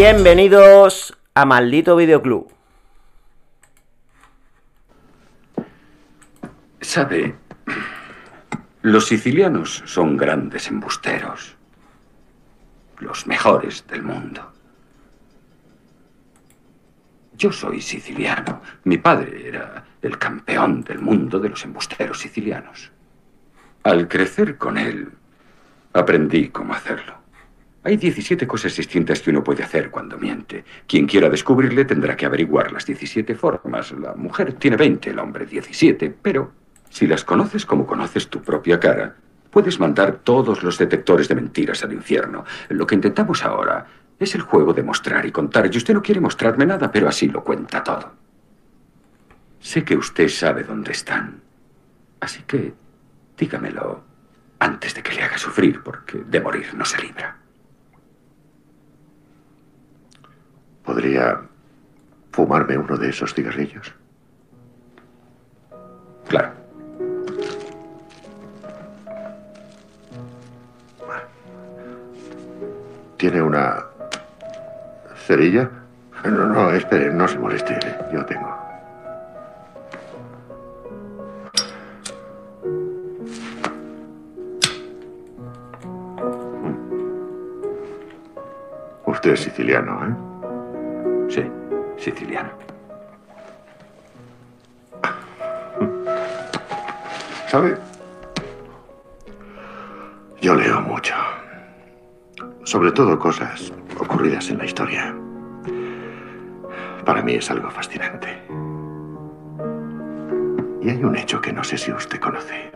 Bienvenidos a Maldito Videoclub. Sabe, los sicilianos son grandes embusteros. Los mejores del mundo. Yo soy siciliano. Mi padre era el campeón del mundo de los embusteros sicilianos. Al crecer con él, aprendí cómo hacerlo. Hay 17 cosas distintas que uno puede hacer cuando miente. Quien quiera descubrirle tendrá que averiguar las 17 formas. La mujer tiene 20, el hombre 17, pero si las conoces como conoces tu propia cara, puedes mandar todos los detectores de mentiras al infierno. Lo que intentamos ahora es el juego de mostrar y contar. Y usted no quiere mostrarme nada, pero así lo cuenta todo. Sé que usted sabe dónde están. Así que dígamelo antes de que le haga sufrir, porque de morir no se libra. ¿Podría fumarme uno de esos cigarrillos? Claro. ¿Tiene una cerilla? No, no, espere, no se moleste. Yo tengo. Usted es siciliano, ¿eh? Sí, siciliano. ¿Sabe? Yo leo mucho. Sobre todo cosas ocurridas en la historia. Para mí es algo fascinante. Y hay un hecho que no sé si usted conoce.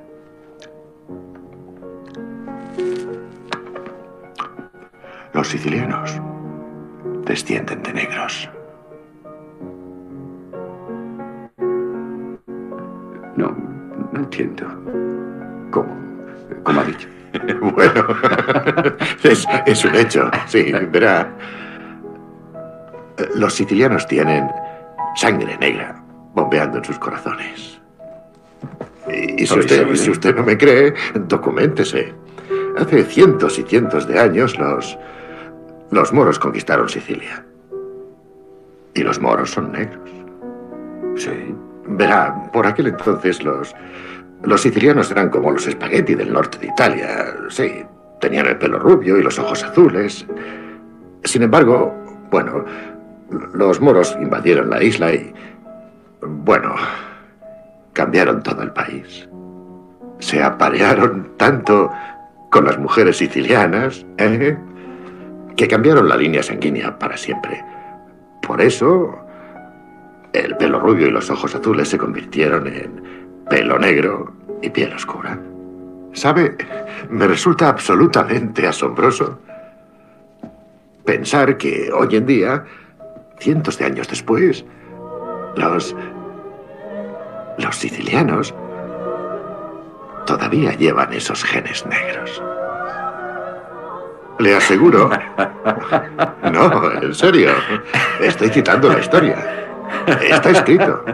Los sicilianos descienden de negros. No, no entiendo. ¿Cómo? ¿Cómo ha dicho? bueno, es, es un hecho, sí, verá. Los sicilianos tienen sangre negra bombeando en sus corazones. Y, usted, si usted no me cree, documentese. Hace cientos y cientos de años los, los moros conquistaron Sicilia. Y los moros son negros. Sí. Verá, por aquel entonces los, los sicilianos eran como los espagueti del norte de Italia. Sí, tenían el pelo rubio y los ojos azules. Sin embargo, bueno, los moros invadieron la isla y, bueno, cambiaron todo el país. Se aparearon tanto con las mujeres sicilianas ¿eh? Que cambiaron la línea sanguínea para siempre. Por eso, el pelo rubio y los ojos azules se convirtieron en pelo negro y piel oscura. ¿Sabe? Me resulta absolutamente asombroso pensar que hoy en día, cientos de años después, los... los sicilianos todavía llevan esos genes negros. Le aseguro... No, en serio. Estoy citando la historia. Está escrito.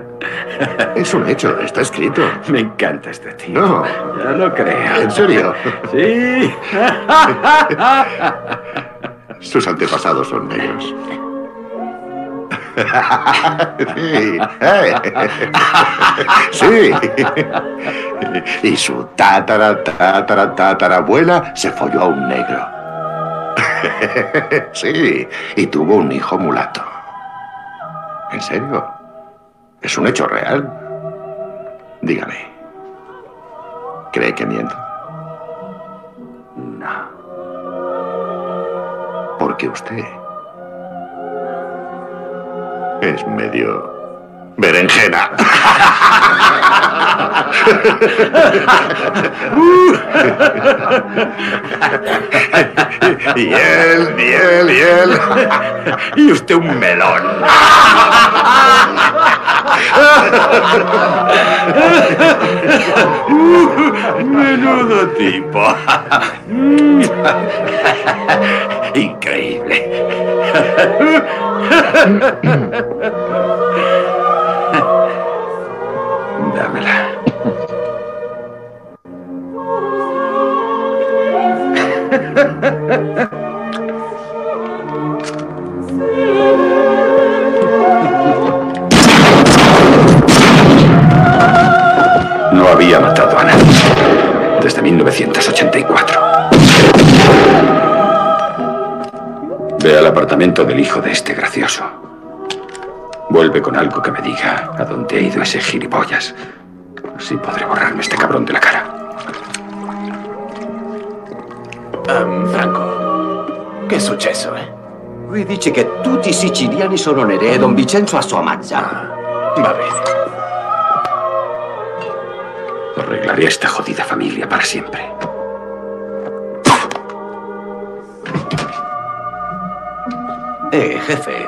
Es un hecho, está escrito. Me encanta este tío. No, Ya lo creo. en serio. Sí. Sus antepasados son negros. Sí. Sí. Y su tatara, tatara, tatarabuela se folló a un negro. Sí. Y tuvo un hijo mulato. ¿En serio? ¿Es un hecho real? Dígame. ¿Cree que miento? No. Porque usted es medio berenjena. y él, y él, y él. Y usted un melón. Menudo tipo. Increíble. Dámela. No había matado a nadie desde 1984. Ve al apartamento del hijo de este gracioso. Vuelve con algo que me diga a dónde ha ido ese gilipollas. Así podré borrarme este cabrón de la cara. Um, Franco, che è successo, eh? Lui dice che tutti i siciliani sono neri e Don Vincenzo a sua mazza. Va bene. Arreglaré a esta jodida familia para siempre. Eh, jefe.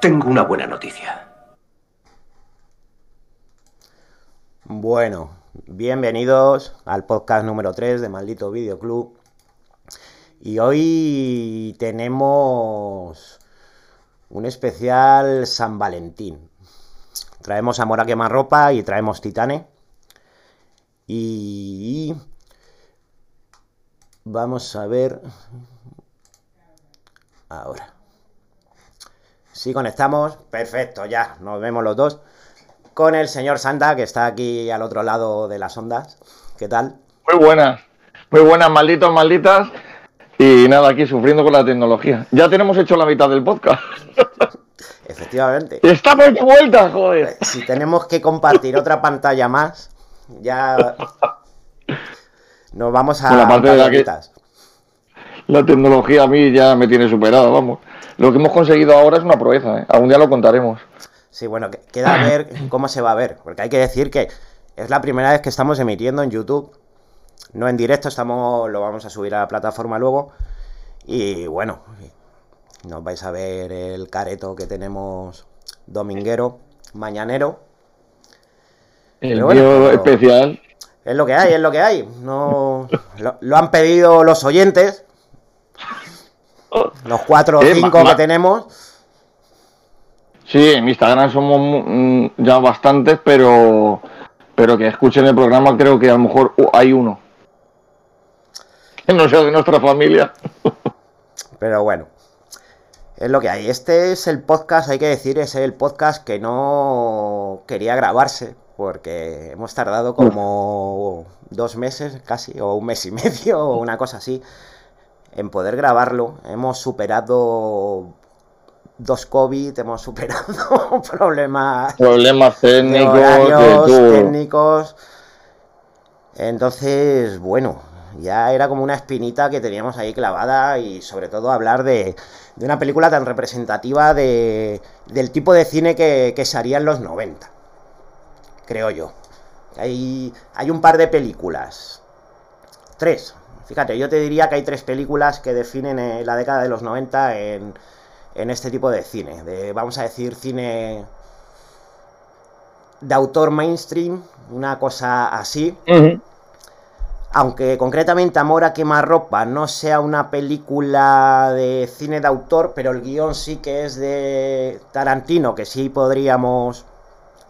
Tengo una buena noticia. Bueno, bienvenidos al podcast número 3 de Maldito Video Club. Y hoy tenemos un especial San Valentín. Traemos Amor a quemarropa y traemos Titane. Y vamos a ver ahora. Si conectamos, perfecto, ya, nos vemos los dos. Con el señor Santa, que está aquí al otro lado de las ondas. ¿Qué tal? Muy buenas, muy buenas, malditos, malditas. Y nada, aquí sufriendo con la tecnología. Ya tenemos hecho la mitad del podcast. Efectivamente. Estamos de vuelta, joder. Si tenemos que compartir otra pantalla más, ya nos vamos a Bueno, aparte de la que-. La tecnología a mí ya me tiene superado, vamos. Lo que hemos conseguido ahora es una proeza, ¿eh? Algún día lo contaremos. Sí, bueno, que- queda a ver cómo se va a ver, porque hay que decir que es la primera vez que estamos emitiendo en YouTube, no en directo, estamos, lo vamos a subir a la plataforma luego, y bueno, nos vais a ver el careto que tenemos dominguero, mañanero, El bueno, especial. es lo que hay, es lo que hay, no, lo, lo han pedido los oyentes, los cuatro o Eh, cinco que tenemos, Sí, en Instagram somos mm, ya bastantes, pero, pero que escuchen el programa creo que a lo mejor uh, hay uno. Que no sea de nuestra familia. Pero bueno, es lo que hay. Este es el podcast, hay que decir, es el podcast que no quería grabarse, porque hemos tardado como dos meses casi, o un mes y medio, o una cosa así, en poder grabarlo. Hemos superado dos COVID, hemos superado problemas Problemas técnicos, de horarios todo. técnicos. Entonces, bueno, ya era como una espinita que teníamos ahí clavada y sobre todo hablar de, de una película tan representativa de, del tipo de cine que, que se haría en los 90, creo yo. Hay, hay un par de películas, tres, fíjate, yo te diría que hay tres películas que definen eh, la década de los 90 en, en este tipo de cine, de, vamos a decir, cine de autor mainstream, una cosa así. Aunque concretamente Amor a quemarropa no sea una película de cine de autor, pero el guion sí que es de Tarantino, que sí podríamos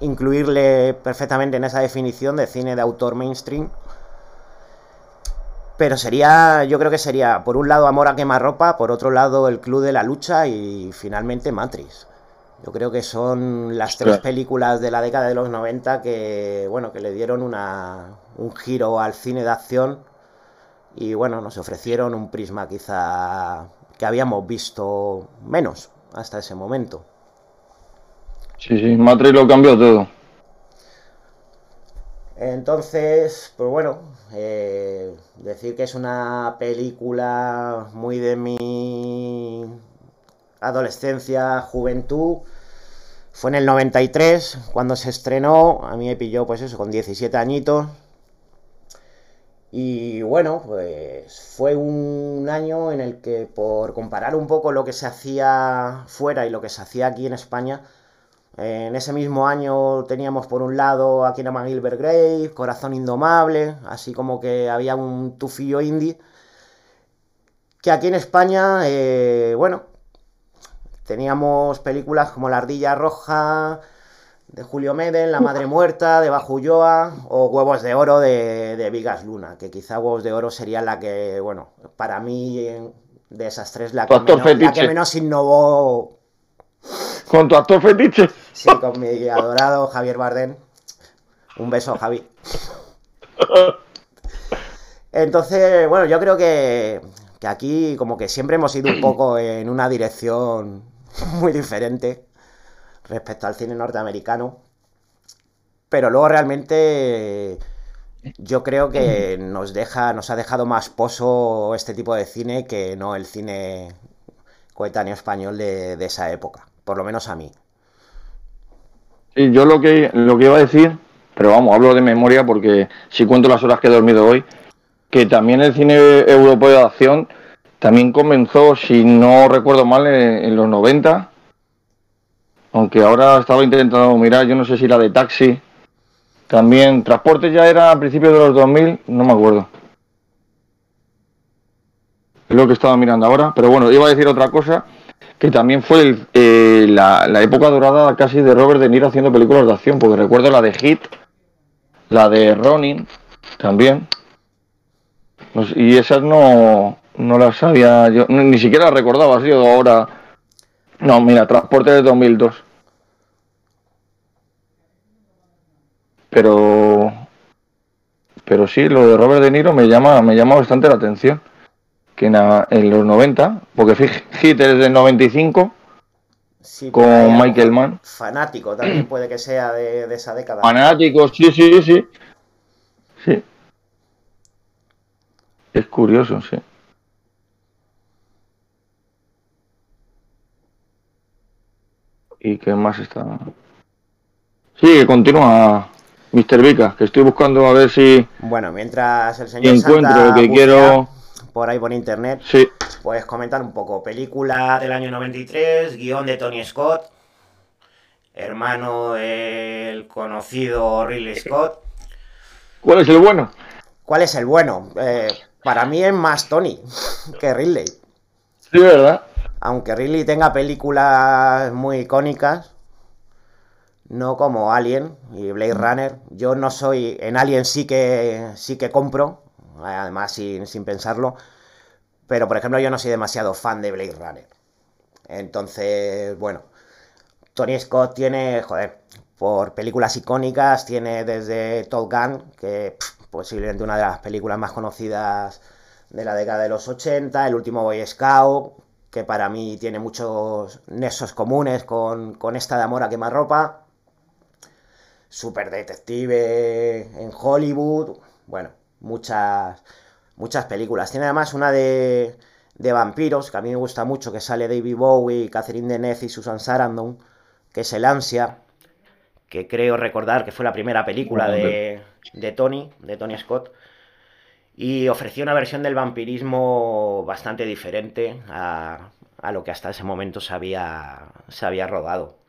incluirle perfectamente en esa definición de cine de autor mainstream. Pero sería, yo creo que sería, por un lado Amor a quemarropa, por otro lado El Club de la Lucha y finalmente Matrix. Yo creo que son las tres películas de la década de los 90 que, bueno, que le dieron una, un giro al cine de acción y, bueno, nos ofrecieron un prisma quizá que habíamos visto menos hasta ese momento. Sí, sí, Matrix lo cambió todo. Entonces, pues bueno, eh, decir que es una película muy de mi adolescencia, juventud. Fue en el 93 cuando se estrenó, a mí me pilló pues eso, con 17 añitos. Y bueno, pues fue un año en el que por comparar un poco lo que se hacía fuera y lo que se hacía aquí en España, en ese mismo año teníamos por un lado a Kina Gilbert Grape, Corazón Indomable, así como que había un tufillo indie. Que aquí en España, eh, bueno, teníamos películas como La Ardilla Roja de Julio Meden, La Madre Muerta de Bajo Ulloa o Huevos de Oro de, de Vigas Luna, que quizá Huevos de Oro sería la que, bueno, para mí de esas tres la que, menos, la que menos innovó Con tu actor fetiche. Sí, con mi adorado Javier Bardem. Un beso, Javi. Entonces, bueno, yo creo que, que aquí como que siempre hemos ido un poco en una dirección muy diferente respecto al cine norteamericano. Pero luego realmente yo creo que nos deja, nos ha dejado más pozo este tipo de cine que no el cine coetáneo español de, de esa época. Por lo menos a mí. Sí, yo lo que, lo que iba a decir, pero vamos, hablo de memoria porque si cuento las horas que he dormido hoy, que también el cine europeo de acción también comenzó, si no recuerdo mal, en, en los 90. Aunque ahora estaba intentando mirar, yo no sé si la de Taxi. También, Transporte ya era a principios de los 2000, no me acuerdo. Es lo que estaba mirando ahora. Pero bueno, iba a decir otra cosa, que también fue el, eh, la, la época dorada casi de Robert De Niro haciendo películas de acción, porque recuerdo la de Hit, la de Ronin, también. Y esas no, no las sabía yo, ni ni siquiera las recordaba, ha sido ahora. No, mira, Transporte de 2002. Pero. Pero sí, lo de Robert De Niro me llama, me llama bastante la atención. Que en, los 90, porque Hit es del 95, Sí, Con Michael Mann. Fanático también puede que sea de, de esa década. fanáticos, sí, sí, sí. Sí. Es curioso, sí. ¿Y qué más está? Sí, que continúa Mr. Vika, que estoy buscando a ver si Bueno, mientras el señor encuentro Santa lo que quiero. Por ahí por internet, Sí, puedes comentar un poco. Película del año 93, guion de Tony Scott, hermano del conocido Ridley Scott. ¿cuál es el bueno? ¿Cuál es el bueno? Eh, para mí es más Tony que Ridley. Sí, ¿verdad? Aunque Ridley tenga películas muy icónicas, no como Alien y Blade Runner. Yo no soy. En Alien sí que sí que compro, además sin, sin pensarlo. Pero por ejemplo, yo no soy demasiado fan de Blade Runner. Entonces, bueno. Tony Scott tiene, joder, por películas icónicas, tiene desde Top Gun, que posiblemente una de las películas más conocidas de la década de los 80, El último Boy Scout, que para mí tiene muchos nexos comunes con, con esta de Amor a quemarropa. Super Detective en Hollywood. Bueno, muchas, muchas películas. Tiene además una de, de vampiros, que a mí me gusta mucho, que sale David Bowie, Catherine Deneuve y Susan Sarandon, que es El Ansia, que creo recordar que fue la primera película de, de Tony, de Tony Scott. Y ofreció una versión del vampirismo bastante diferente a, a lo que hasta ese momento se había, se había rodado.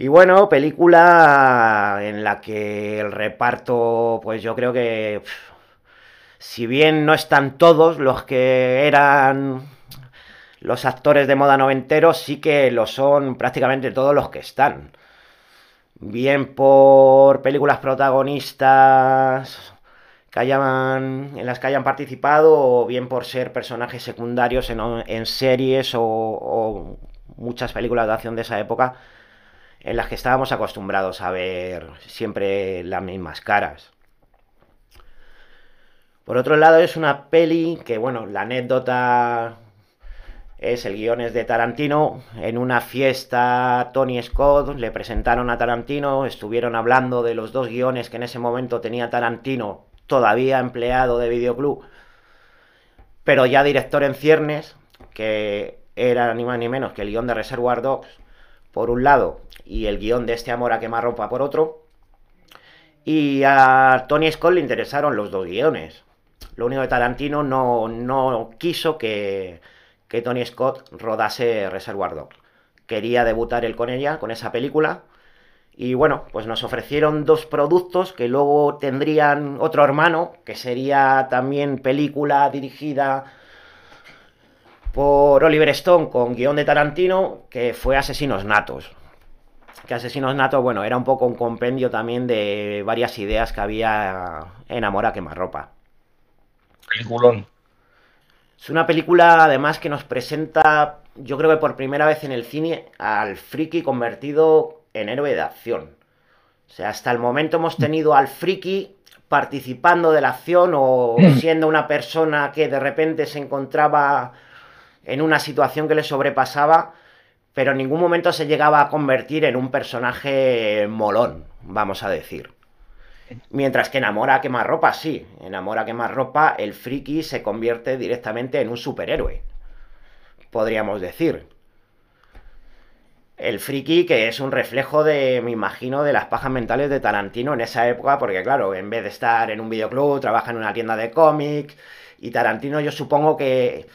Y bueno, película en la que el reparto, pues yo creo que, si bien no están todos los que eran los actores de moda noventeros, sí que lo son prácticamente todos los que están. Bien por películas protagonistas que hayan, en las que hayan participado o bien por ser personajes secundarios en, en series o muchas películas de acción de esa época en las que estábamos acostumbrados a ver siempre las mismas caras. Por otro lado, es una peli que, bueno, la anécdota es el guion es de Tarantino. En una fiesta, Tony Scott le presentaron a Tarantino, estuvieron hablando de los dos guiones que en ese momento tenía Tarantino, todavía empleado de videoclub, pero ya director en ciernes, que era ni más ni menos que el guion de Reservoir Dogs, por un lado, y el guion de este Amor a quemarropa por otro. Y a Tony Scott le interesaron los dos guiones. Lo único que Tarantino no, no quiso que, que Tony Scott rodase Reservoir Dogs. Quería debutar él con ella, con esa película. Y bueno, pues nos ofrecieron dos productos que luego tendrían otro hermano, que sería también película dirigida por Oliver Stone con guion de Tarantino, que fue Asesinos Natos. Que Asesinos Natos, bueno, era un poco un compendio también de varias ideas que había en Amor a quemarropa. Peliculón. Es una película además que nos presenta, yo creo que por primera vez en el cine, al friki convertido en héroe de acción. O sea, hasta el momento hemos tenido al friki participando de la acción o siendo una persona que de repente se encontraba en una situación que le sobrepasaba, pero en ningún momento se llegaba a convertir en un personaje molón, vamos a decir. Mientras que enamora a quemarropa, sí. Enamora a quemarropa, el friki se convierte directamente en un superhéroe. Podríamos decir. El friki que es un reflejo de, me imagino, de las pajas mentales de Tarantino en esa época, porque claro, en vez de estar en un videoclub, trabaja en una tienda de cómics. Y Tarantino yo supongo que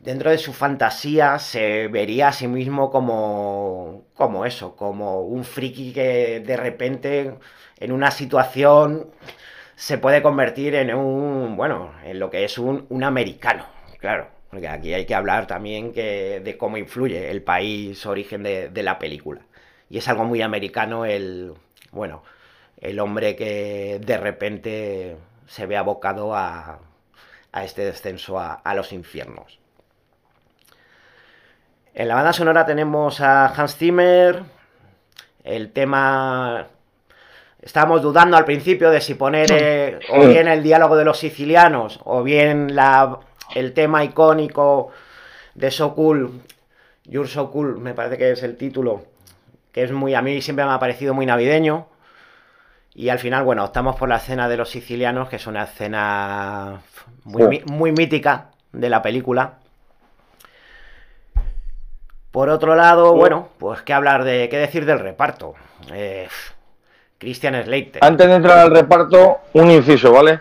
dentro de su fantasía se vería a sí mismo como, como eso, como un friki que de repente en una situación se puede convertir en un, bueno, en lo que es un, un americano, claro. Porque aquí hay que hablar también que, de cómo influye el país origen de, de, la película. Y es algo muy americano el, bueno, el hombre que de repente se ve abocado a, a este descenso a, a los infiernos. En la banda sonora tenemos a Hans Zimmer, el tema Estábamos dudando al principio de si poner eh, o bien el diálogo de los sicilianos o bien la, el tema icónico de So Cool, You're So Cool, me parece que es el título, que es muy, a mí siempre me ha parecido muy navideño. Y al final, bueno, optamos por la escena de los sicilianos, que es una escena muy, muy mítica de la película. Por otro lado, bueno, pues qué hablar de, qué decir del reparto. Eh, Christian Slater. Antes de entrar al reparto, un inciso, ¿vale?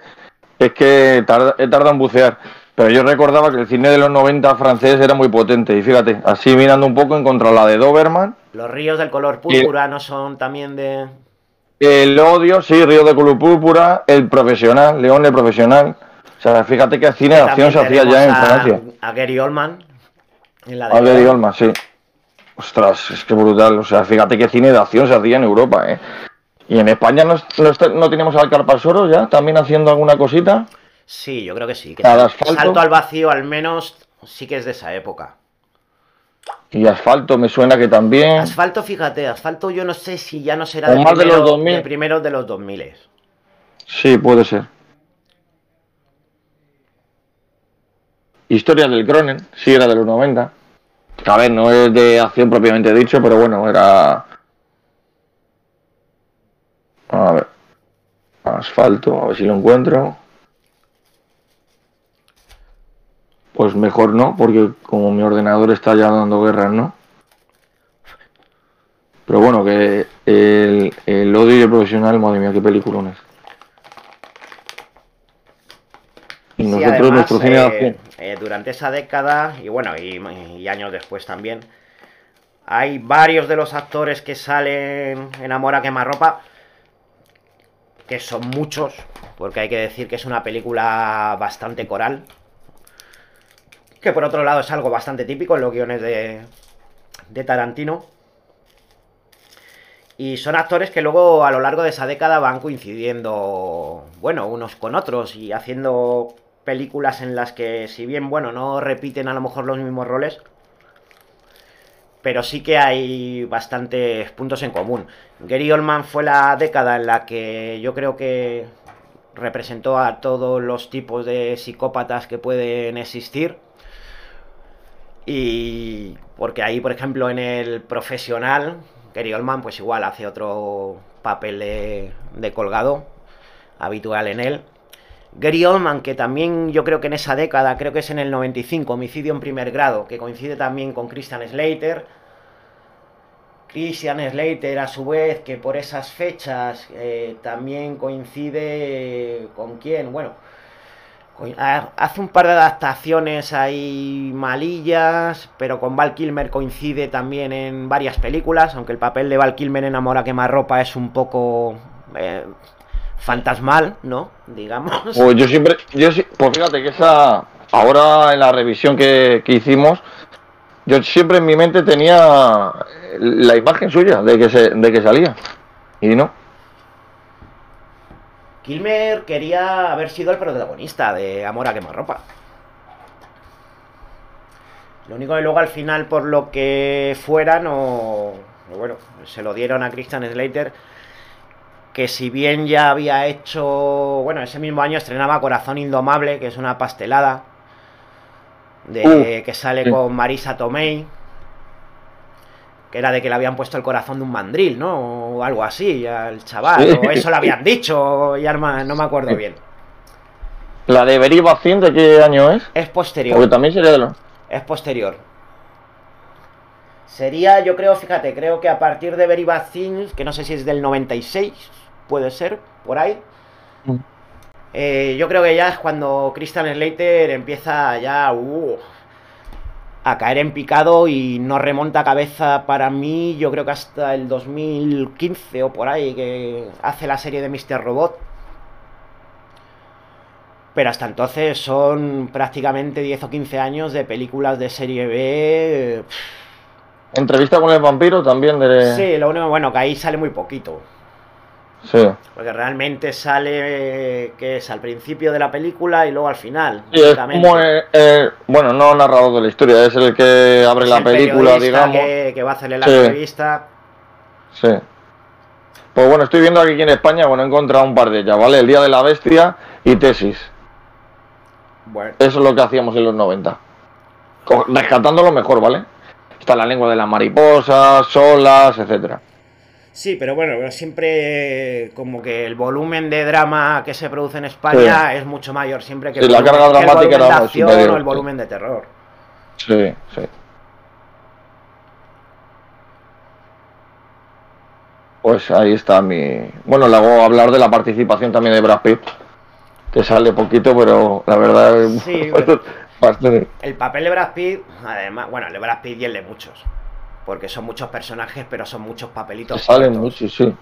Es que tarda, he tardado en bucear. Pero yo recordaba que el cine de los 90 francés era muy potente. Y fíjate, así mirando un poco, encontrado la de Doberman. Los ríos del color púrpura no son también de. El odio, sí, río de color púrpura. El profesional, León el profesional. O sea, fíjate que el cine de acción se hacía ya en Francia. A Gary Oldman. En la de sí. Ostras, es que brutal. O sea, fíjate que cine de acción se hacía en Europa, ¿eh? ¿Y en España no, no, no tenemos al Carpasoro ya también haciendo alguna cosita? Sí, yo creo que sí. Que Al salto al vacío, al menos, sí que es de esa época. Y asfalto me suena que también. Asfalto, fíjate, asfalto yo no sé si ya no será de, más de primero- los 2000. de primeros de los 2000. Sí, puede ser. Historia del Cronen, sí era de los 90. A ver, no es de acción propiamente dicho, pero bueno, era. A ver. Asfalto, a ver si lo encuentro. Pues mejor no, porque como mi ordenador está ya dando guerras, ¿no? Pero bueno, que el, el odio profesional, madre mía, qué peliculones. Y Sí, nosotros, cine de eh, eh, durante esa década, y bueno, y, y años después también, hay varios de los actores que salen en Amor a quemarropa, que son muchos, porque hay que decir que es una película bastante coral, que por otro lado es algo bastante típico en los guiones de, de Tarantino. Y son actores que luego a lo largo de esa década van coincidiendo, bueno, unos con otros y haciendo películas en las que, si bien, bueno, no repiten a lo mejor los mismos roles, pero sí que hay bastantes puntos en común. Gary Oldman fue la década en la que yo creo que representó a todos los tipos de psicópatas que pueden existir. Y porque ahí, por ejemplo, en el profesional, Gary Oldman, pues igual hace otro papel de, de colgado habitual en él. Gary Oldman, que también yo creo que en esa década, creo que es en el 95, homicidio en primer grado, que coincide también con Christian Slater. Christian Slater, a su vez, que por esas fechas eh, también coincide con quién, bueno, hace un par de adaptaciones ahí malillas, pero con Val Kilmer coincide también en varias películas, aunque el papel de Val Kilmer en Amor a quemarropa es un poco eh, fantasmal, ¿no? Digamos. Pues yo siempre, yo pues fíjate que esa, ahora en la revisión que, que hicimos, yo siempre en mi mente tenía la imagen suya de que se, de que salía. Y no. Kilmer quería haber sido el protagonista de Amor a quemarropa. Lo único que luego al final, por lo que fuera, no. Bueno, se lo dieron a Christian Slater. Que si bien ya había hecho, bueno, ese mismo año estrenaba Corazón Indomable, que es una pastelada, de, que sale con Marisa Tomei, que era de que le habían puesto el corazón de un mandril, ¿no? O algo así, al chaval, o eso lo habían dicho, y arma, no me acuerdo bien. ¿La de Beri de qué año es? Es posterior. Porque también sería de los... Es posterior. Sería, yo creo, fíjate, creo que a partir de Very que no sé si es del 96, puede ser, por ahí. Mm. Eh, yo creo que ya es cuando Christian Slater empieza ya uh, a caer en picado y no remonta cabeza para mí, yo creo que hasta el 2015 o por ahí, que hace la serie de Mr. Robot. Pero hasta entonces son prácticamente 10 o 15 años de películas de serie B. Entrevista con el vampiro también de... Sí, lo único, bueno, que ahí sale muy poquito. Sí. Porque realmente sale que es al principio de la película y luego al final. Sí, es como bueno, no narrador de la historia, es el que abre la película, digamos. Que, que, va a hacerle la entrevista. Sí. Pues bueno, estoy viendo aquí en España, bueno, he encontrado un par de ellas, ¿vale? El Día de la Bestia y Tesis. Bueno. Eso es lo que hacíamos en los 90. Rescatando lo mejor, ¿vale? Está la lengua de las mariposas, solas, etcétera. Sí, pero bueno, siempre como que el volumen de drama que se produce en España es mucho mayor siempre que, el, la carga dramática de acción o el volumen de terror. Sí, sí. Pues ahí está mi. Bueno, luego hablar de la participación también de Brad Pitt, que sale poquito, pero la verdad. Sí, el papel de Brad Pitt, además, bueno, el de Brad Pitt y el de muchos porque son muchos personajes, pero son muchos papelitos. Salen muchos, sí.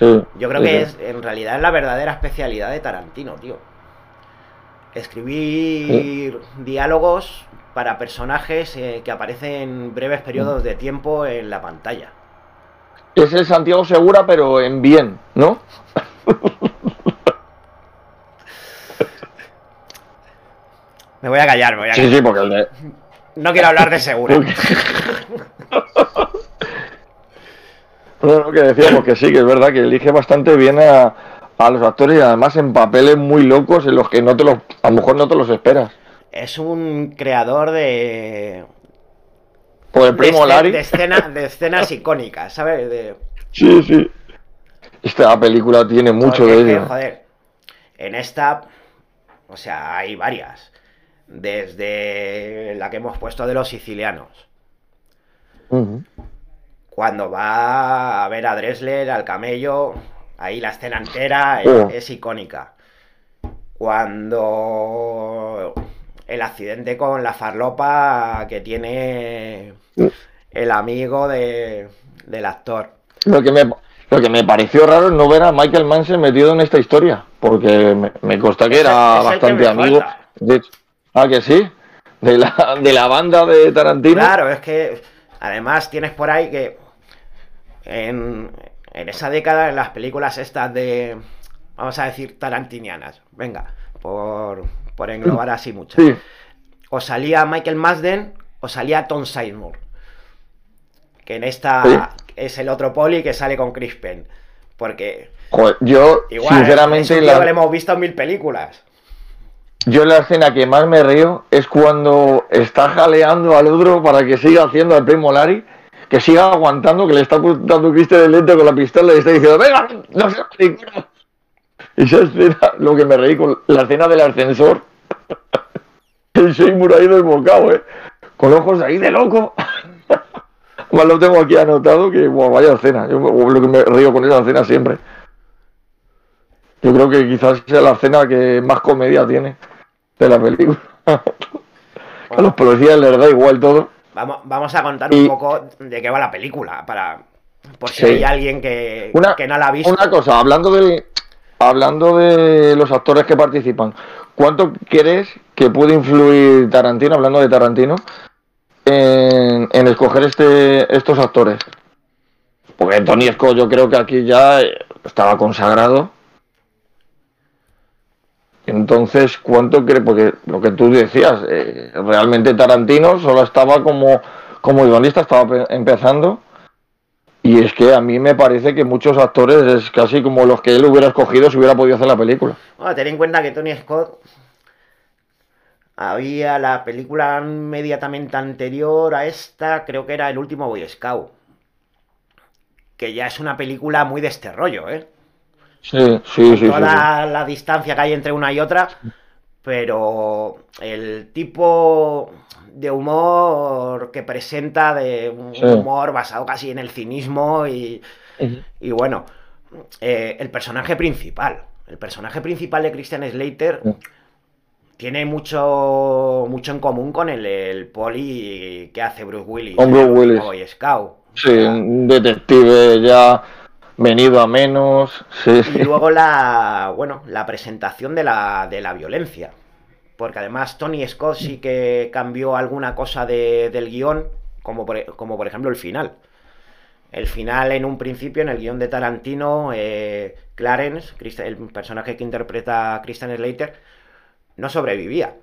Yo creo que es, en realidad es la verdadera especialidad de Tarantino, tío. Escribir diálogos para personajes eh, que aparecen en breves periodos de tiempo en la pantalla. Es el Santiago Segura, pero en bien, ¿no? me voy a callar, me voy a callar. Sí, sí, porque el de... No quiero hablar de Segura. Lo que decíamos que sí, que es verdad que elige bastante bien a, los actores y además en papeles muy locos en los que no te los, a lo mejor no te los esperas. Es un creador de. Por el primo de, De, escenas icónicas, ¿sabes? Sí, sí. Esta película tiene mucho de ello. Joder, en esta. O sea, hay varias. Desde la que hemos puesto de los sicilianos cuando va a ver a Dressler, al camello, ahí la escena entera es, icónica. Cuando el accidente con la farlopa que tiene el amigo del actor. Lo que, me, lo que me pareció raro es no ver a Michael Manson metido en esta historia, porque me, consta que era bastante amigo. ah, que sí, de la, de la banda de Tarantino. Claro, es que además tienes por ahí que en, esa década, en las películas estas de, vamos a decir, tarantinianas, venga, por, englobar así mucho, o salía Michael Masden o salía Tom Sizemore, que en esta es el otro poli que sale con Chris Penn, porque... yo, sinceramente... lo hemos visto en mil películas. Yo la escena que más me río es cuando está jaleando al otro para que siga haciendo el primo Larry que siga aguantando, que le está apuntando Cristian el lente con la pistola y está diciendo, venga, no se Esa escena, lo que me reí con la escena del ascensor, el Seymour ahí desbocado, ¿eh? Con ojos ahí de loco. Más lo tengo aquí anotado que, wow, vaya escena. Yo lo que me río con esa escena siempre. Yo creo que quizás sea la escena que más comedia tiene de la película. A los policías les da igual todo. Vamos, a contar un poco de qué va la película, para por si hay alguien que, que no la ha visto. Una cosa, hablando de, hablando de los actores que participan, ¿cuánto crees que puede influir Tarantino, hablando de Tarantino, en, escoger este, estos actores? Porque Tony Scott yo creo que aquí ya estaba consagrado. Entonces, ¿cuánto cree? Porque lo que tú decías, eh, realmente Tarantino solo estaba como, como guionista, estaba empezando. Y es que a mí me parece que muchos actores es casi como los que él hubiera escogido si hubiera podido hacer la película. Bueno, ten en cuenta que Tony Scott había la película inmediatamente anterior a esta, creo que era El último Boy Scout. Que ya es una película muy de este rollo, ¿eh? Sí, sí, sí. Toda la distancia que hay entre una y otra, pero el tipo de humor que presenta, de un humor basado casi en el cinismo y, y bueno, eh, el personaje principal, el personaje principal de Christian Slater tiene mucho, mucho en común con el, el poli que hace Bruce Willis. Con Bruce Willis. Boy Scout. Sí, un detective ya venido a menos. Y luego la, bueno, la presentación de la, de la violencia. Porque además Tony Scott sí que cambió alguna cosa de, del guion, como por, como por ejemplo el final. El final, en un principio, en el guion de Tarantino, eh, Clarence, el personaje que interpreta Christian Slater, no sobrevivía.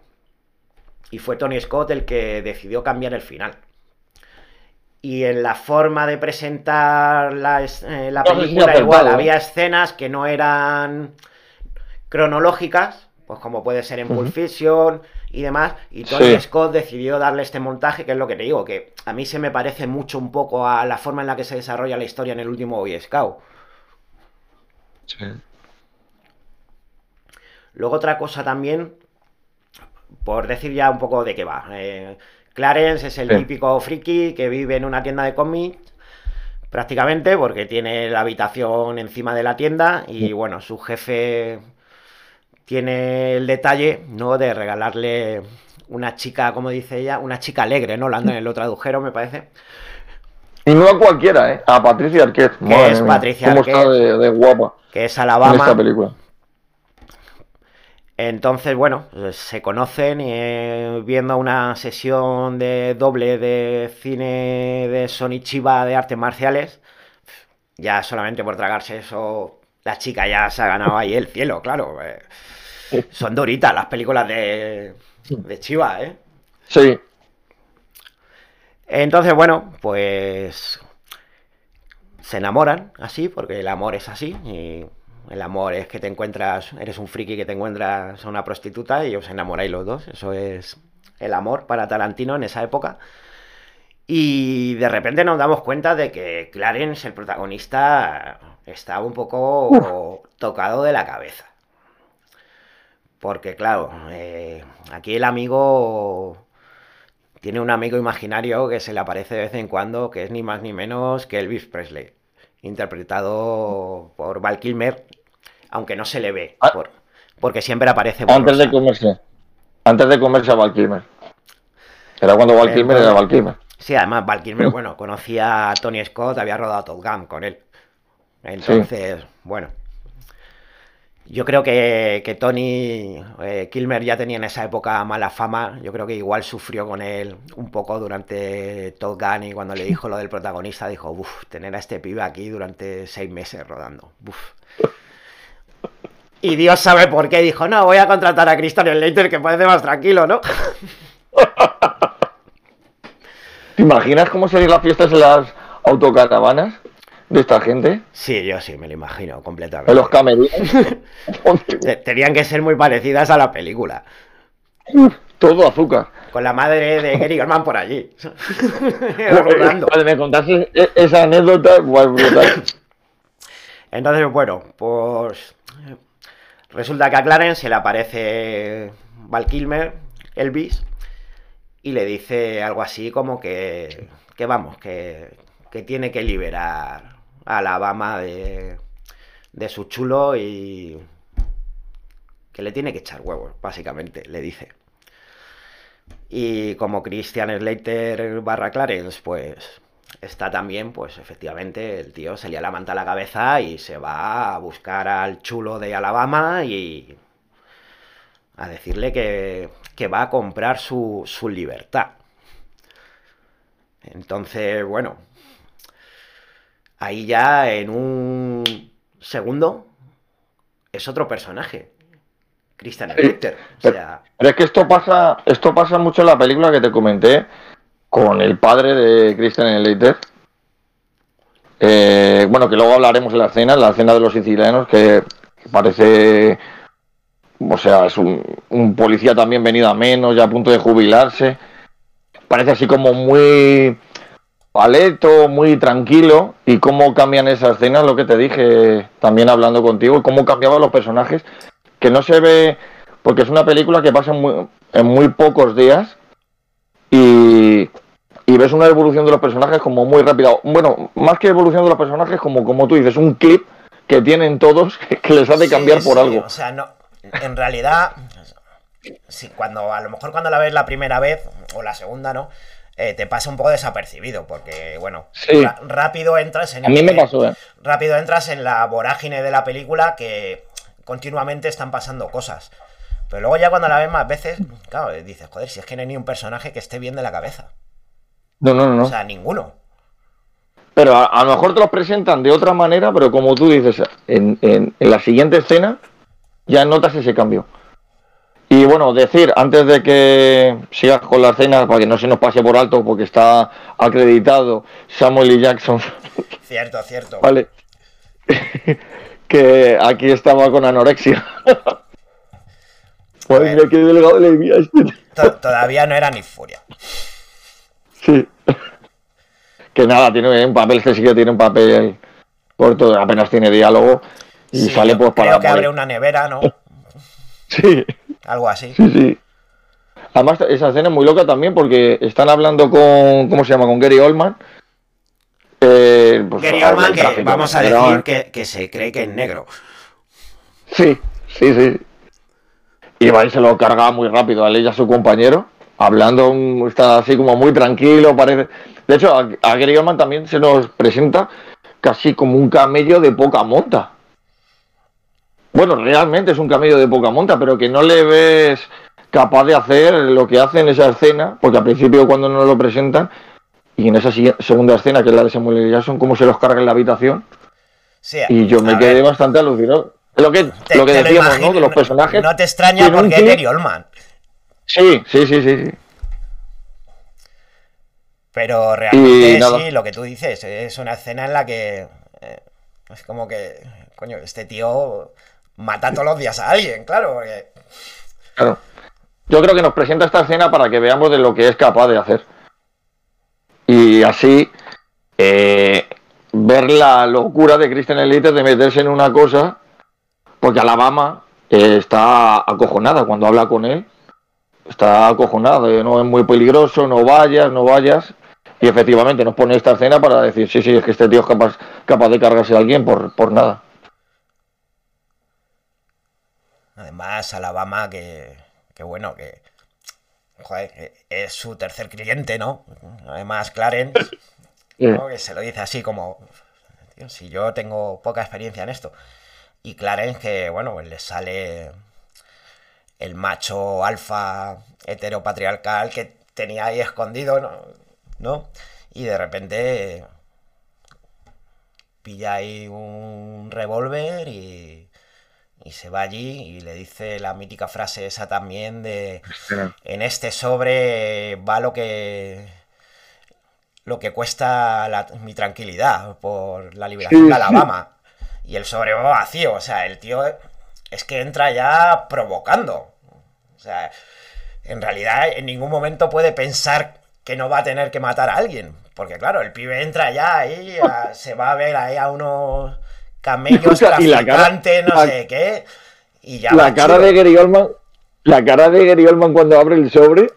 Y fue Tony Scott el que decidió cambiar el final. Y en la forma de presentar la, eh, la película, igual, había escenas que no eran cronológicas, pues como puede ser en Pulp Fiction y demás. Y Tony Scott decidió darle este montaje, que es lo que te digo, que a mí se me parece mucho un poco a la forma en la que se desarrolla la historia en el último Boy Scout. Sí. Luego otra cosa también por decir ya un poco de qué va. Eh, Clarence es el típico friki que vive en una tienda de cómics, prácticamente, porque tiene la habitación encima de la tienda y bueno, su jefe tiene el detalle, ¿no? De regalarle una chica, como dice ella, una chica alegre, ¿no? en lo tradujeron, me parece. Y no a cualquiera, ¿eh? A Patricia Arquette. Que es Patricia Arquette. Está de, guapa. Que es Alabama. En esta película. Entonces, bueno, se conocen eh, viendo una sesión de doble de cine de Sony Chiva de artes marciales. Ya solamente por tragarse eso, la chica ya se ha ganado ahí el cielo, claro. Eh. son duritas las películas de, de Chiva, ¿eh? Sí. Entonces, bueno, pues se enamoran así, porque el amor es así. Y el amor es que te encuentras, eres un friki que te encuentras a una prostituta y os enamoráis los dos. Eso es el amor para Tarantino en esa época. Y de repente nos damos cuenta de que Clarence, el protagonista, estaba un poco tocado de la cabeza. Porque claro, eh, aquí el amigo tiene un amigo imaginario que se le aparece de vez en cuando, que es ni más ni menos que Elvis Presley interpretado por Val Kilmer, aunque no se le ve, ah. porque siempre aparece Antes de comerse, antes de comerse a Val Kilmer. Era cuando Val Kilmer era Val Kilmer. Sí, además Val Kilmer, bueno, conocía a Tony Scott, había rodado Top Gun con él. Entonces, bueno. Yo creo que, Tony eh, Kilmer ya tenía en esa época mala fama. Yo creo que igual sufrió con él un poco durante Top Gun y cuando le dijo lo del protagonista, dijo, uff, tener a este pibe aquí durante seis meses rodando. Y Dios sabe por qué. Dijo, no, voy a contratar a Christian Slater que parece más tranquilo, ¿no? ¿Te imaginas cómo serían las fiestas en las autocaravanas? de esta gente? Sí, yo sí, me lo imagino completamente. Los camerinos. Tenían que ser muy parecidas a la película. Todo azúcar. Con la madre de Gary Goldman por allí. Me contaste e-, esa anécdota. Entonces, bueno, pues resulta que a Clarence se le aparece Val Kilmer, Elvis, y le dice algo así como que, que vamos, que, que tiene que liberar a Alabama de, de su chulo y que le tiene que echar huevos, básicamente, le dice. Y como Christian Slater barra Clarence, pues está también, pues efectivamente, el tío se le la manta a la cabeza y se va a buscar al chulo de Alabama y a decirle que, que va a comprar su, su libertad. Entonces, bueno, ahí ya en un segundo es otro personaje. Christian Slater. pero, es que esto pasa, esto pasa mucho en la película que te comenté con el padre de Christian Slater. Eh, bueno, que luego hablaremos de la escena, la escena de los sicilianos, que parece, o sea, es un, policía también venido a menos, ya a punto de jubilarse. Parece así como muy paleto, muy tranquilo. Y cómo cambian esas escenas, lo que te dije también hablando contigo, cómo cambiaban los personajes, que no se ve, porque es una película que pasa en muy, en muy pocos días. Y, y ves una evolución de los personajes como muy rápida. Bueno, más que evolución de los personajes, como, como tú dices, un clip que tienen todos que les hace cambiar Sí, por sí, algo. O sea, no. En realidad. Sí, cuando a lo mejor cuando la ves la primera vez, o la segunda, ¿no? Eh, te pasa un poco desapercibido, porque, bueno, Sí. rápido entras en A mí me pasó, ¿eh? rápido entras en la vorágine de la película que continuamente están pasando cosas. Pero luego ya cuando la ves más veces, claro, dices, joder, si es que no hay ni un personaje que esté bien de la cabeza. No, no, no. no. O sea, ninguno. Pero a, a lo mejor te los presentan de otra manera, pero como tú dices, en, en- en la siguiente escena ya notas ese cambio. Y bueno, decir, antes de que sigas con la escena, para que no se nos pase por alto, porque está acreditado Samuel L. Jackson, Cierto, cierto. ¿vale? que aquí estaba con anorexia. Madre mía, qué delgado le vi a este Todavía no era ni furia. Sí. Que nada, tiene un papel, este sí que tiene un papel corto, apenas tiene diálogo y Sí, sale pues para Creo que abre una nevera, ¿no? Sí, Algo así. sí, sí. Además, esa escena es muy loca también porque están hablando con, ¿cómo se llama? Con Gary Oldman. Eh, pues, Gary Oldman, que vamos a decir que, que se cree que es negro. Sí, sí, sí. Y se lo carga muy rápido a él y a su compañero. Hablando, está así como muy tranquilo, parece. De hecho, a, a también se nos presenta casi como un camello de poca monta. Bueno, realmente es un camello de poca monta, pero que no le ves capaz de hacer lo que hace en esa escena, porque al principio cuando nos lo presentan, y en esa segunda escena, que es la de Samuel L. Jackson, cómo se los carga en la habitación, Sí, y yo me quedé ver, bastante alucinado. Lo que, te- lo que lo decíamos, imagino, ¿no? De los personajes. No te extraña porque es Gary Oldman. Sí, sí, sí, sí. sí. Pero realmente sí, lo que tú dices, es una escena en la que eh, es como que, coño, este tío mata todos los días a alguien, claro, porque Claro. Yo creo que nos presenta esta escena para que veamos de lo que es capaz de hacer. Y así eh, ver la locura de Christian Elite de meterse en una cosa, porque Alabama eh, está acojonada cuando habla con él. Está acojonada, de, no es muy peligroso, no vayas, no vayas. Y efectivamente nos pone esta escena para decir, sí, sí, es que este tío es capaz, capaz de cargarse a alguien por, por nada. además Alabama que, que bueno, que joder, es su tercer cliente, ¿no? Además Clarence, Eh, ¿no? que se lo dice así como, tío, si yo tengo poca experiencia en esto. Y Clarence que, bueno, pues le sale el macho alfa heteropatriarcal que tenía ahí escondido, ¿no? ¿no? Y de repente pilla ahí un revólver y, y se va allí y le dice la mítica frase esa también de en este sobre va lo que lo que cuesta la- mi tranquilidad por la liberación Sí, de. Alabama y el sobre va vacío o sea el tío es que entra ya provocando o sea en realidad en ningún momento puede pensar que no va a tener que matar a alguien. Porque claro, el pibe entra ya ahí, a- se va a ver ahí a unos camellos Y la cara- traficantes, no sé qué. Y ya la cara chulo. de Gary Oldman, la cara de Gary Oldman cuando abre el sobre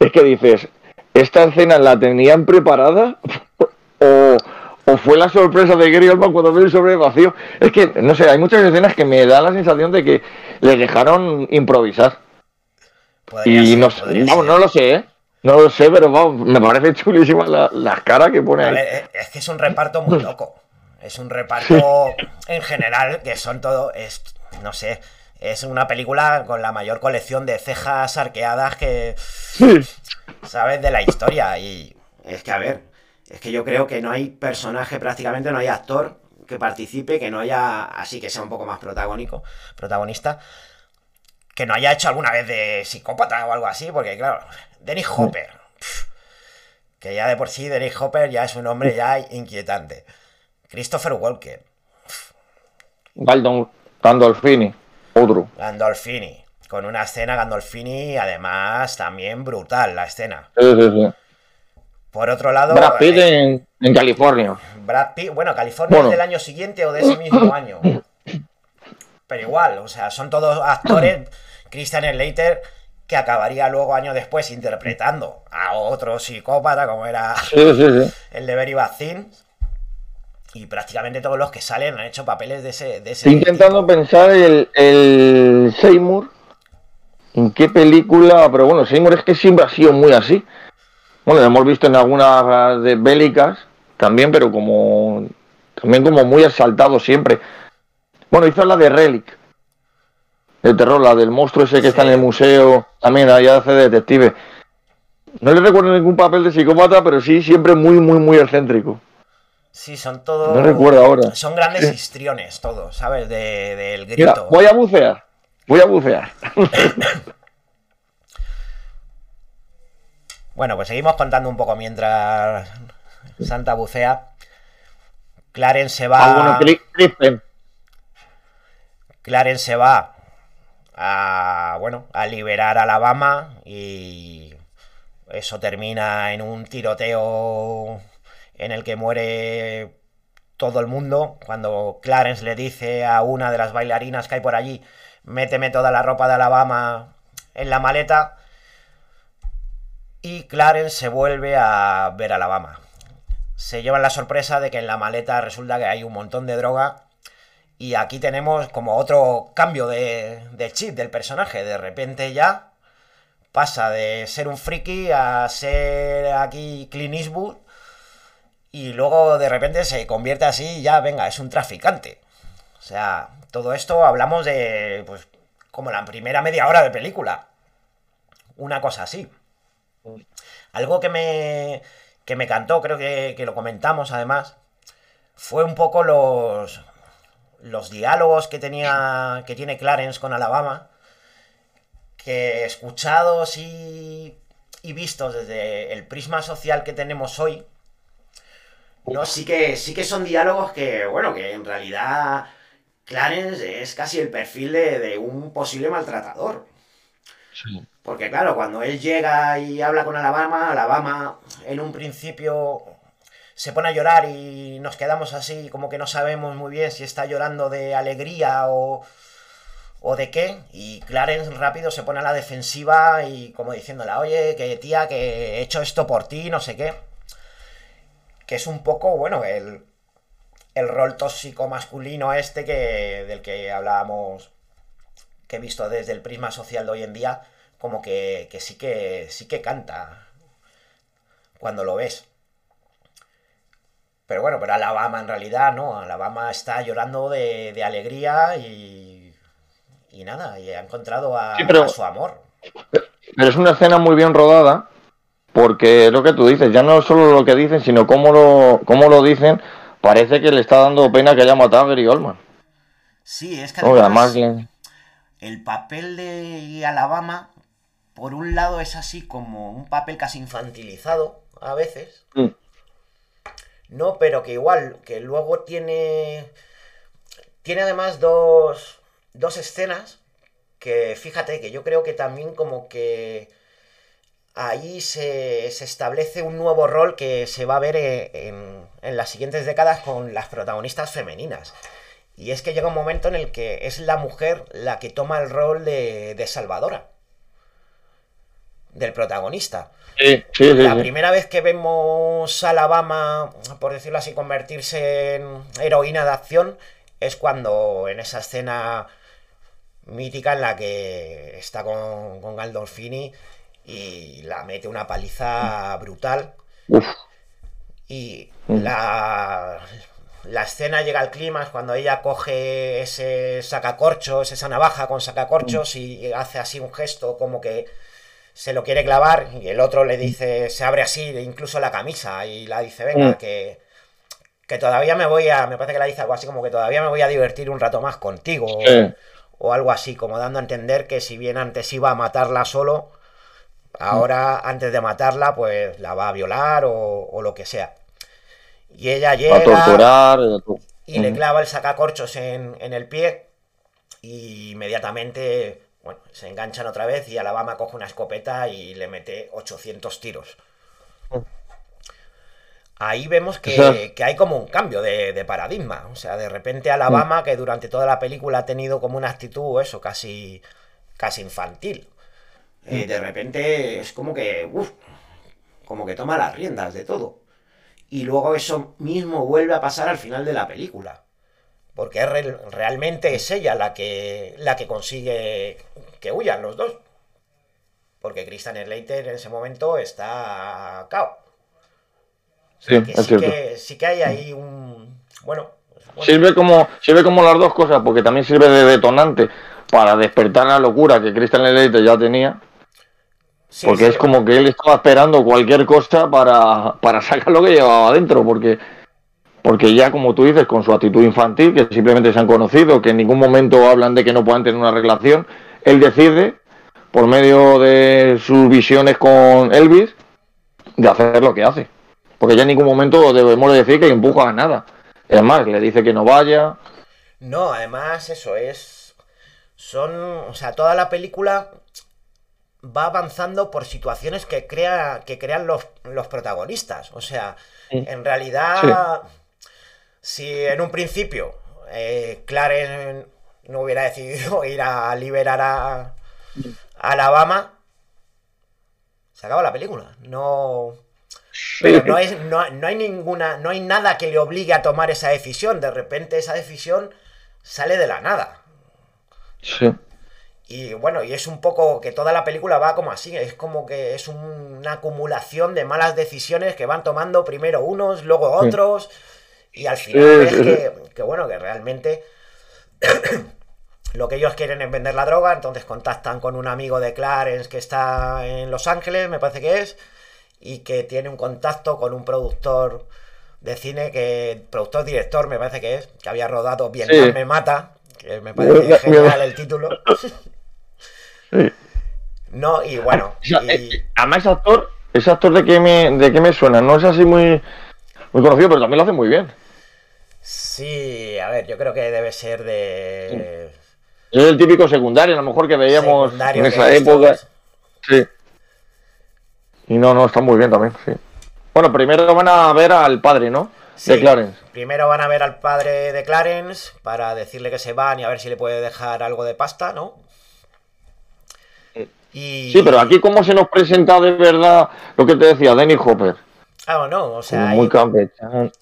es que dices, ¿esta escena la tenían preparada? o, o fue la sorpresa de Gary Oldman cuando ve el sobre vacío? Es que, no sé, hay muchas escenas que me da la sensación de que les dejaron improvisar. Podría y ser, no, vamos, no lo sé, ¿eh? No lo sé, pero vamos, me parece chulísima la, la cara que pone ahí. ver, eh, es que es un reparto muy loco. Es un reparto en general que son todo. Es, no sé. Es una película con la mayor colección de cejas arqueadas que. ¿Sabes? De la historia. Y. Es que, a ver. Es que yo creo que no hay personaje, prácticamente no hay actor que participe, que no haya. Así que sea un poco más protagónico. Protagonista. Que no haya hecho alguna vez de psicópata o algo así. Porque, claro. Dennis Hopper. pf, que ya de por sí Dennis Hopper ya es un hombre ya inquietante. Christopher Walker. Galdon, Gandolfini, otro. Gandolfini. Con una escena Gandolfini, además, también brutal la escena. Sí, sí, sí. Por otro lado. Brad Pitt eh, en, en California. Brad Pitt, bueno, California Bueno. es del año siguiente o de ese mismo año. Pero igual, o sea, son todos actores. Christian Slater, que acabaría luego años después interpretando a otro psicópata, como era Sí, sí, sí. el de Bad Things. Y prácticamente todos los que salen han hecho papeles de ese. De ese Estoy intentando pensar el, el Seymour. ¿En qué película? Pero bueno, Seymour es que siempre ha sido muy así. Bueno, lo hemos visto en algunas de bélicas también, pero como también como muy exaltado siempre. Bueno, hizo la de Relic. De terror, la del monstruo ese que está en el museo. También ahí hace de detective. No le recuerdo ningún papel de psicópata, pero sí siempre muy, muy, muy excéntrico. Sí, son todos. No recuerdo ahora. Son grandes histriones, todos, ¿sabes? De- Del Mira, grito. voy a bucear. Voy a bucear. Bueno, pues seguimos contando un poco mientras Santa bucea. Clarence se va. Ah. Clarence se va a bueno a liberar a Alabama y eso termina en un tiroteo en el que muere todo el mundo cuando Clarence le dice a una de las bailarinas que hay por allí méteme toda la ropa de Alabama en la maleta y Clarence se vuelve a ver Alabama se llevan la sorpresa de que en la maleta resulta que hay un montón de droga y aquí tenemos como otro cambio de, de chip del personaje. De repente ya pasa de ser un friki a ser aquí Clint Eastwood. Y luego de repente se convierte así y ya, venga, es un traficante. O sea, todo esto hablamos de, pues, como la primera media hora de película. Una cosa así. Algo que me, que me cantó, creo que, que lo comentamos además, fue un poco los, los diálogos que tenía que tiene Clarence con Alabama que escuchados y, y vistos desde el prisma social que tenemos hoy no sí que sí que son diálogos que bueno que en realidad Clarence es casi el perfil de, de un posible maltratador porque claro cuando él llega y habla con Alabama Alabama en un principio se pone a llorar y nos quedamos así, como que no sabemos muy bien si está llorando de alegría o, o de qué. Y Clarence rápido se pone a la defensiva y como diciéndola, oye, que tía, que he hecho esto por ti, no sé qué. Que es un poco, bueno, el, el rol tóxico masculino este que, del que hablábamos, que he visto desde el prisma social de hoy en día, como que, que sí que sí que canta cuando lo ves. Pero bueno, pero Alabama en realidad no. Alabama está llorando de, de alegría y, y nada, y ha encontrado a, Sí, pero- a su amor. Pero es una escena muy bien rodada, porque es lo que tú dices, ya no solo lo que dicen, sino cómo lo, cómo lo dicen, parece que le está dando pena que haya matado a Gary Oldman. Sí, es que además, el papel de Alabama, por un lado, es así como un papel casi infantilizado a veces. Mm. No, pero que igual, que luego tiene. Tiene además dos, dos escenas que fíjate que yo creo que también como que ahí se, se establece un nuevo rol que se va a ver en, en las siguientes décadas con las protagonistas femeninas. Y es que llega un momento en el que es la mujer la que toma el rol de, de salvadora del protagonista. Sí, sí, sí, La sí. primera vez que vemos a Alabama, por decirlo así, convertirse en heroína de acción es cuando en esa escena mítica en la que está con, con Gandolfini y la mete una paliza brutal. Uf, Y Mm. la, la escena llega al clímax cuando ella coge ese sacacorchos, esa navaja con sacacorchos y hace así un gesto como que se lo quiere clavar y el otro le dice, se abre así incluso la camisa y la dice, venga, Mm. que, que todavía me voy a, me parece que la dice algo así como que todavía me voy a divertir un rato más contigo o- Sí. o algo así, como dando a entender que si bien antes iba a matarla solo, ahora antes de matarla pues la va a violar o, o lo que sea. Y ella llega. A torturar. Y le clava el sacacorchos en, en el pie. Y inmediatamente, bueno, se enganchan otra vez y Alabama coge una escopeta y le mete 800 tiros. Ahí vemos que, hay como un cambio de, paradigma. O sea, de repente Alabama, que durante toda la película ha tenido como una actitud, eso, casi, casi infantil. Eh, de repente es como que, como que toma las riendas de todo. Y luego eso mismo vuelve a pasar al final de la película. Porque realmente es ella la que, la que consigue que huyan los dos. Porque Christian Slater en ese momento está cao. Sí, es sí, que, sí que hay ahí un. Bueno, pues, Sirve, como, sirve como las dos cosas, porque también sirve de detonante para despertar la locura que Christian Slater ya tenía porque es como que él estaba esperando cualquier cosa para, sacar lo que llevaba adentro, porque, porque ya como tú dices, con su actitud infantil, que simplemente se han conocido, que en ningún momento hablan de que no puedan tener una relación, él decide, por medio de sus visiones con Elvis, de hacer lo que hace. Porque ya en ningún momento debemos decir que empuja a nada. Es más, le dice que no vaya. No, además eso es... Son... O sea, toda la película va avanzando por situaciones que, crea, que crean los, protagonistas. O sea, en realidad, si en un principio eh, Clarence no hubiera decidido ir a liberar a, Alabama, se acaba la película. No. Pero no, es, no, no, hay ninguna. No hay nada que le obligue a tomar esa decisión. De repente esa decisión sale de la nada. Sí. Y bueno, y es un poco que toda la película va como así, es como que es una acumulación de malas decisiones que van tomando primero unos, luego otros, y al final es que, bueno, que realmente lo que ellos quieren es vender la droga, entonces contactan con un amigo de Clarence que está en Los Ángeles, me parece que es, y que tiene un contacto con un productor de cine que, productor director me parece que es, que había rodado Bien me mata, que me parece genial el título. No, y bueno. Eh, además, ese actor, ese actor de qué me, de qué me suena, no es así muy, muy conocido, pero también lo hace muy bien. Sí, a ver, yo creo que debe ser de. Es el típico secundario, a lo mejor que veíamos en esa época. Sí. Y no, no, está muy bien también, sí. Bueno, primero van a ver al padre, ¿no? de Clarence. Primero van a ver al padre de Clarence para decirle que se van y a ver si le puede dejar algo de pasta, ¿no? Sí, pero aquí cómo se nos presenta de verdad lo que te decía, Danny Hopper. Ah, no, o sea... muy campechano.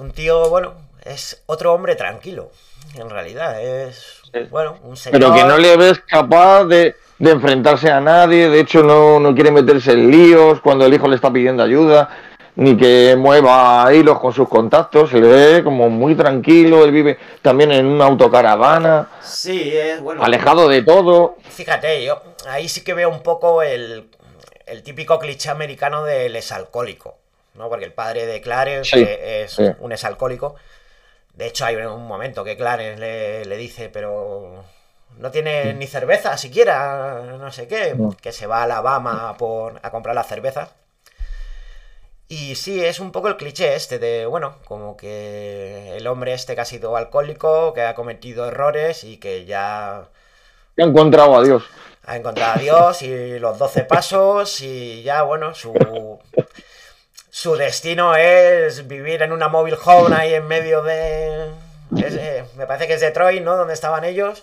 Es un tío, bueno, es otro hombre tranquilo, en realidad. Es, bueno, un señor... Pero que no le ves capaz de, enfrentarse a nadie, de hecho no, no quiere meterse en líos cuando el hijo le está pidiendo ayuda ni que mueva hilos con sus contactos, se le ve como muy tranquilo, él vive también en una autocaravana. Sí, es bueno. Alejado de todo. Fíjate, yo ahí sí que veo un poco el, típico cliché americano del exalcohólico, ¿no? Porque el padre de Clarence es un exalcohólico. De hecho, hay un momento que Clarence le, dice, pero no tiene ni cerveza siquiera, no sé qué, que se va a Alabama por, a comprar la cerveza. Y sí, es un poco el cliché este de, bueno, como que el hombre este que ha sido alcohólico, que ha cometido errores y que ya... Ha encontrado a Dios. Ha encontrado a Dios y los doce pasos y ya, bueno, su, su destino es vivir en una móvil home ahí en medio de... Eh, me parece que es Detroit, ¿no? Donde estaban ellos.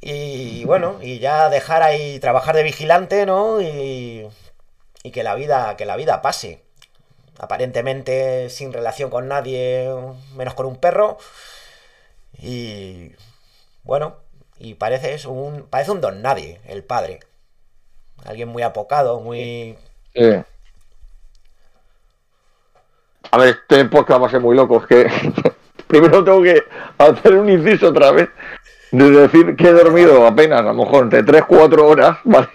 Y bueno, y ya dejar ahí trabajar de vigilante, ¿no? Y y que la vida, que la vida pase. Aparentemente sin relación con nadie, menos con un perro. Y bueno, y parece eso, un, parece un don nadie, el padre. Alguien muy apocado, muy... A ver, este podcast va a ser muy loco. Que primero tengo que hacer un inciso otra vez de decir que he dormido apenas, a lo mejor entre 3-4 horas, ¿vale?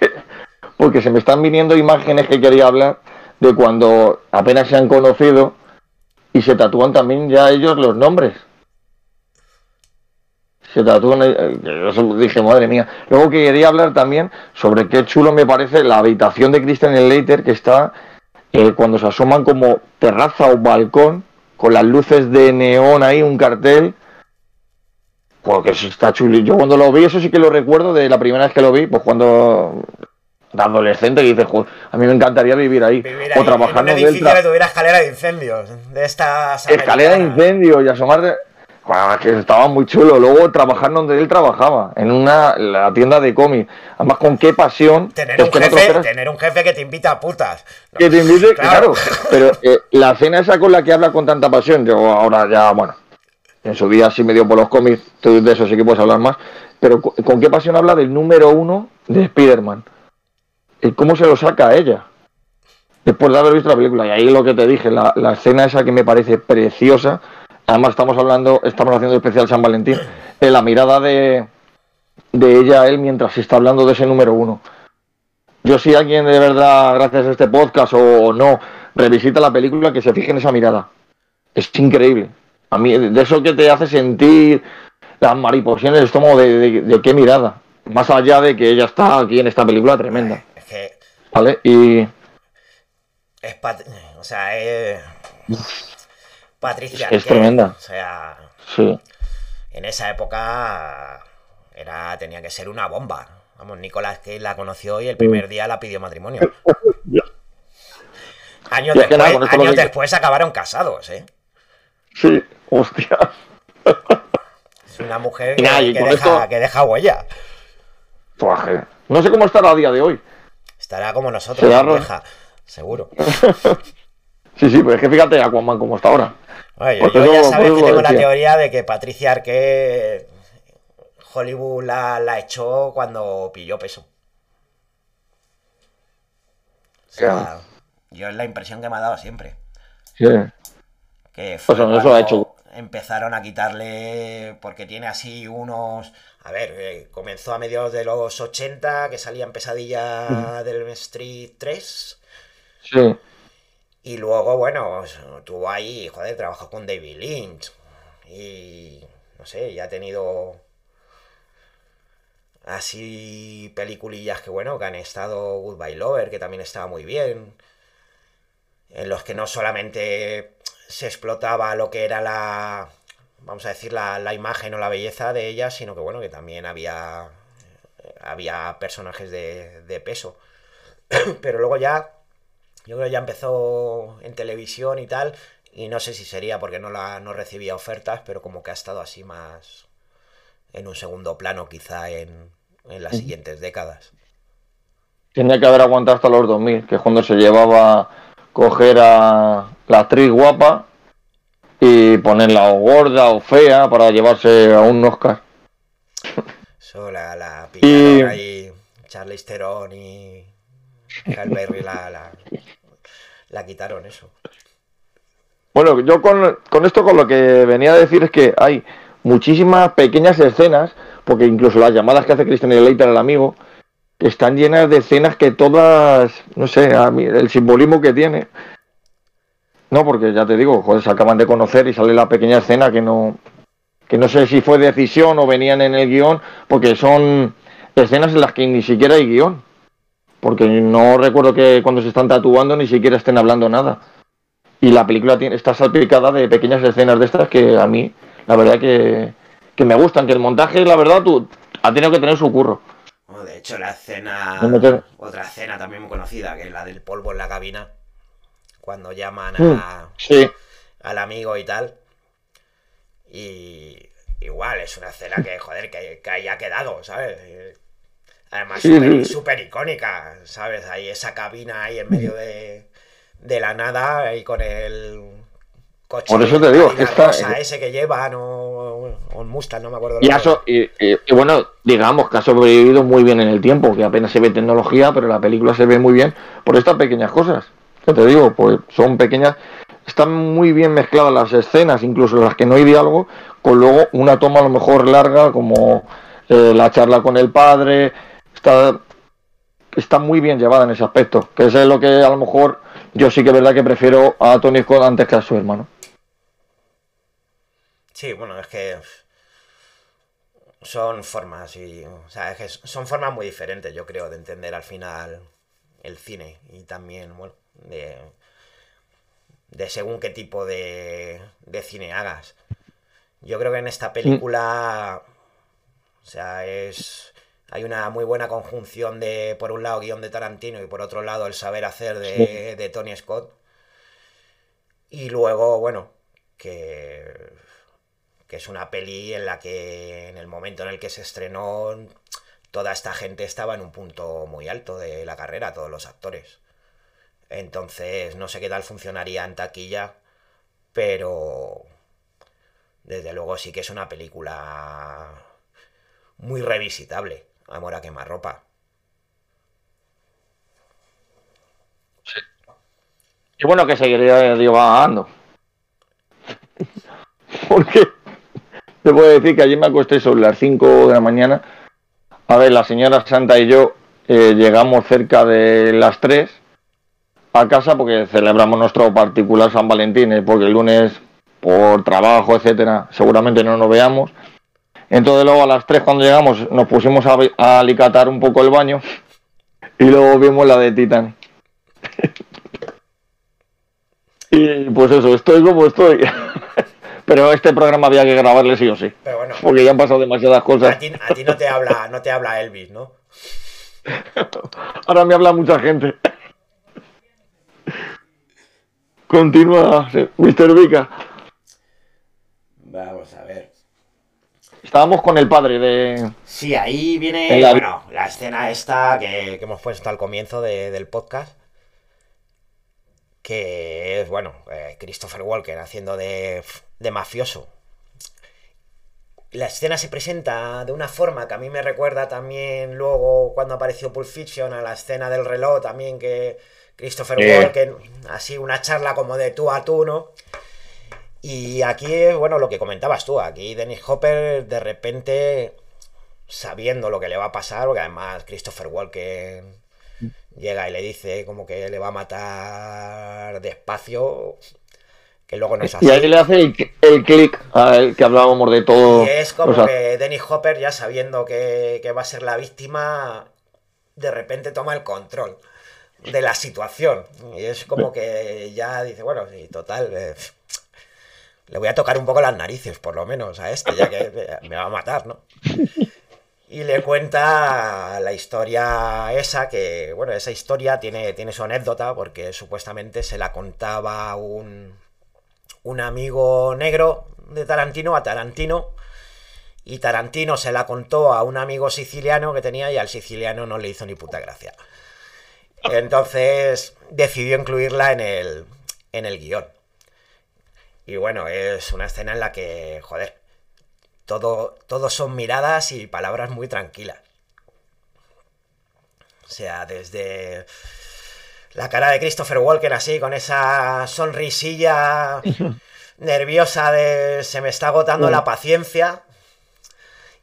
porque se me están viniendo imágenes que quería hablar de cuando apenas se han conocido y se tatúan también ya ellos los nombres. Se tatúan, eh, yo dije, madre mía. Luego quería hablar también sobre qué chulo me parece la habitación de Christian Leiter que está eh, cuando se asoman como terraza o balcón, con las luces de neón ahí, un cartel. Porque eso está chulo. Yo cuando lo vi, eso sí que lo recuerdo de la primera vez que lo vi, pues cuando de adolescente que dices, "Joder, a mí me encantaría vivir ahí. Vivir o trabajar en un edificio tra- que tuviera escalera de incendios. De estas. escalera de americanas. incendio y asomarte. Es que estaba muy chulo. Luego trabajar donde él trabajaba, en una la tienda de cómics. Además, con qué pasión. Tener un, jefe, tener un jefe que te invita a putas. que te invite, Claro. claro. Pero eh, la escena esa con la que habla con tanta pasión, yo ahora ya, bueno, en su día sí me dio por los cómics, tú de eso sí que puedes hablar más, pero co- ¿con qué pasión habla del número uno de Spider-Man? ¿Y cómo se lo saca a ella? Después de haber visto la película, y ahí lo que te dije, la, la escena esa que me parece preciosa, además estamos hablando, estamos haciendo especial San Valentín, de la mirada de, de ella a él mientras está hablando de ese número uno. Yo si alguien de verdad, gracias a este podcast o, no, revisita la película, que se fije en esa mirada. Es increíble. A mí, de eso que te hace sentir las mariposiones del estómago de, de- de qué mirada. Más allá de que ella está aquí en esta película tremenda. Es que ¿Vale? Y es. pat- O sea, es. Patricia. Es tremenda. O sea, sí, en esa época. Era, tenía que ser una bomba. Vamos, Nicolás que la conoció y el primer día la pidió matrimonio. Años, después, nada, años acabaron casados, ¿eh? sí, hostia. Es una mujer nada, que, deja, esto- que deja huella. No sé cómo estará a día de hoy. Estará como nosotros, vieja, seguro. Sí, sí, pero es que fíjate Aquaman como está ahora. Oye, yo ya sabes que tengo la teoría de que Patricia Arquette Hollywood la, la echó cuando pilló peso. O sea, yo es la impresión que me ha dado siempre. Sí. Que fue Pues eso cuando ha hecho- empezaron a quitarle, porque tiene así unos... A ver, eh, comenzó a mediados de los 80, que salía en Pesadilla del Street 3. Sí. Y luego, bueno, tuvo ahí, joder, trabajó con David Lynch. Y no sé, ya ha tenido así peliculillas que, bueno, que han estado Goodbye Lover, que también estaba muy bien. En los que no solamente se explotaba lo que era la, vamos a decir, la, la imagen o la belleza de ella, sino que, bueno, que también había, había personajes de, de peso. Pero luego ya yo creo que ya empezó en televisión y tal. Y no sé si sería porque no, la, no recibía ofertas, pero como que ha estado así más en un segundo plano quizá en, en las siguientes décadas. Tenía que haber aguantado hasta los 2000, que es cuando se llevaba coger a la actriz guapa y ponerla o gorda o fea para llevarse a un Oscar. Eso la, la Y- ahí Charlize Theron y La quitaron eso. Bueno, yo con, con esto con lo que venía a decir es que hay muchísimas pequeñas escenas, porque incluso las llamadas que hace Christian Slater al amigo, están llenas de escenas que todas, no sé, a mí, el simbolismo que tiene. No, porque ya te digo, joder, se acaban de conocer y sale la pequeña escena que no, que no sé si fue decisión o venían en el guion, porque son escenas en las que ni siquiera hay guion. Porque no recuerdo que cuando se están tatuando ni siquiera estén hablando nada. Y la película tiene, está salpicada de pequeñas escenas de estas que a mí, la verdad que, que me gustan. Que el montaje, la verdad, tú, ha tenido que tener su curro. Bueno, de hecho, la escena. Otra escena también muy conocida, que es la del polvo en la cabina. Cuando llaman Mm. a, Sí, al amigo y tal. Y igual, es una escena que, joder, que, que haya quedado, ¿sabes? Además, súper icónica, ¿sabes? Ahí esa cabina ahí en medio de, de la nada, ahí con el coche. Por eso te digo, está- rosa ese que llevan, o, o el Mustang, no me acuerdo. y, eso, y, y- y bueno, digamos que ha sobrevivido muy bien en el tiempo, que apenas se ve tecnología, pero la película se ve muy bien por estas pequeñas cosas. Que te digo, pues son pequeñas, están muy bien mezcladas las escenas, incluso las que no hay diálogo, con luego una toma a lo mejor larga, como eh, la charla con el padre, está, está muy bien llevada en ese aspecto, que eso es lo que a lo mejor yo sí que es verdad que prefiero a Tony Scott antes que a su hermano. Sí, bueno, es que son formas y, o sea, es que son formas muy diferentes, yo creo, de entender al final el cine y también, bueno, de, de según qué tipo de, de cine hagas. Yo creo que en esta película, o sea, es hay una muy buena conjunción de, por un lado, guion de Tarantino y por otro lado, el saber hacer de, de Tony Scott. Y luego, bueno, que, que es una peli en la que en el momento en el que se estrenó, toda esta gente estaba en un punto muy alto de la carrera, todos los actores. Entonces, no sé qué tal funcionaría en taquilla, pero desde luego sí que es una película muy revisitable, Amor a quemarropa. Sí. Y bueno, que seguiría divagando. Porque te puedo decir que allí me acosté sobre las 5 de la mañana. A ver, la señora Santa y yo eh, llegamos cerca de las 3 a casa porque celebramos nuestro particular San Valentín, eh, porque el lunes por trabajo, etcétera, seguramente no nos veamos. Entonces luego a las 3 cuando llegamos nos pusimos a, a alicatar un poco el baño y luego vimos la de Titanic. y pues eso, estoy como estoy. Pero este programa había que grabarle sí o sí. Pero bueno, Porque ya han pasado demasiadas cosas. a ti, a ti no te habla, no te habla Elvis, ¿no? Ahora me habla mucha gente. Continúa, Mr. Vika. Vamos a ver. Estábamos con el padre de. Sí, ahí viene, En la- bueno, la escena esta que, que hemos puesto al comienzo de- del podcast. Que es, bueno, eh, Christopher Walken haciendo de, de mafioso. La escena se presenta de una forma que a mí me recuerda también luego cuando apareció Pulp Fiction a la escena del reloj también que Christopher Sí. Walken, así una charla como de tú a tú, ¿no? Y aquí, bueno, lo que comentabas tú, aquí Dennis Hopper de repente, sabiendo lo que le va a pasar, porque además Christopher Walken llega y le dice como que le va a matar despacio, que luego no es así. Y ahí le hace el, el clic al que hablábamos de todo. Y es como o sea, que Dennis Hopper, ya sabiendo que, que va a ser la víctima, de repente toma el control de la situación. Y es como que ya dice, bueno, sí, total, eh, le voy a tocar un poco las narices, por lo menos, a este, ya que me- va a matar, ¿no? Y le cuenta la historia esa, que, bueno, esa historia tiene, tiene su anécdota, porque supuestamente se la contaba un, un amigo negro de Tarantino a Tarantino, y Tarantino se la contó a un amigo siciliano que tenía y al siciliano no le hizo ni puta gracia. Entonces decidió incluirla en el, en el guion. Y bueno, es una escena en la que, joder, todo, todo son miradas y palabras muy tranquilas. O sea, desde la cara de Christopher Walken así, con esa sonrisilla nerviosa de se me está agotando la paciencia.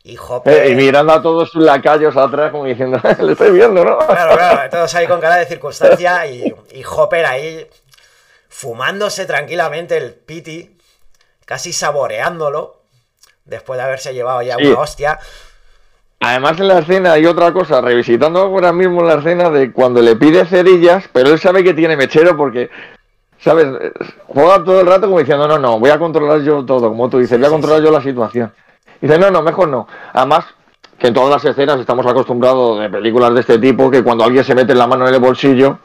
Y Hopper... eh, y mirando a todos sus lacayos atrás, como diciendo, le estoy viendo, ¿no? Claro, claro, todos ahí con cara de circunstancia y, y Hopper ahí fumándose tranquilamente el piti, casi saboreándolo, después de haberse llevado ya Sí. una hostia. Además en la escena hay otra cosa, revisitando ahora mismo la escena de cuando le pide cerillas, pero él sabe que tiene mechero porque, ¿sabes? Juega todo el rato como diciendo, no, no, voy a controlar yo todo, como tú dices, voy a controlar yo la situación. Y dice, no, no, mejor no. Además, que en todas las escenas estamos acostumbrados de películas de este tipo, que cuando alguien se mete la mano en el bolsillo,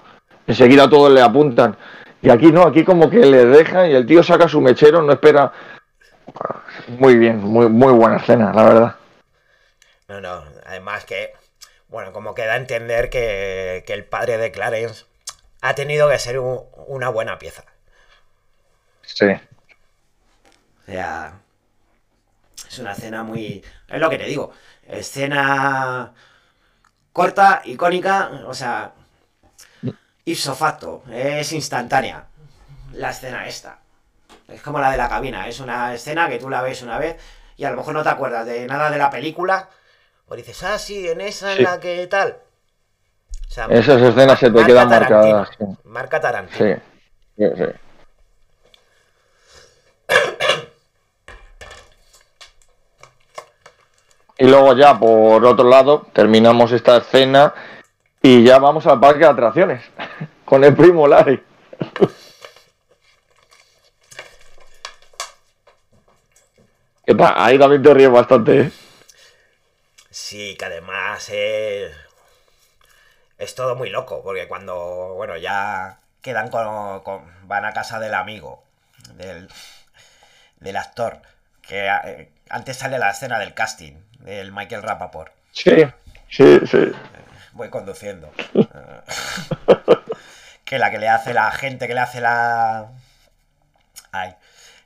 enseguida todos le apuntan. Y aquí no, aquí como que le dejan y el tío saca su mechero, no espera. Muy bien, muy, muy buena escena, la verdad. No, no, además que, bueno, como que da a entender que, que el padre de Clarence ha tenido que ser un- una buena pieza. Sí. O sea, es una escena muy... Es lo que te digo, escena corta, icónica, o sea, ipso facto, es instantánea la escena esta. Es como la de la cabina, es una escena que tú la ves una vez y a lo mejor no te acuerdas de nada de la película, o dices, ah, sí, en esa en Sí. la que tal. O sea, Esas escenas se te quedan Tarantino, marcadas. Sí. Marca Tarantino. Sí. Sí, sí. Y luego ya por otro lado terminamos esta escena y ya vamos al parque de atracciones. con el primo Larry. Ahí también te ríes bastante, ¿eh? Sí, que además es... es todo muy loco, porque cuando, bueno, ya quedan con, con- van a casa del amigo, del, del actor, que eh, antes sale la escena del casting, del Michael Rapaport. Sí, sí, sí. Voy conduciendo. que la que le hace la gente que le hace la. Ay,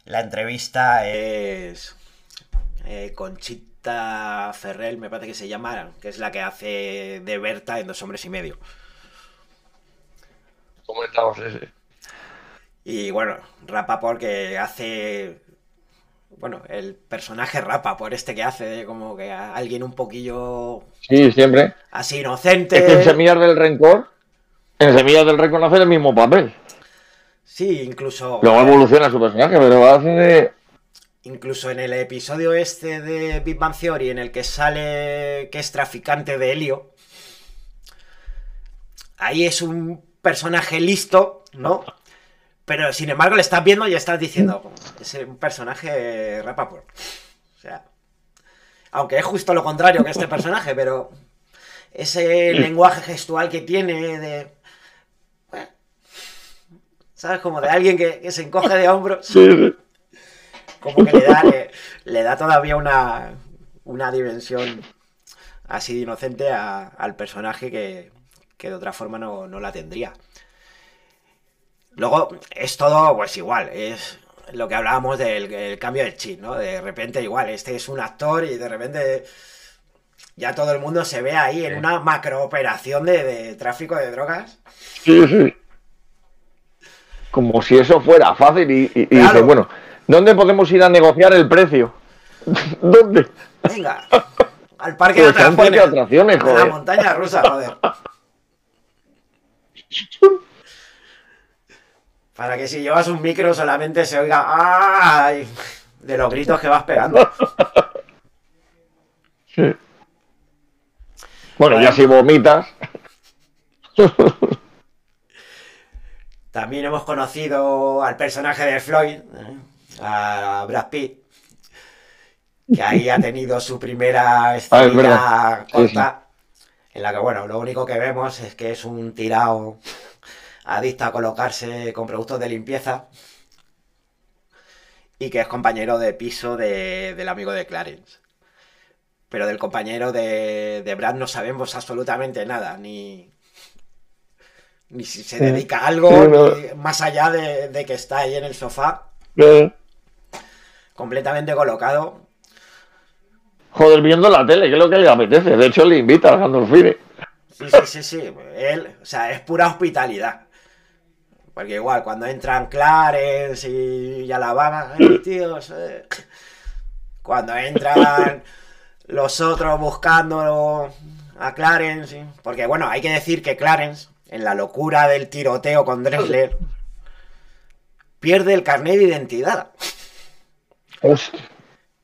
la entrevista es. eh, Conchita Ferrell, me parece que se llama, que es la que hace de Berta en Dos Hombres y Medio. Comentamos ese. Y bueno, Rapaport que hace. Bueno, el personaje Rapaport este que hace como que a alguien un poquillo Sí, siempre. así Es inocente. que en Semillas del Rencor, en Semillas del Rencor no hace el mismo papel. Sí, incluso. Luego evoluciona su personaje, pero hace de. Incluso en el episodio este de Big Bang Theory, en el que sale que es traficante de helio, ahí es un personaje listo, ¿no? Pero sin embargo le estás viendo y estás diciendo, es un personaje Rapaport. O sea, aunque es justo lo contrario que este personaje, pero ese lenguaje gestual que tiene de... bueno, ¿Sabes? Como de alguien que, que se encoge de hombros Sí, sí. como que le da, le, le da todavía una, una dimensión así de inocente a- al personaje que, que de otra forma no, no la tendría. Luego es todo pues igual, es lo que hablábamos del el cambio de chip, ¿no? De repente igual, este es un actor y de repente ya todo el mundo se ve ahí en una macrooperación de, de tráfico de drogas. Sí, sí. Como si eso fuera fácil y, y- y Claro. dice, bueno, ¿dónde podemos ir a negociar el precio? ¿Dónde? Venga, al parque de Pues al parque de atracciones. atracciones, a la montaña rusa, joder. Para que si llevas un micro solamente se oiga ¡ay! de los gritos que vas pegando. Sí. Bueno, ya si vomitas. También hemos conocido al personaje de Floyd, ¿eh? a Brad Pitt, que ahí ha tenido su primera Ah, es escena. Sí, corta, en la que, bueno, lo único que vemos es que es un tirado adicto a colocarse con productos de limpieza y que es compañero de piso de- del amigo de Clarence. Pero del compañero de, de Brad no sabemos absolutamente nada, ni, ni si se dedica a algo, Sí, no. ni más allá de, de que está ahí en el sofá, completamente colocado. Joder, viendo la tele, que es lo que le apetece. De hecho, le invita al Gandolfini. Sí, sí, sí, sí. Él, o sea, es pura hospitalidad. Porque igual, cuando entran Clarence y, Alabama, ¡ay, tíos! eh". Cuando entran los otros buscando a Clarence. Porque bueno, hay que decir que Clarence, en la locura del tiroteo con Drexler, pierde el carnet de identidad.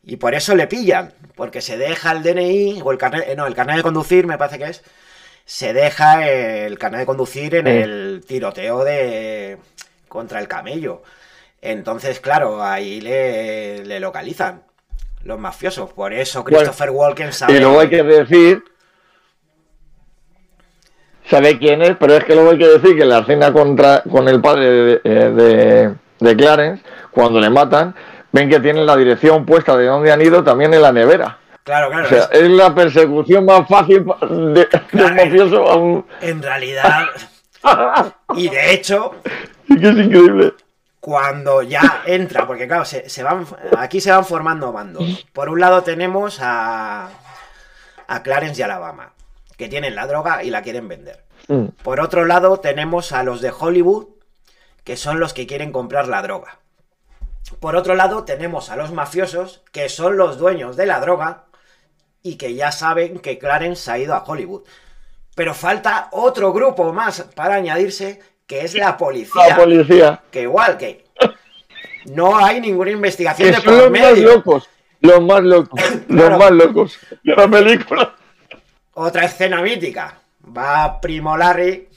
Y por eso le pillan, porque se deja el DNI, o el carnet, eh, no, el carnet de conducir me parece que es, se deja el carnet de conducir en Sí. el tiroteo de contra el camello. Entonces, claro, ahí le, le localizan los mafiosos. Por eso Christopher Walken sabe... Y luego hay que decir. Sabe quién es, pero es que luego hay que decir que la escena contra, con el padre de, eh, de, de Clarence, cuando le matan, ven que tienen la dirección puesta de dónde han ido también en la nevera. Claro, claro. O sea, es- es la persecución más fácil de, de un Claro. mafioso a un. en realidad... Y de hecho, Sí que es increíble. cuando ya entra, porque claro, se, se van, aquí se van formando bandos. Por un lado tenemos a, a Clarence y Alabama, que tienen la droga y la quieren vender. Mm. Por otro lado tenemos a los de Hollywood, que son los que quieren comprar la droga. Por otro lado tenemos a los mafiosos, que son los dueños de la droga y que ya saben que Clarence se ha ido a Hollywood. Pero falta otro grupo más para añadirse, que es la policía La policía. que igual que no hay ninguna investigación Que de por los más locos. Los más locos. Claro. Los más locos de la película. Otra escena mítica. Va Primo Larry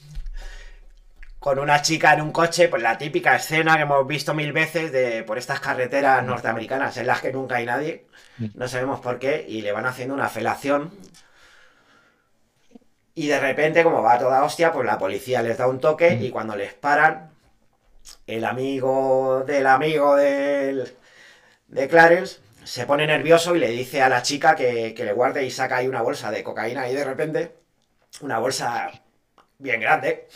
con una chica en un coche, pues la típica escena que hemos visto mil veces de por estas carreteras norteamericanas en las que nunca hay nadie, no sabemos por qué, y le van haciendo una felación. Y de repente, como va toda hostia, pues la policía les da un toque y cuando les paran, el amigo del amigo del, de Clarence se pone nervioso y le dice a la chica que, que le guarde y saca ahí una bolsa de cocaína y de repente, una bolsa bien grande,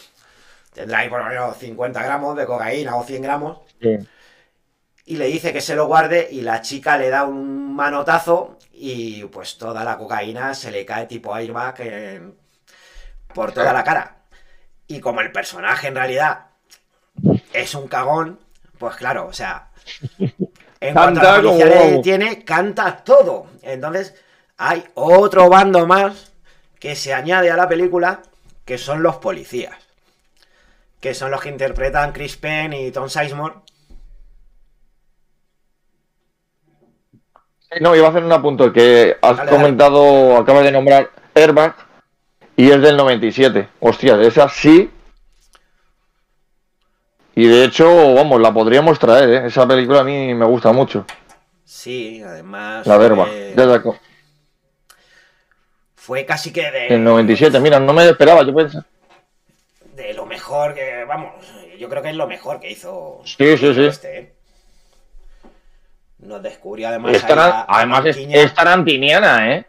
tendrá ahí por lo menos 50 gramos de cocaína o 100 gramos. Y le dice que se lo guarde y la chica le da un manotazo y pues toda la cocaína se le cae tipo airbag en- por toda la cara. Y como el personaje en realidad es un cagón, pues claro, o sea, en cuanto a la policía le tiene, canta todo. Entonces hay otro bando más que se añade a la película, que son los policías que son los que interpretan Chris Penn y Tom Sizemore. No, iba a hacer un apunto que has Dale, dale. comentado, acabas de nombrar Airbag y es del 97. Hostia, esa sí. Y de hecho, vamos, la podríamos traer, ¿eh? Esa película a mí me gusta mucho. Sí, además La verba. fue, casi que de, el 97. Mira, no me esperaba, yo pensé. Mejor que, vamos, yo creo que es lo mejor que hizo, Sí, sí, sí. este, ¿eh? Nos descubrió además a- además es, Manquiña. es tarantiniana, ¿eh?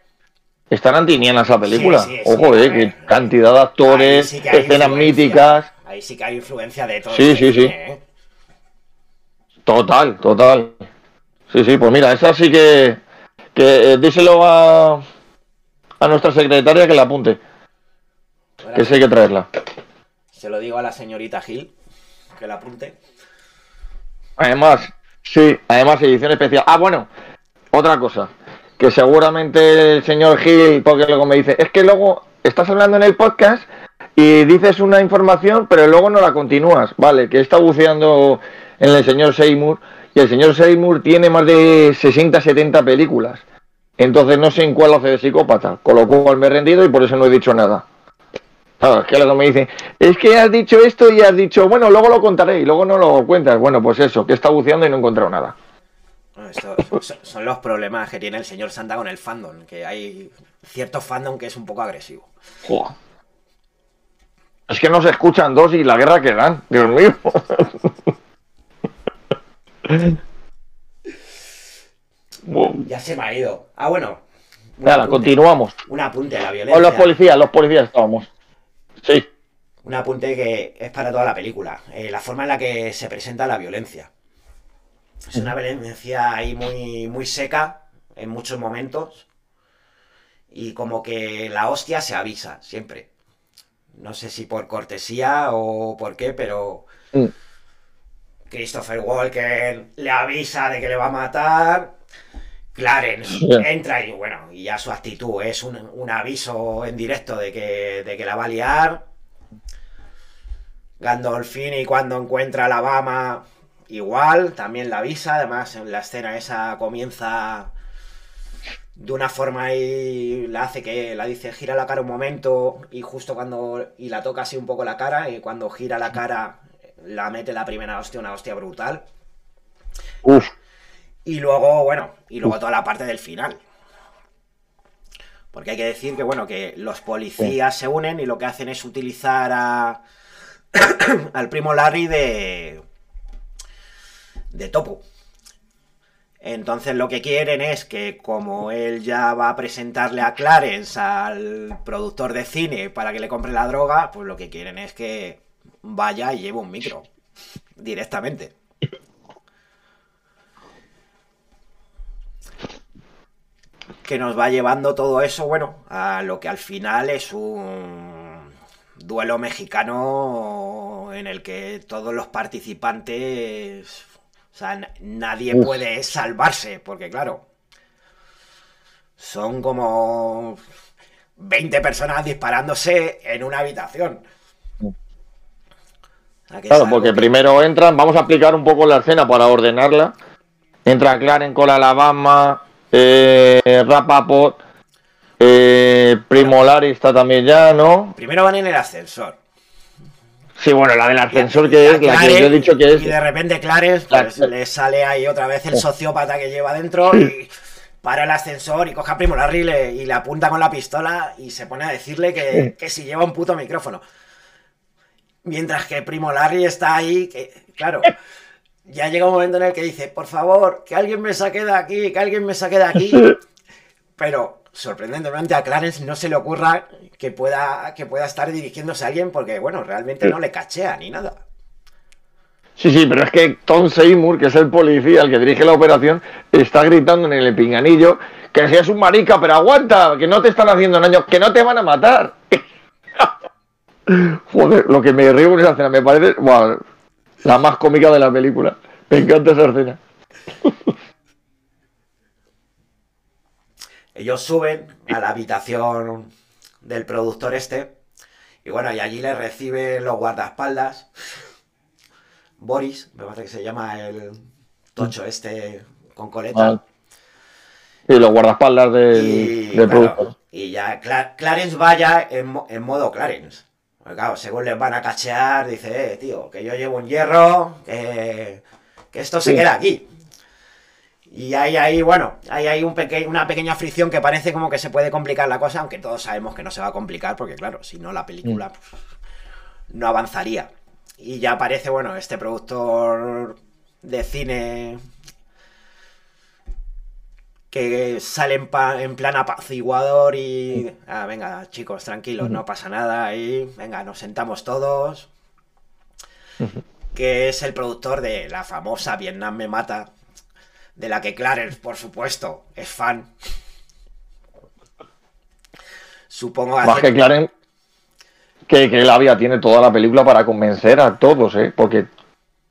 Es tarantiniana esa película. Sí, sí, sí, Ojo, eh, que cantidad de actores, escenas míticas. Ahí sí que hay influencia de todo. Sí, este sí, sí. ¿eh? Total, total. Sí, sí, pues mira, esa sí que. que eh, díselo a, a nuestra secretaria que la apunte. Que sí hay que traerla. Se lo digo a la señorita Gil, que la apunte. Además, sí, además edición especial. Ah, bueno, otra cosa. Que seguramente el señor Gil, porque luego me dice, es que luego estás hablando en el podcast y dices una información, pero luego no la continúas. Vale, que está buceando en el señor Seymour y el señor Seymour tiene más de 60, 70 películas. Entonces no sé en cuál hace de psicópata, con lo cual me he rendido y por eso no he dicho nada. Claro, es que luego me dicen, es que has dicho esto y has dicho, bueno, luego lo contaré y luego no lo cuentas. Bueno, pues eso, que está buceando y no he encontrado nada. Bueno, esto son- los problemas que tiene el señor Santa con el fandom, que hay cierto fandom que es un poco agresivo. Joder. Es que no se escuchan dos y la guerra que dan, Dios mío. Ya se me ha ido. Ah, bueno. Nada, apunte, continuamos. Un apunte a la Con los violencia. policías, los policías estábamos. Sí. Un apunte que es para toda la película. eh, la forma en la que se presenta la violencia. Es una violencia ahí muy, muy seca en muchos momentos. Y como que la hostia se avisa siempre. No sé si por cortesía o por qué, pero Mm. Christopher Walker le avisa de que le va a matar. Clarence entra y bueno, y ya su actitud es un, un aviso en directo de que, de que la va a liar. Gandolfini cuando encuentra a Alabama igual, también la avisa. Además, en la escena esa comienza de una forma y la hace que la dice gira la cara un momento y justo cuando y la toca así un poco la cara y cuando gira la cara la mete la primera hostia, una hostia brutal. Uf. Y luego, bueno, y luego toda la parte del final. Porque hay que decir que, bueno, que los policías se unen y lo que hacen es utilizar a, al primo Larry de, de Topo. Entonces lo que quieren es que como él ya va a presentarle a Clarence al productor de cine para que le compre la droga, pues lo que quieren es que vaya y lleve un micro directamente. Que nos va llevando todo eso, bueno, a lo que al final es un duelo mexicano en el que todos los participantes, o sea, nadie Uf. puede salvarse, porque claro, son como 20 personas disparándose en una habitación. Claro, porque que- primero entran, vamos a aplicar un poco la escena para ordenarla. Entra Claren con Alabama, eh, Rapaport, eh, Primo Lari está también ya, ¿no? Primero van en el ascensor. Sí, bueno, la del ascensor que es, la que yo he dicho que es. Y de repente Clarence, pues le sale ahí otra vez el sociópata que lleva dentro y para el ascensor y coge a Primo Larry y le, y le apunta con la pistola y se pone a decirle que, que si lleva un puto micrófono. Mientras que Primo Larry está ahí, que, claro, ya llega un momento en el que dice, por favor, que alguien me saque de aquí, que alguien me saque de aquí. Pero sorprendentemente a Clarence no se le ocurra que pueda, que pueda estar dirigiéndose a alguien porque, bueno, realmente no le cachea ni nada. Sí, sí, pero es que Tom Seymour, que es el policía, el que dirige la operación, está gritando en el pinganillo que seas un marica, pero aguanta, que no te están haciendo daño, que no te van a matar. Joder, lo que me río con esa escena, me parece la más cómica de la película. Me encanta esa escena. Ellos suben a la habitación del productor este. Y bueno, y allí les reciben los guardaespaldas. Boris, me parece que se llama el tocho este con coleta. Y los guardaespaldas del, productor. Y ya Clarence vaya en, en modo Clarence. Claro, según les van a cachear, dice, eh, tío, que yo llevo un hierro, que, esto se queda aquí. Y hay ahí, bueno, hay ahí un una pequeña fricción que parece como que se puede complicar la cosa, aunque todos sabemos que no se va a complicar, porque claro, si no la película mm. pues, no avanzaría. Y ya aparece, bueno, este productor de cine que sale en, plan apaciguador y... Ah, venga, chicos, tranquilos, no pasa nada. Y venga, nos sentamos todos. Que es el productor de la famosa Vietnam me mata, de la que Clarence, por supuesto, es fan. Supongo Más que Clarence, que, que había tiene toda la película para convencer a todos, ¿eh? Porque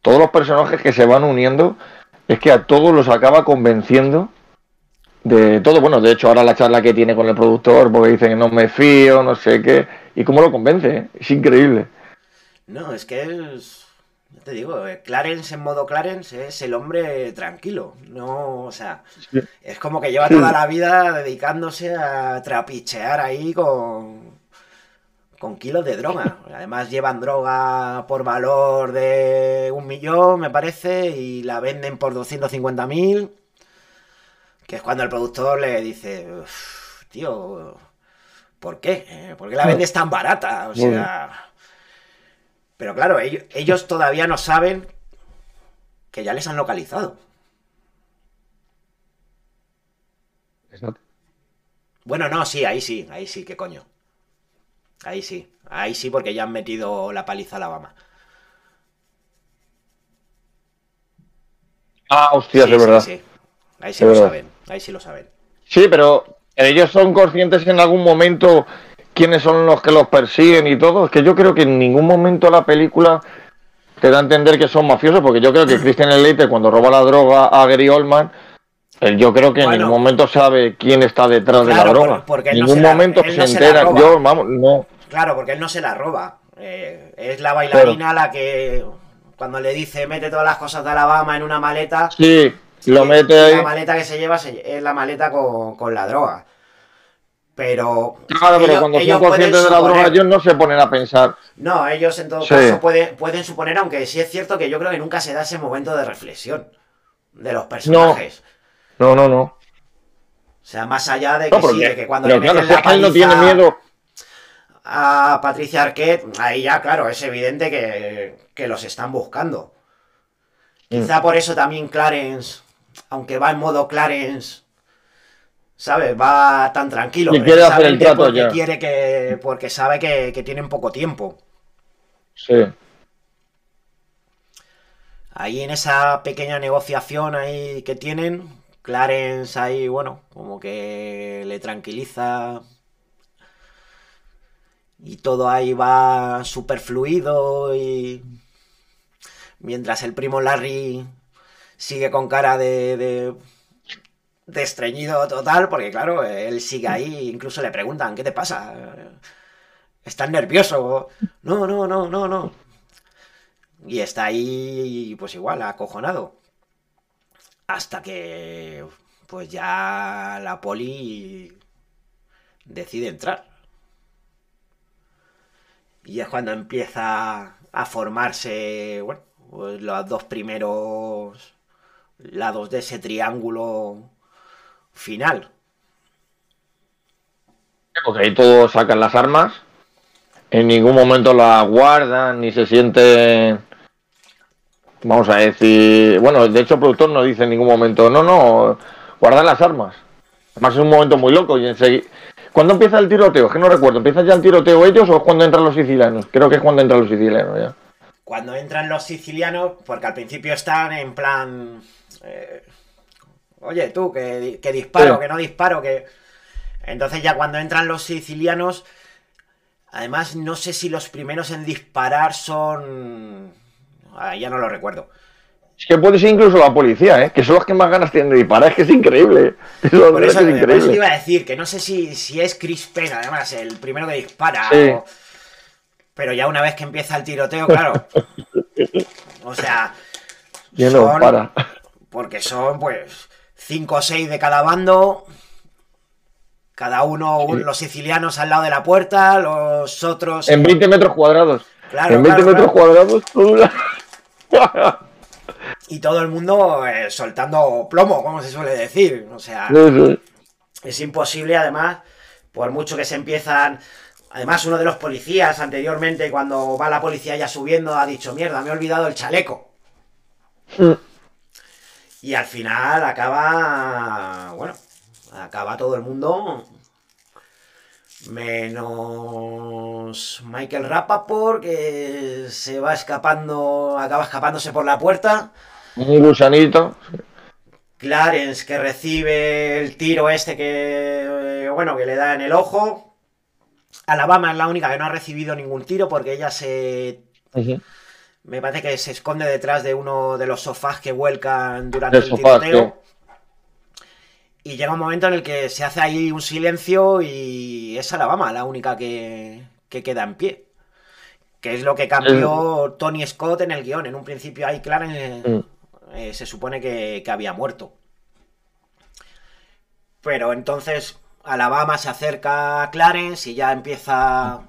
todos los personajes que se van uniendo, es que a todos los acaba convenciendo de todo. Bueno, de hecho, ahora la charla que tiene con el productor, porque dicen que no me fío, no sé qué. ¿Y cómo lo convence? ¿eh? Es increíble. No, es que es te digo, eh, Clarence en modo Clarence es el hombre tranquilo. No, o sea, es como que lleva toda la vida dedicándose a trapichear ahí con, con kilos de droga. Además llevan droga por valor de un millón, me parece, y la venden por 250 mil. Que es cuando el productor le dice, tío, ¿por qué? ¿Por qué la vendes tan barata? O sea... Pero claro, ellos, todavía no saben que ya les han localizado. Bueno, no, sí, ahí sí, ahí sí, qué coño. Ahí sí, ahí sí, porque ya han metido la paliza a Alabama. Ah, hostia, es verdad. Sí, Ahí sí lo saben, ahí sí lo saben. Sí, pero ellos son conscientes en algún momento quiénes son los que los persiguen y todo. Es que yo creo que en ningún momento la película te da a entender que son mafiosos, porque yo creo que Christian Leite cuando roba la droga a Gary Oldman, él yo creo que en ningún momento sabe quién está detrás de la droga. en ningún momento se, entera. Yo, vamos, no. Claro, porque él no se la roba. Eh, es la bailarina la que cuando le dice mete todas las cosas de Alabama en una maleta. Sí, lo mete ahí. La maleta que se lleva es la maleta con, con la droga. Pero. Claro, pero cuando son conscientes de la droga, ellos no se ponen a pensar. No, ellos en todo caso pueden, pueden suponer, aunque sí es cierto que yo creo que nunca se da ese momento de reflexión de los personajes. No, no, no. O sea, más allá de que sí, de que cuando le meten la no tiene miedo. a Patricia Arquette, ahí ya, claro, es evidente que, que los están buscando. Quizá mm. por eso también Clarence, aunque va en modo Clarence, ¿sabes? Va tan tranquilo. Y quiere hacer el trato porque Quiere que, porque sabe que, que tienen poco tiempo. Sí. Ahí en esa pequeña negociación ahí que tienen, Clarence ahí, bueno, como que le tranquiliza. Y todo ahí va súper fluido y... Mientras el primo Larry sigue con cara de de estreñido total, porque claro, él sigue ahí, incluso le preguntan, ¿qué te pasa? ¿Estás nervioso? No, no, no, no, no. Y está ahí, pues igual, acojonado. Hasta que, pues ya la poli decide entrar. Y es cuando empieza a formarse, bueno, pues los dos primeros lados de ese triángulo final. Porque ahí todos sacan las armas, en ningún momento las guardan ni se sienten, vamos a decir, bueno, de hecho el productor no dice en ningún momento, no, no, guardan las armas. Además es un momento muy loco y enseguida... ¿Cuándo empieza el tiroteo? Es que no recuerdo. ¿Empieza ya el tiroteo ellos o es cuando entran los sicilianos? Creo que es cuando entran los sicilianos ya. Cuando entran los sicilianos, porque al principio están en plan... eh, Oye, tú, que, que disparo, Sí. que no disparo, que... Entonces ya cuando entran los sicilianos... Además, no sé si los primeros en disparar son... Ah, ya no lo recuerdo. Es que puede ser incluso la policía, ¿eh? Que son los que más ganas tienen de disparar. Es que es increíble. Eso Por es eso, es te iba a decir que no sé si, si es Chris Penn, además, el primero que dispara. Sí. o- Pero ya una vez que empieza el tiroteo, claro. o sea. Ya no, son- para. Porque son, pues, cinco o seis de cada bando. Cada uno, un- los sicilianos al lado de la puerta, los otros. En 20 metros cuadrados. Claro, en 20 claro, metros claro. cuadrados. todo la- Y todo el mundo eh, soltando plomo, como se suele decir. O sea. Sí, sí. Es imposible, además, por mucho que se empiezan. Además, uno de los policías anteriormente, cuando va la policía ya subiendo, ha dicho: Mierda, me he olvidado el chaleco. Mm. Y al final acaba. Bueno, acaba todo el mundo. Menos Michael Rappaport, que se va escapando, acaba escapándose por la puerta. Un gusanito. Clarence que recibe el tiro este que, bueno, que le da en el ojo. Alabama es la única que no ha recibido ningún tiro porque ella se... Me parece que se esconde detrás de uno de los sofás que vuelcan durante el sofá, tiroteo. Y llega un momento en el que se hace ahí un silencio y es Alabama la única que, que queda en pie. Que es lo que cambió Tony Scott en el guion. En un principio ahí Clarence Mm. eh, se supone que, que había muerto. Pero entonces Alabama se acerca a Clarence y ya empieza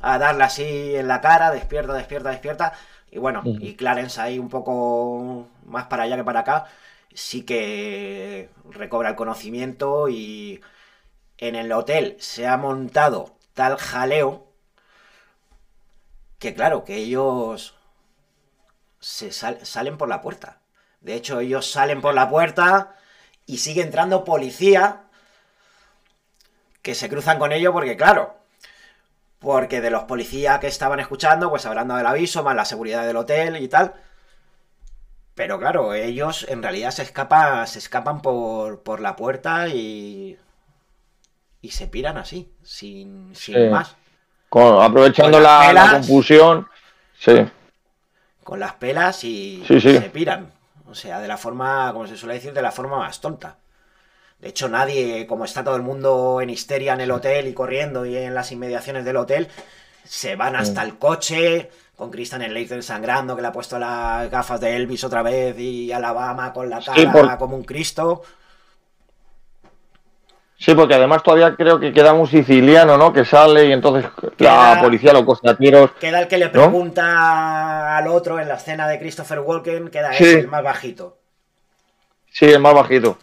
a darle así en la cara, despierta, despierta, despierta. Y bueno, y Clarence ahí un poco más para allá que para acá, sí que recobra el conocimiento y en el hotel se ha montado tal jaleo que claro, que ellos se sal- salen por la puerta. De hecho, ellos salen por la puerta y sigue entrando policía que se cruzan con ellos porque, claro, porque de los policías que estaban escuchando, pues habrán dado el aviso, más la seguridad del hotel y tal. Pero claro, ellos en realidad se escapan, se escapan por, por la puerta y, y se piran así, sin, sin Sí. más. Con- aprovechando Con la, confusión. Sí. con las pelas y Sí, sí. se piran. O sea, de la forma, como se suele decir, de la forma más tonta. De hecho, nadie, como está todo el mundo en histeria en el hotel y corriendo y en las inmediaciones del hotel, se van hasta el coche con Christian Slater sangrando, que le ha puesto las gafas de Elvis otra vez y Alabama con la cara Sí, por- como un Cristo. Sí, porque además todavía creo que queda un siciliano, ¿no? Que sale y entonces Queda- la policía lo coge a tiros. Queda el que le pregunta al otro en la escena de Christopher Walken, queda Sí. ese, el más bajito. Sí, el más bajito.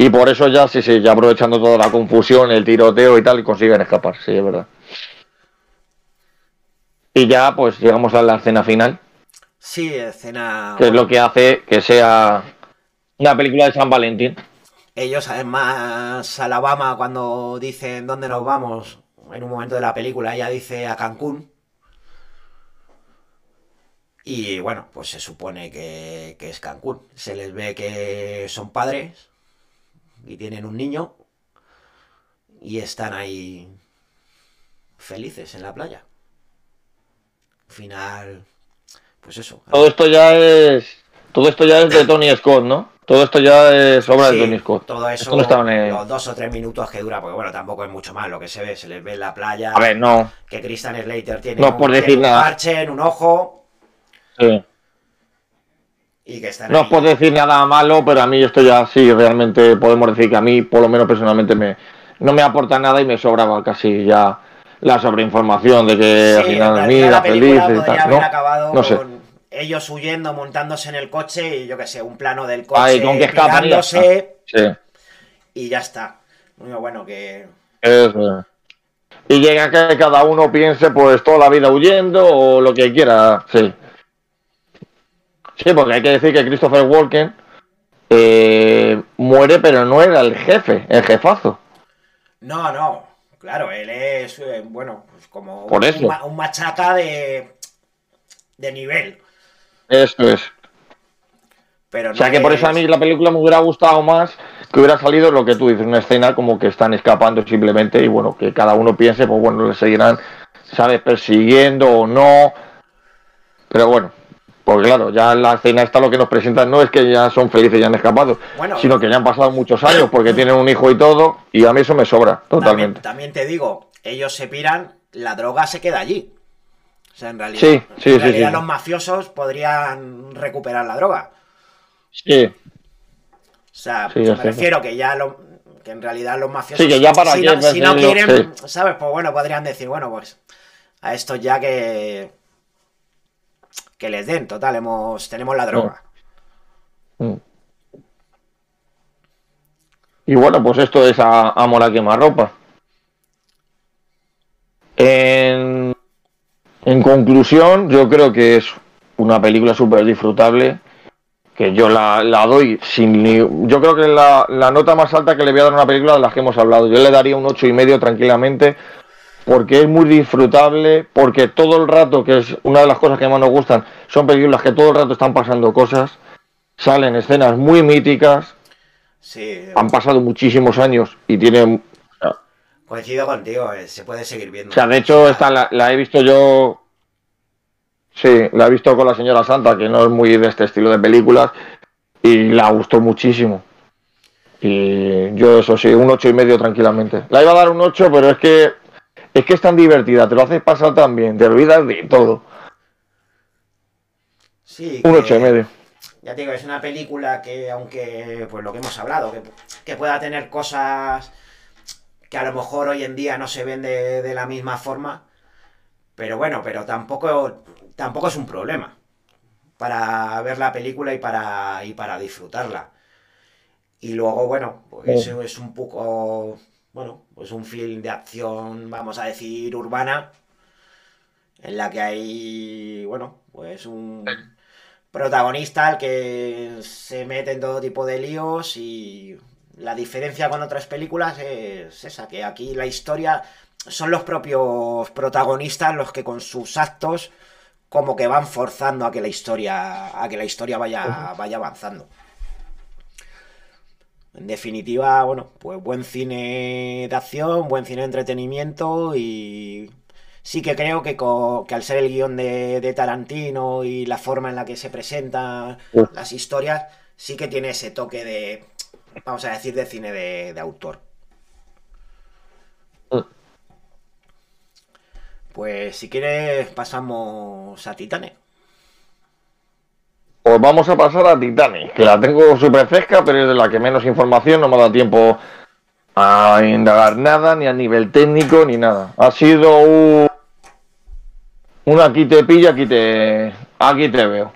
Y por eso ya, sí, sí, ya aprovechando toda la confusión, el tiroteo y tal, consiguen escapar, sí, es verdad. Y ya, pues llegamos a la escena final, Sí, escena... que es lo que hace que sea una película de San Valentín. Ellos, además, Alabama, cuando dicen dónde nos vamos, en un momento de la película, ella dice a Cancún. Y bueno, pues se supone que, que es Cancún. Se les ve que son padres y tienen un niño y están ahí felices en la playa. Final, pues eso. Todo esto ya es. Todo esto ya es de Tony Scott, ¿no? Todo esto ya es obra de Tony Scott. Todo eso, no en los dos o tres minutos que dura, porque bueno, tampoco es mucho más lo que se ve. Se les ve en la playa. A ver, no. que Christian Slater tiene, No un, por decir tiene un nada. parche en un ojo sí. Y que están No ahí. es por decir nada malo, pero a mí esto ya sí, realmente podemos decir que a mí, por lo menos personalmente, me, no me aporta nada y me sobraba casi ya la sobreinformación de que al Sí, en final mira, la película feliz y tal. haber No, acabado no sé. con ellos huyendo, montándose en el coche y yo qué sé, un plano del coche Ay, con que escapan y Sí, y ya está. Bueno, bueno, que eso es. Y llega que cada uno piense pues toda la vida huyendo o lo que quiera, sí. Sí, porque hay que decir que Christopher Walken eh, muere, pero no era el jefe, el jefazo. no, no, claro, él es eh, bueno, pues como Por un, eso. ma- un machaca de de nivel, Eso es. pero O sea no que por eso a mí la película me hubiera gustado más que hubiera salido lo que tú dices, una escena como que están escapando simplemente y bueno, que cada uno piense, pues bueno, le seguirán, ¿sabes? Persiguiendo o no. Pero bueno, pues claro, ya en la escena esta lo que nos presentan no es que ya son felices y han escapado, Bueno. sino que ya han pasado muchos años porque tienen un hijo y todo y a mí eso me sobra totalmente. también te digo, ellos se piran, la droga se queda allí. O sea, en realidad, Sí, sí, en realidad sí. los mafiosos podrían recuperar la droga. Sí, O sea, me refiero que ya lo, que en realidad los mafiosos. Sí, que ya para si, no, si no quieren. ¿sabes? Pues bueno, podrían decir, bueno, pues a estos ya que. Que les den, total, hemos, tenemos la droga. Mm. Y bueno, pues esto es a, a quemarropa. En, en conclusión, yo creo que es una película súper disfrutable, que yo la, la doy sin ni... Yo creo que la, la nota más alta que le voy a dar a una película de las que hemos hablado. Yo le daría un ocho y medio tranquilamente, porque es muy disfrutable, porque todo el rato, que es una de las cosas que más nos gustan, son películas que todo el rato están pasando cosas, salen escenas muy míticas, Sí, han pasado muchísimos años y tienen... coincido contigo, eh, se puede seguir viendo. O sea, de hecho, esta la, la he visto yo... Sí, la he visto con la señora Santa, que no es muy de este estilo de películas, y la gustó muchísimo. Y yo eso sí, un ocho y medio tranquilamente. La iba a dar un 8, pero es que es que es tan divertida, te lo haces pasar tan bien, te olvidas de todo. Sí, Un que- ocho y medio. Ya te digo, es una película que, aunque, pues lo que hemos hablado, que, que pueda tener cosas que a lo mejor hoy en día no se ven de, de la misma forma, pero bueno, pero tampoco, tampoco es un problema para ver la película y para, y para disfrutarla. Y luego, bueno, pues Sí. es un poco, bueno, pues un film de acción, vamos a decir, urbana, en la que hay, bueno, pues un protagonista al que se mete en todo tipo de líos y la diferencia con otras películas es esa, que aquí la historia son los propios protagonistas los que con sus actos como que van forzando a que la historia a que la historia vaya vaya avanzando. En definitiva, bueno, pues buen cine de acción, buen cine de entretenimiento y sí que creo que, co- que al ser el guion de, de Tarantino y la forma en la que se presentan las historias, sí que tiene ese toque de, vamos a decir, de cine de, de autor. Pues si quieres pasamos a Titane. Pues vamos a pasar a Titanic, que la tengo súper fresca, pero es de la que menos información, no me dado tiempo a indagar nada, ni a nivel técnico, ni nada. Ha sido un, un aquí te pillo, aquí te, aquí te veo.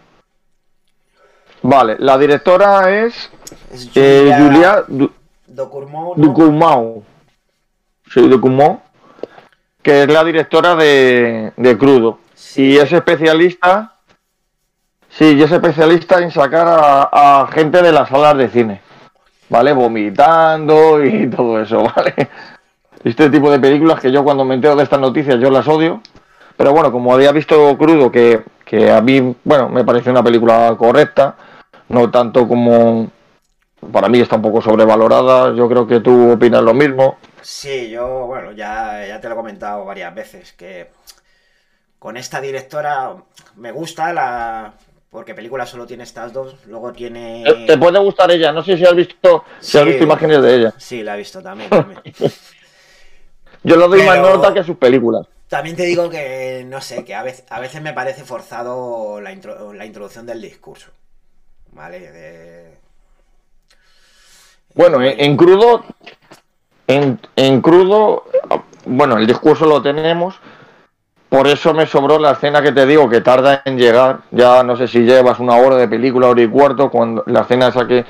Vale, la directora es Es eh, Julia Du-. Sí, Ducournau, que es la directora de, de Crudo. Sí. Y es especialista, sí, y es especialista en sacar a, a gente de las salas de cine, ¿vale? Vomitando y todo eso, ¿vale? Este tipo de películas que yo cuando me entero de estas noticias yo las odio. Pero bueno, como había visto Crudo, que, que a mí, bueno, me parece una película correcta, no tanto como... Para mí está un poco sobrevalorada, yo creo que tú opinas lo mismo. Sí, yo, bueno, ya, ya te lo he comentado varias veces, que con esta directora me gusta la... Porque película solo tiene estas dos, luego tiene... Te- Te puede gustar ella, no sé si has visto, si has visto imágenes de ella. Sí, la he visto también. También, Yo le doy más nota que a sus películas. También te digo que, no sé, que a veces, a veces me parece forzado la, intro- la introducción del discurso. ¿Vale? De... Bueno, en, en crudo, en, en crudo, bueno, el discurso lo tenemos, por eso me sobró la escena que te digo que tarda en llegar. Ya no sé si llevas una hora de película, hora y cuarto, cuando la escena esa que,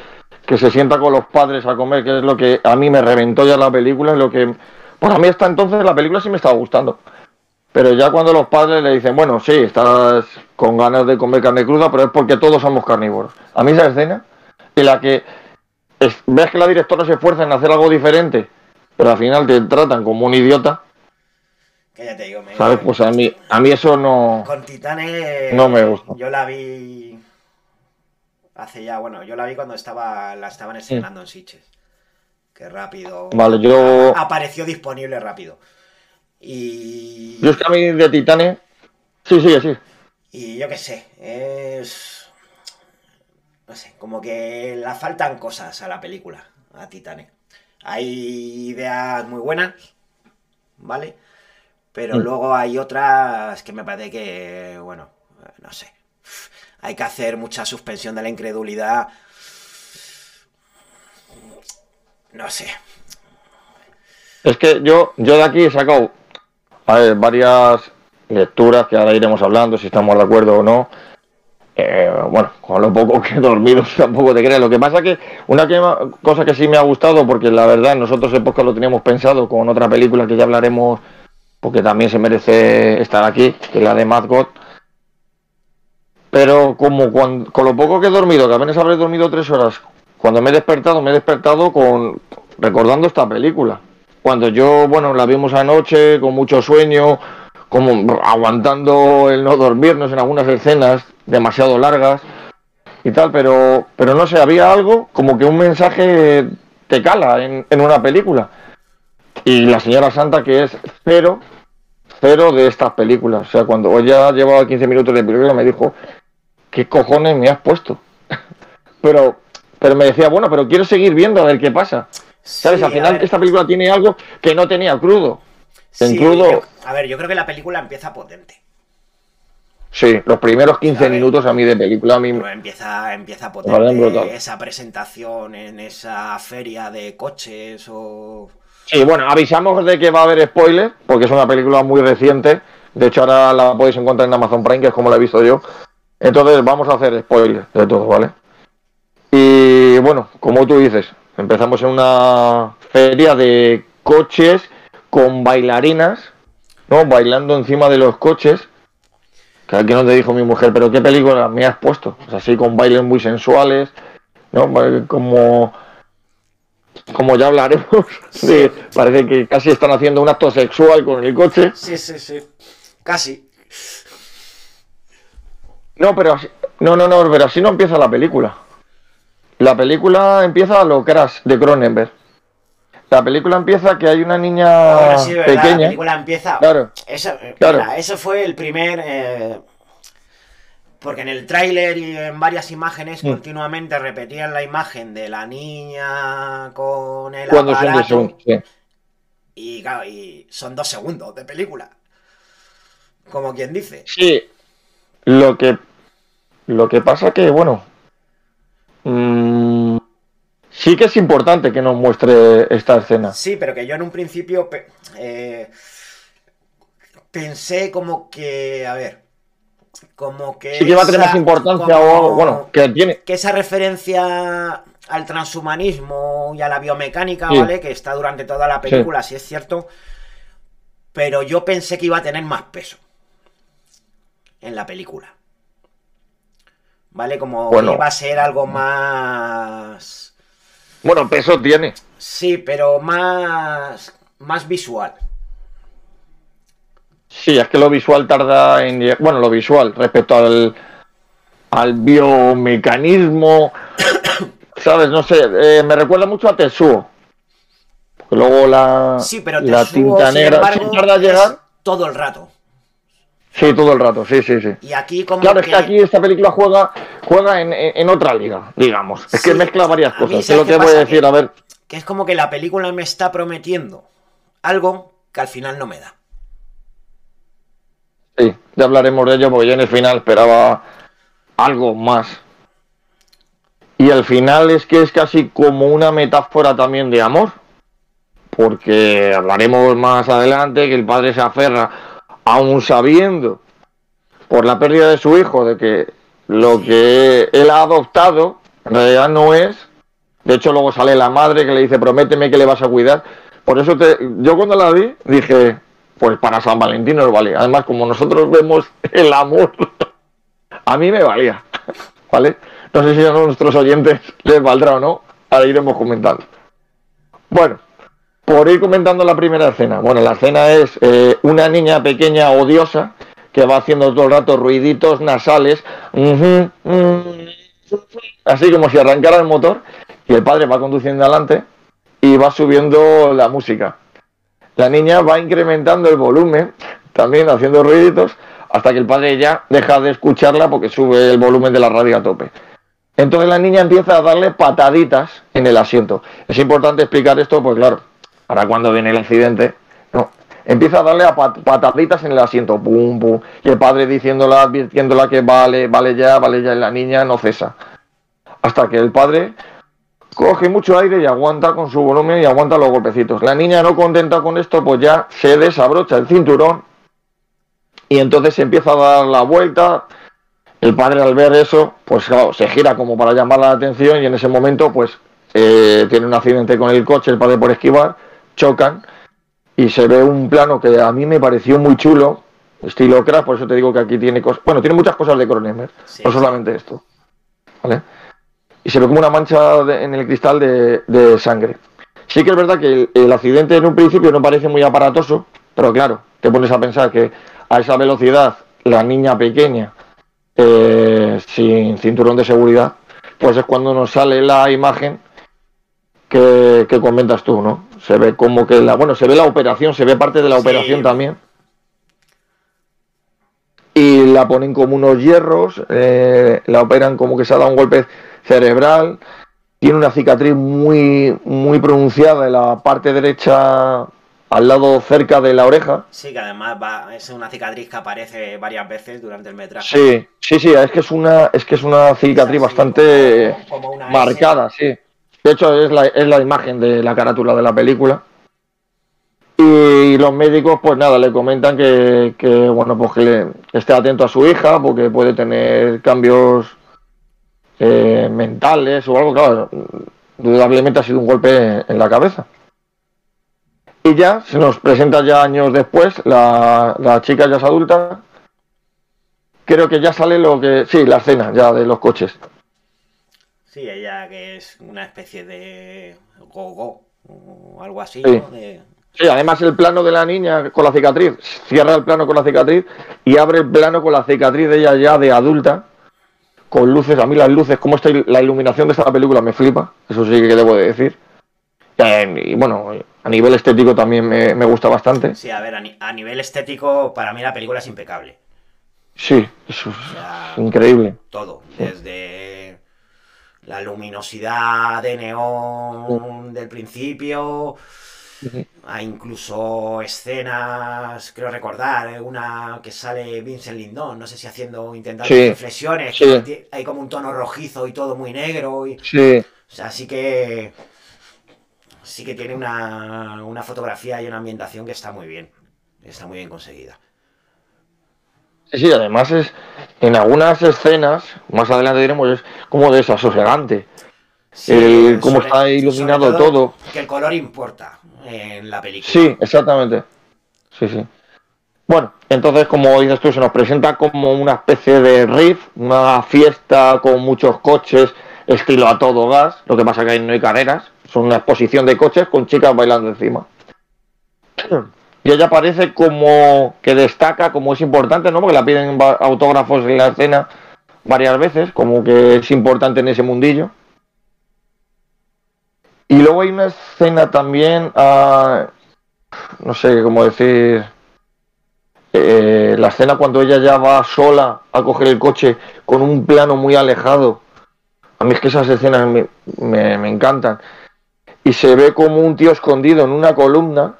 que se sienta con los padres a comer, que es lo que a mí me reventó ya la película, es lo que. Pues a mí hasta entonces la película sí me estaba gustando. Pero ya cuando los padres le dicen, bueno, sí, estás con ganas de comer carne cruda, pero es porque todos somos carnívoros. A mí esa escena, en la que ves que la directora se esfuerza en hacer algo diferente, pero al final te tratan como un idiota, que ya te digo, me, ¿Sabes? Pues a mí, a mí eso no. Con Titanes. No me gusta. Yo la vi. Hace ya, bueno, yo la vi cuando estaba la estaban estrenando en Sitges. Que rápido. Vale, yo. Apareció disponible rápido. Y. Yo es que a mí de Titanes. Sí, sí, sí. Y yo qué sé, es. No sé, como que le faltan cosas a la película, a Titanes. Hay ideas muy buenas, ¿vale? Pero mm. luego hay otras que me parece que, bueno, no sé. Hay que hacer mucha suspensión de la incredulidad. No sé. Es que yo, yo de aquí he sacado varias lecturas que ahora iremos hablando, si estamos de acuerdo o no. Eh, bueno, con lo poco que he dormido tampoco te crees. Lo que pasa es que una cosa que sí me ha gustado, porque la verdad nosotros en podcast lo teníamos pensado con otra película que ya hablaremos porque también se merece estar aquí, que la de Mad God. Pero como con lo poco que he dormido, que apenas habré dormido tres horas, cuando me he despertado, me he despertado con recordando esta película. Cuando yo, bueno, la vimos anoche con mucho sueño, como aguantando el no dormirnos en algunas escenas demasiado largas y tal, pero, pero no sé, había algo como que un mensaje te cala en, en una película. Y la señora Santa que es cero cero de estas películas. O sea, cuando ya llevaba 15 minutos de película me dijo, ¿qué cojones me has puesto? pero, pero me decía, bueno, pero quiero seguir viendo a ver qué pasa. ¿Sabes? Al final esta película tiene algo que no tenía crudo. en crudo... a ver, yo creo que la película empieza potente. Sí, los primeros 15 minutos a mí de película a mí empieza empieza potente esa presentación en esa feria de coches o Sí, bueno, avisamos de que va a haber spoilers, porque es una película muy reciente. De hecho, ahora la podéis encontrar en Amazon Prime, que es como la he visto yo. Entonces, vamos a hacer spoilers de todo, ¿vale? Y bueno, como tú dices, empezamos en una feria de coches con bailarinas, ¿no? Bailando encima de los coches. Que aquí no te dijo mi mujer, pero ¿qué película me has puesto? O sea, así con bailes muy sensuales, ¿no? Como como ya hablaremos, sí. parece que casi están haciendo un acto sexual con el coche. Sí, sí, sí. Casi. No, pero así, no, no, no, pero así no empieza la película. La película empieza a lo crash de Cronenberg. La película empieza que hay una niña pequeña. La película empieza. Claro. Eso, claro. eso fue el primer. Eh, porque en el tráiler y en varias imágenes mm. continuamente repetían la imagen de la niña con el Cuando aparato. Son y, claro, y son dos segundos de película. Como quien dice. Sí. Lo que. Lo que pasa que, bueno. Mm, sí que es importante que nos muestre esta escena. Sí, pero que yo en un principio. Eh, pensé como que. A ver como que. Sí que va a tener más importancia o bueno, que tiene. Que esa referencia al transhumanismo y a la biomecánica, ¿vale? Que está durante toda la película, si es cierto. Pero yo pensé que iba a tener más peso en la película. ¿Vale? Como iba a ser algo más. Bueno, peso tiene. Sí, pero más. más visual. Sí, es que lo visual tarda en. Bueno, lo visual respecto al, al biomecanismo. ¿Sabes? No sé, eh, me recuerda mucho a Tetsuo. luego la, sí, pero la tinta negra tarda a llegar. Todo el rato. Sí, todo el rato, sí, sí, sí. Y aquí como Claro, es que aquí esta película juega, juega en, en, otra liga, digamos. Es que mezcla varias cosas. Es lo que voy a decir, a ver. Que es como que la película me está prometiendo algo que al final no me da. Sí, ya hablaremos de ello porque yo en el final esperaba algo más. Y al final es que es casi como una metáfora también de amor. porque hablaremos más adelante que el padre se aferra, aún sabiendo por la pérdida de su hijo, de que lo que él ha adoptado en realidad no es. De hecho, luego sale la madre que le dice, prométeme que le vas a cuidar. Por eso te, yo cuando la vi dije, pues para San Valentín nos vale. Además, como nosotros vemos el amor, a mí me valía. ¿Vale? No sé si a nuestros oyentes les valdrá o no. Ahora iremos comentando. Bueno, por ir comentando la primera escena. Bueno, la escena es eh, una niña pequeña odiosa que va haciendo todo el rato ruiditos nasales, así como si arrancara el motor, y el padre va conduciendo adelante y va subiendo la música. La niña va incrementando el volumen, también haciendo ruiditos, hasta que el padre ya deja de escucharla porque sube el volumen de la radio a tope. Entonces la niña empieza a darle pataditas en el asiento. Es importante explicar esto, pues claro, para cuando viene el accidente, no, empieza a darle a pataditas en el asiento, pum, pum, y el padre diciéndola, advirtiéndola que vale, vale ya, vale ya, y la niña no cesa. Hasta que el padre coge mucho aire y aguanta con su volumen y aguanta los golpecitos. La niña no contenta con esto, pues ya se desabrocha el cinturón y entonces se empieza a dar la vuelta. El padre al ver eso, pues claro, se gira como para llamar la atención y en ese momento pues eh, tiene un accidente con el coche, el padre por esquivar, chocan y se ve un plano que a mí me pareció muy chulo, estilo crash, por eso te digo que aquí tiene cosas, bueno, tiene muchas cosas de Cronenberg, no solamente esto, ¿vale? Y se ve como una mancha en el cristal de, sangre. Sí que es verdad que el, accidente en un principio no parece muy aparatoso, pero claro, te pones a pensar que a esa velocidad la niña pequeña eh, sin cinturón de seguridad, pues es cuando nos sale la imagen que, que comentas tú, ¿no? Se ve como que la, bueno, se ve la operación, se ve parte de la operación también. Y la ponen como unos hierros, eh, la operan como que se ha dado un golpe cerebral. Tiene una cicatriz muy, muy pronunciada en la parte derecha, al lado cerca de la oreja. Sí, que además va, es una cicatriz que aparece varias veces durante el metraje. Sí, sí, sí, es que es una, es que es una cicatriz bastante marcada, sí. De hecho, es la, es la imagen de la carátula de la película. Y los médicos, pues nada, le comentan que, bueno, pues que, esté atento a su hija, porque puede tener cambios eh, mentales o algo, claro, indudablemente ha sido un golpe en la cabeza. Y ya se nos presenta ya años después, la, la chica ya es adulta. Creo que ya sale lo que. Sí, la escena ya de los coches. Sí, ella que es una especie de go-go o algo así. Sí. además el plano de la niña con la cicatriz, cierra el plano con la cicatriz y abre el plano con la cicatriz de ella ya de adulta, con luces, a mí las luces, como está la iluminación de esta película me flipa, eso sí que debo de decir. Y bueno, a nivel estético también me, gusta bastante. Sí, a ver, a, nivel estético para mí la película es impecable. Sí, eso es increíble. Todo, desde la luminosidad de neón del principio, a incluso escenas, creo recordar, eh, una que sale Vincent Lindon, no sé si haciendo, intentando reflexiones, hay como un tono rojizo y todo muy negro. Y, sí. O sea, sí que sí que tiene una, una fotografía y una ambientación que está muy bien, está muy bien conseguida. Sí, además es en algunas escenas, más adelante diremos, es como desasosegante. Sí, cómo está iluminado todo, Que el color importa en la película. Sí, exactamente. Sí, sí. Bueno, entonces, como dices tú, se nos presenta como una especie de riff, una fiesta con muchos coches, estilo a todo gas. Lo que pasa que ahí no hay carreras, son una exposición de coches con chicas bailando encima y ella parece como que destaca, como es importante, ¿no? Porque la piden autógrafos en la escena varias veces, como que es importante en ese mundillo. Y luego hay una escena también, ah, no sé cómo decir, eh, la escena cuando ella ya va sola a coger el coche con un plano muy alejado. A mí es que esas escenas me, me encantan. Y se ve como un tío escondido en una columna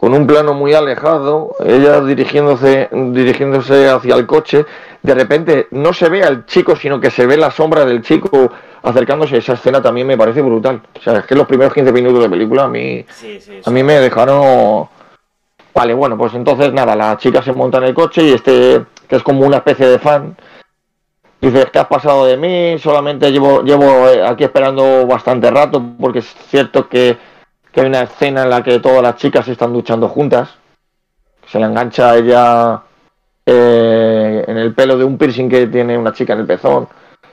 con un plano muy alejado, ella dirigiéndose, dirigiéndose hacia el coche, de repente no se ve al chico, sino que se ve la sombra del chico acercándose. Esa escena también me parece brutal. O sea, es que los primeros 15 minutos de película a mí, a mí me dejaron... Vale, bueno, pues entonces nada, la chica se monta en el coche y este, que es como una especie de fan, dice, que has pasado de mí, solamente llevo, llevo eh, aquí esperando bastante rato, porque es cierto que, que hay una escena en la que todas las chicas se están duchando juntas. Se le engancha a ella eh, en el pelo de un piercing que tiene una chica en el pezón,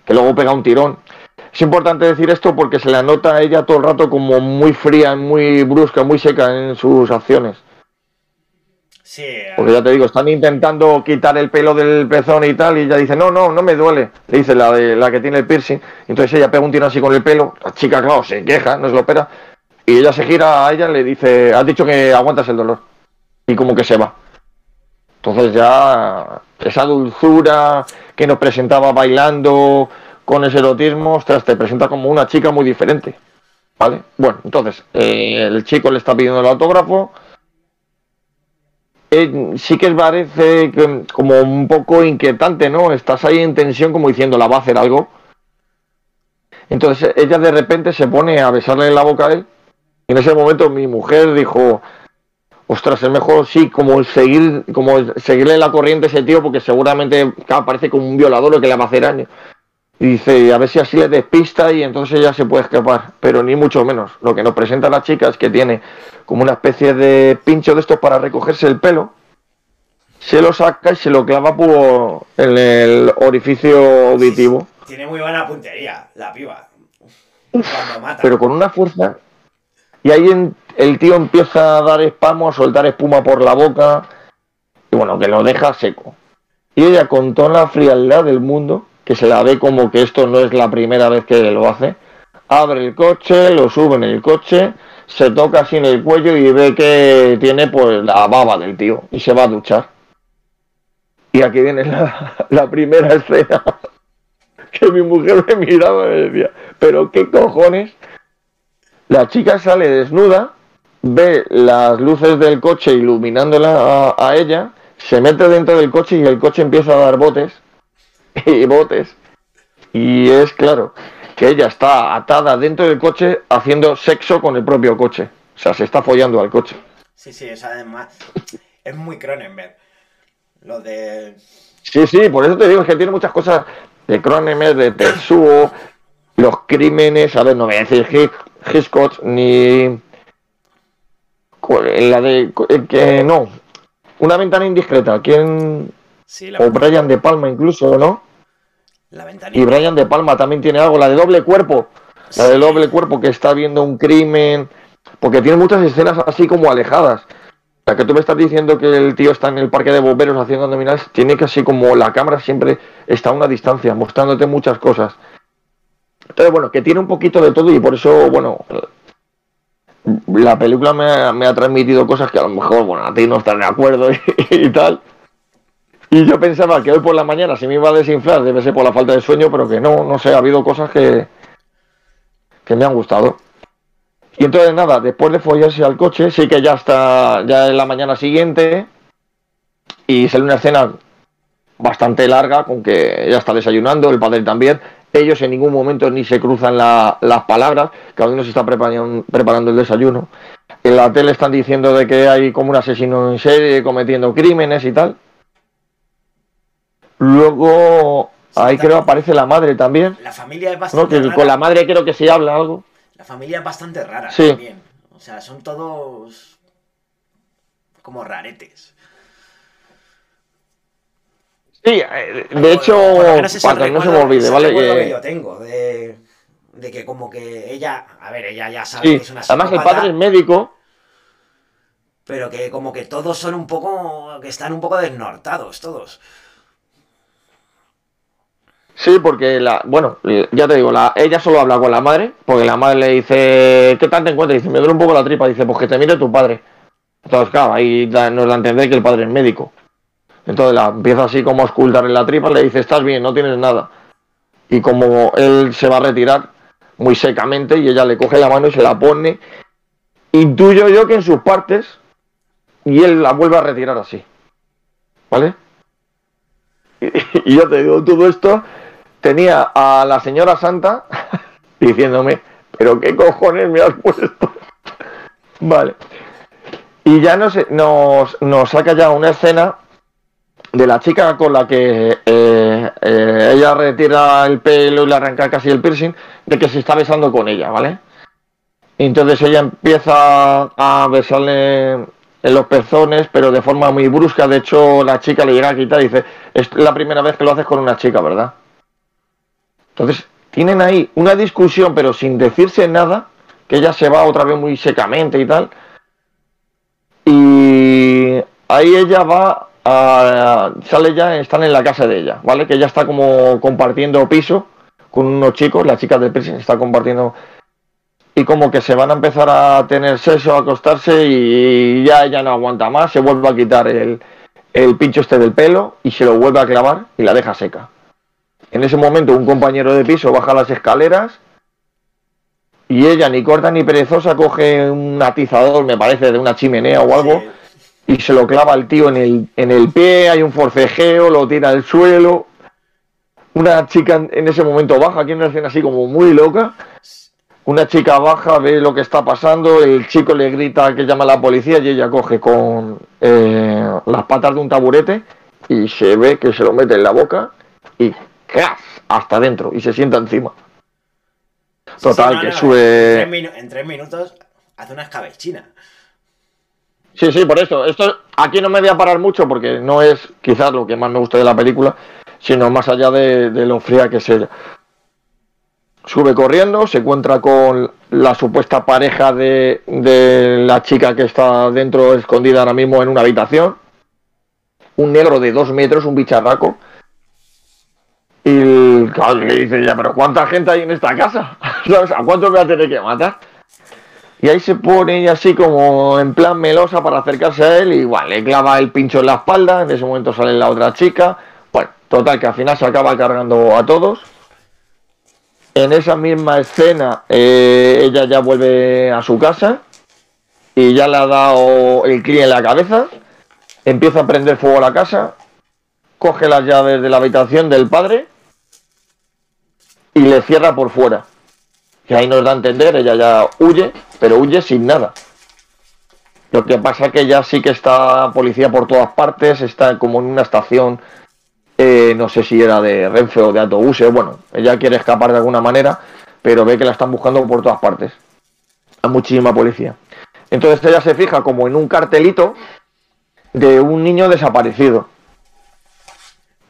que luego pega un tirón. Es importante decir esto porque se la nota a ella todo el rato como muy fría, muy brusca, muy seca en sus acciones. Sí, Porque ya te digo, están intentando quitar el pelo del pezón y tal, y ella dice, no, no, no me duele. Le dice la, de, la que tiene el piercing. Entonces ella pega un tiro así con el pelo, la chica, claro, se queja, no se lo espera. Y ella se gira a ella y le dice, has dicho que aguantas el dolor. Y como que se va. Entonces ya esa dulzura que nos presentaba bailando con ese erotismo, ostras, te presenta como una chica muy diferente. ¿Vale? Bueno, entonces, eh, el chico le está pidiendo el autógrafo. Eh, sí que parece que, como un poco inquietante, ¿no? Estás ahí en tensión como diciendo, la va a hacer algo. Entonces ella de repente se pone a besarle en la boca a él. En ese momento mi mujer dijo, ostras, es mejor sí, como seguir, como seguirle la corriente a ese tío, porque seguramente parece como un violador lo que le va a hacer daño. Y dice, a ver si así le despista y entonces ella se puede escapar, pero ni mucho menos. Lo que nos presenta la chica es que tiene como una especie de pincho de estos para recogerse el pelo, se lo saca y se lo clava por en el orificio auditivo. Tiene muy buena puntería, la piba. Cuando mata. Pero con una fuerza. Y ahí en, el tío empieza a dar espamo, a soltar espuma por la boca. Y bueno, que lo deja seco. Y ella con toda la frialdad del mundo, que se la ve como que esto no es la primera vez que lo hace, abre el coche, lo sube en el coche, se toca así en el cuello y ve que tiene pues la baba del tío y se va a duchar. Y aquí viene la, la primera escena que mi mujer me miraba y me decía, pero qué cojones. La chica sale desnuda, ve las luces del coche iluminándola a, a, ella, se mete dentro del coche y el coche empieza a dar botes y botes. Y es claro que ella está atada dentro del coche haciendo sexo con el propio coche. O sea, se está follando al coche. Sí, sí, es además. Es muy Cronenberg. Lo de. Sí, sí, por eso te digo, es que tiene muchas cosas de Cronenberg, de Tetsuo, los crímenes, a ver, no voy a decir Hitchcock ni la de que no, una ventana indiscreta, ¿quién? Sí, la o Brian de Palma incluso, ¿no? La Y ventanilla. Brian de Palma también tiene algo, la de doble cuerpo, la de doble cuerpo que está viendo un crimen, porque tiene muchas escenas así como alejadas. La que tú me estás diciendo que el tío está en el parque de bomberos haciendo abdominales, tiene que así como la cámara siempre está a una distancia, mostrándote muchas cosas. Entonces, bueno, que tiene un poquito de todo y por eso, bueno, la película me ha, me ha transmitido cosas que a lo mejor, bueno, a ti no estás de acuerdo y, tal. Y yo pensaba que hoy por la mañana se me iba a desinflar, debe ser por la falta de sueño, pero que no, no sé, ha habido cosas que, que me han gustado. Y entonces nada, después de follarse al coche, sí que ya está, ya en la mañana siguiente, y sale una escena bastante larga, con que ella está desayunando, el padre también, ellos en ningún momento ni se cruzan la- las palabras, cada uno se está preparando, preparando el desayuno. En la tele están diciendo de que hay como un asesino en serie cometiendo crímenes y tal. Luego, ahí creo aparece la madre también, La familia es ¿no? bastante Que rara. con la madre creo que se habla algo. La familia es bastante rara Sí. también. O sea, son todos como raretes. Sí, eh, de hecho, para que no se me olvide, ¿vale? Que- yo tengo de, de que como que ella, a ver, ella ya sabe sí, que es una además el padre es médico. pero que como que todos son un poco, que están un poco desnortados, todos. Sí, porque la, bueno, ya te digo, la, ella solo habla con la madre, porque la madre le dice, ¿qué tal te encuentras? Dice, me duele un poco la tripa, dice, pues que te mire tu padre. Entonces, claro, ahí da- nos da a entender que el padre es médico. Entonces la empieza así como a escultar en la tripa, le dice, estás bien, no tienes nada. Y como él se va a retirar muy secamente y ella le coge la mano y se la pone, intuyo yo que en sus partes y él la vuelve a retirar así. ¿Vale? Y, yo te digo, todo esto tenía a la señora Santa diciéndome, pero qué cojones me has puesto. vale. Y ya nos, nos, nos saca ya una escena de la chica con la que eh, eh, ella retira el pelo y le arranca casi el piercing, de que se está besando con ella, ¿vale? entonces ella empieza a besarle en los pezones, pero de forma muy brusca. De hecho, la chica le llega a quitar y dice, es la primera vez que lo haces con una chica, ¿verdad? Entonces, tienen ahí una discusión, pero sin decirse nada, que ella se va otra vez muy secamente y tal. Y ahí ella va a, sale ya, están en la casa de ella, ¿vale? Que ella está como compartiendo piso con unos chicos, la chica del piercing está compartiendo y como que se van a empezar a tener sexo, a acostarse y ya ella no aguanta más, se vuelve a quitar el, el pincho este del pelo y se lo vuelve a clavar y la deja seca. En ese momento un compañero de piso baja las escaleras y ella ni corta ni perezosa coge un atizador, me parece, de una chimenea o algo y se lo clava al tío en el, en el pie, hay un forcejeo, lo tira al suelo. Una chica en ese momento baja, aquí en una escena así como muy loca una chica baja, ve lo que está pasando, el chico le grita que llama a la policía y ella coge con eh, las patas de un taburete y se ve que se lo mete en la boca y ¡cras! hasta adentro y se sienta encima. Total, que sube... En tres, minutos hace una escabechina. Sí, sí, por eso. Esto aquí no me voy a parar mucho porque no es quizás lo que más me gusta de la película, sino más allá de, lo fría que es ella. Sube corriendo, se encuentra con la supuesta pareja de, la chica que está dentro, escondida ahora mismo en una habitación. Un negro de dos metros, un bicharraco. Y le dice ya, pero ¿cuánta gente hay en esta casa? ¿A cuántos voy a tener que matar? Y ahí se pone ella así como en plan melosa para acercarse a él y igual le clava el pincho en la espalda, en ese momento sale la otra chica. Bueno, total que al final se acaba cargando a todos. En esa misma escena, eh, ella ya vuelve a su casa y ya le ha dado el clic en la cabeza. Empieza a prender fuego a la casa, coge las llaves de la habitación del padre y le cierra por fuera. Y ahí nos da a entender, ella ya huye, pero huye sin nada. Lo que pasa es que ya sí que está policía por todas partes, está como en una estación eh, no sé si era de Renfe o de autobuses, bueno, ella quiere escapar de alguna manera, pero ve que la están buscando por todas partes. Hay muchísima policía. Entonces ella se fija como en un cartelito de un niño desaparecido.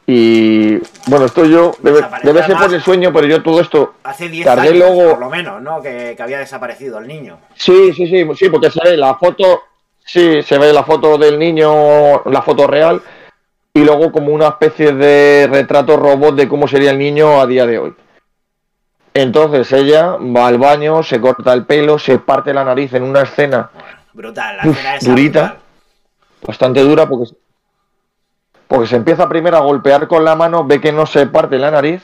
Y bueno, esto yo debe, ser por el sueño, pero yo todo esto hace 10 años, luego... por lo menos, ¿no? Que, que, había desaparecido el niño. Sí, sí, sí, sí, porque se ve la foto, sí, se ve la foto del niño, la foto real, y luego como una especie de retrato robot de cómo sería el niño a día de hoy. Entonces ella va al baño, se corta el pelo, se parte la nariz en una escena brutal, la durita, bastante dura porque porque se empieza primero a golpear con la mano, ve que no se parte la nariz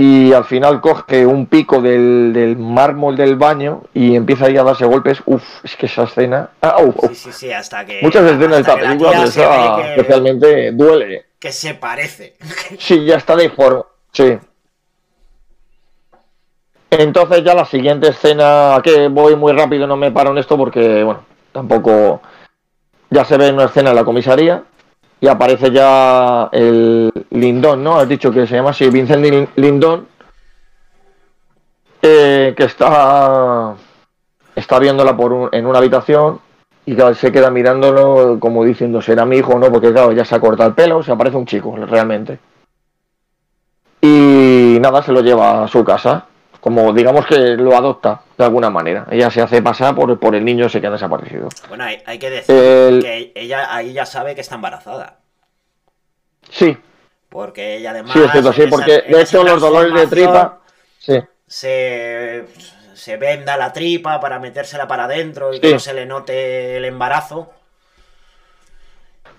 y al final coge un pico del, mármol del baño y empieza ahí a darse golpes. Uf, es que esa escena. Ah, sí, sí, sí, hasta que. Muchas escenas de esta película, especialmente duele. Que se parece. Sí, ya está de forma. Sí. Entonces, ya la siguiente escena, que voy muy rápido, no me paro en esto porque, bueno, tampoco. Ya se ve en una escena en la comisaría y aparece ya el Lindón, ¿no? Has dicho que se llama así, Vincent Lindón, eh, que está, está viéndola por en una habitación y se queda mirándolo como diciendo, será mi hijo o no, porque claro, ya se ha cortado el pelo, se aparece un chico, realmente. Y nada, se lo lleva a su casa, como digamos que lo adopta de alguna manera. Ella se hace pasar por, por el niño ese que ha desaparecido. Bueno, hay, que decir que ella ahí ya sabe que está embarazada. Sí. Porque ella además. Sí, es cierto, sí, porque de hecho los dolores de tripa. Sí. Se, se venda la tripa para metérsela para adentro y que no se le note el embarazo.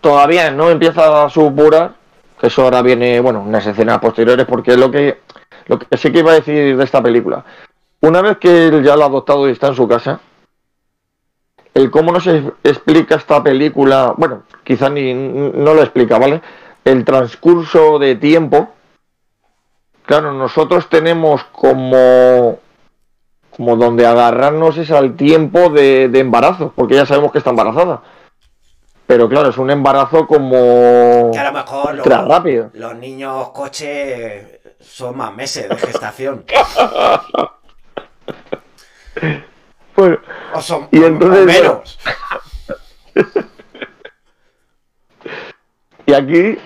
Todavía no empieza a supurar, que eso ahora viene, bueno, unas escenas posteriores, porque es lo que, lo que sí que iba a decir de esta película. Una vez que él ya lo ha adoptado y está en su casa, el cómo nos explica esta película, bueno, quizá ni no lo explica, ¿vale? El transcurso de tiempo. Claro, nosotros tenemos como como donde agarrarnos es al tiempo de, embarazo, porque ya sabemos que está embarazada. Pero claro, es un embarazo como... Que a lo mejor los, rápido. los niños coche son más meses de gestación. o son y entonces, menos. y aquí,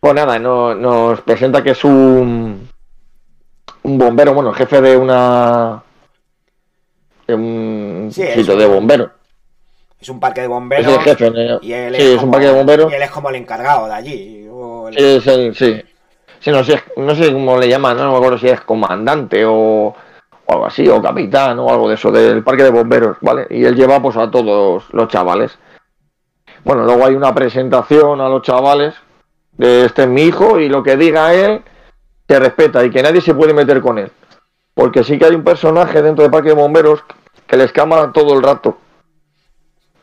pues nada, nos presenta que es un, un bombero, bueno, jefe de una un sitio de bomberos. Es un parque de bomberos. Es el jefe. Y él sí, es, un parque de bomberos. Y él es como el encargado de allí. Sí, es el, sí. No, sé, no sé cómo le llaman, no me acuerdo si es comandante o, o, algo así, o capitán o algo de eso, del parque de bomberos, ¿vale? Y él lleva pues a todos los chavales. Bueno, luego hay una presentación a los chavales de este es mi hijo y lo que diga él se respeta y que nadie se puede meter con él. Porque sí que hay un personaje dentro del parque de bomberos que les cama todo el rato.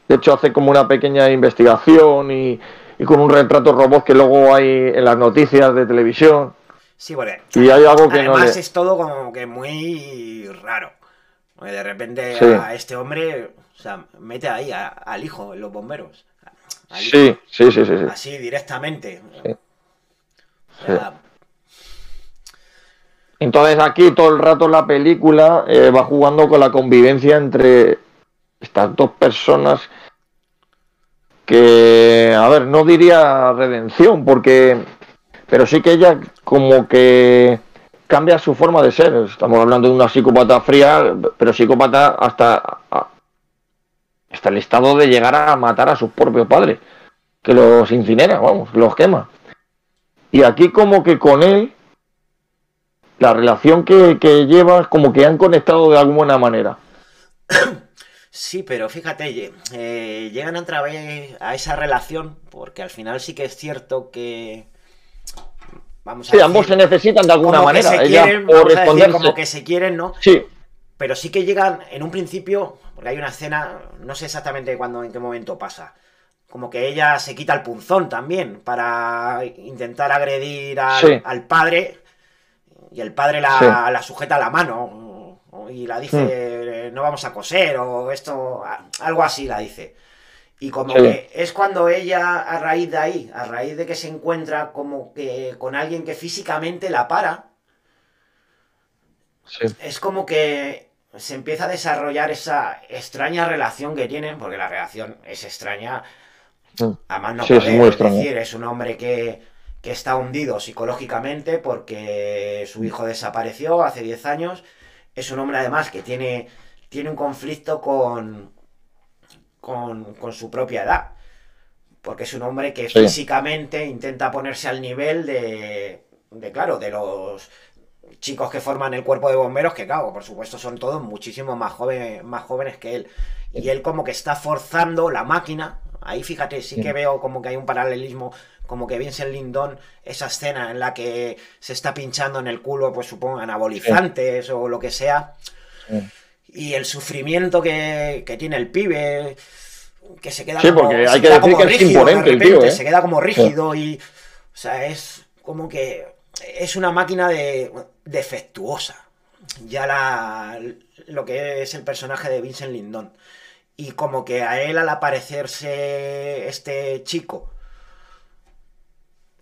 De hecho, hace como una pequeña investigación y, con un retrato robot que luego hay en las noticias de televisión. Sí, bueno. Y hay algo que además no es todo como que muy raro. de repente a este hombre, o sea, mete ahí al hijo en los bomberos. Sí, sí, sí, sí, Así directamente. Entonces aquí todo el rato la película eh, va jugando con la convivencia entre estas dos personas que, a ver, no diría redención, porque, pero sí que ella como que cambia su forma de ser. Estamos hablando de una psicópata fría, pero psicópata hasta, hasta el estado de llegar a matar a sus propios padres, que los incinera, vamos, los quema. Y aquí como que con él la relación que, que llevas como que han conectado de alguna manera. Sí, pero fíjate, eh, llegan otra vez a esa relación, porque al final sí que es cierto que. Vamos a sí, ambos se necesitan de alguna manera. Se quieren, como que se quieren, ¿no? Sí. Pero sí que llegan en un principio, porque hay una escena, no sé exactamente cuándo, en qué momento pasa. Como que ella se quita el punzón también para intentar agredir al padre y el padre la, sujeta a la mano y la dice, hmm. no vamos a coser o esto, algo así la dice. Y como que es cuando ella, a raíz de ahí, a raíz de que se encuentra como que con alguien que físicamente la para, es como que se empieza a desarrollar esa extraña relación que tienen, porque la relación es extraña, hmm. además no es decir, es un hombre que que está hundido psicológicamente porque su hijo desapareció hace 10 años. Es un hombre además que tiene, tiene un conflicto con, con, su propia edad. Porque es un hombre que físicamente intenta ponerse al nivel de, de, claro, de los chicos que forman el cuerpo de bomberos, que claro, por supuesto son todos muchísimo más, jóvenes más jóvenes que él. Y él como que está forzando la máquina. Ahí fíjate, sí que veo como que hay un paralelismo como que Vincent Lindon, esa escena en la que se está pinchando en el culo, pues supongo, anabolizantes o lo que sea. Y el sufrimiento que, tiene el pibe, que se queda como, porque hay que decir que rígido, es imponente ¿eh? Se queda como rígido y. O sea, es como que. Es una máquina de, defectuosa. Ya la, lo que es el personaje de Vincent Lindon. Y como que a él, al aparecerse este chico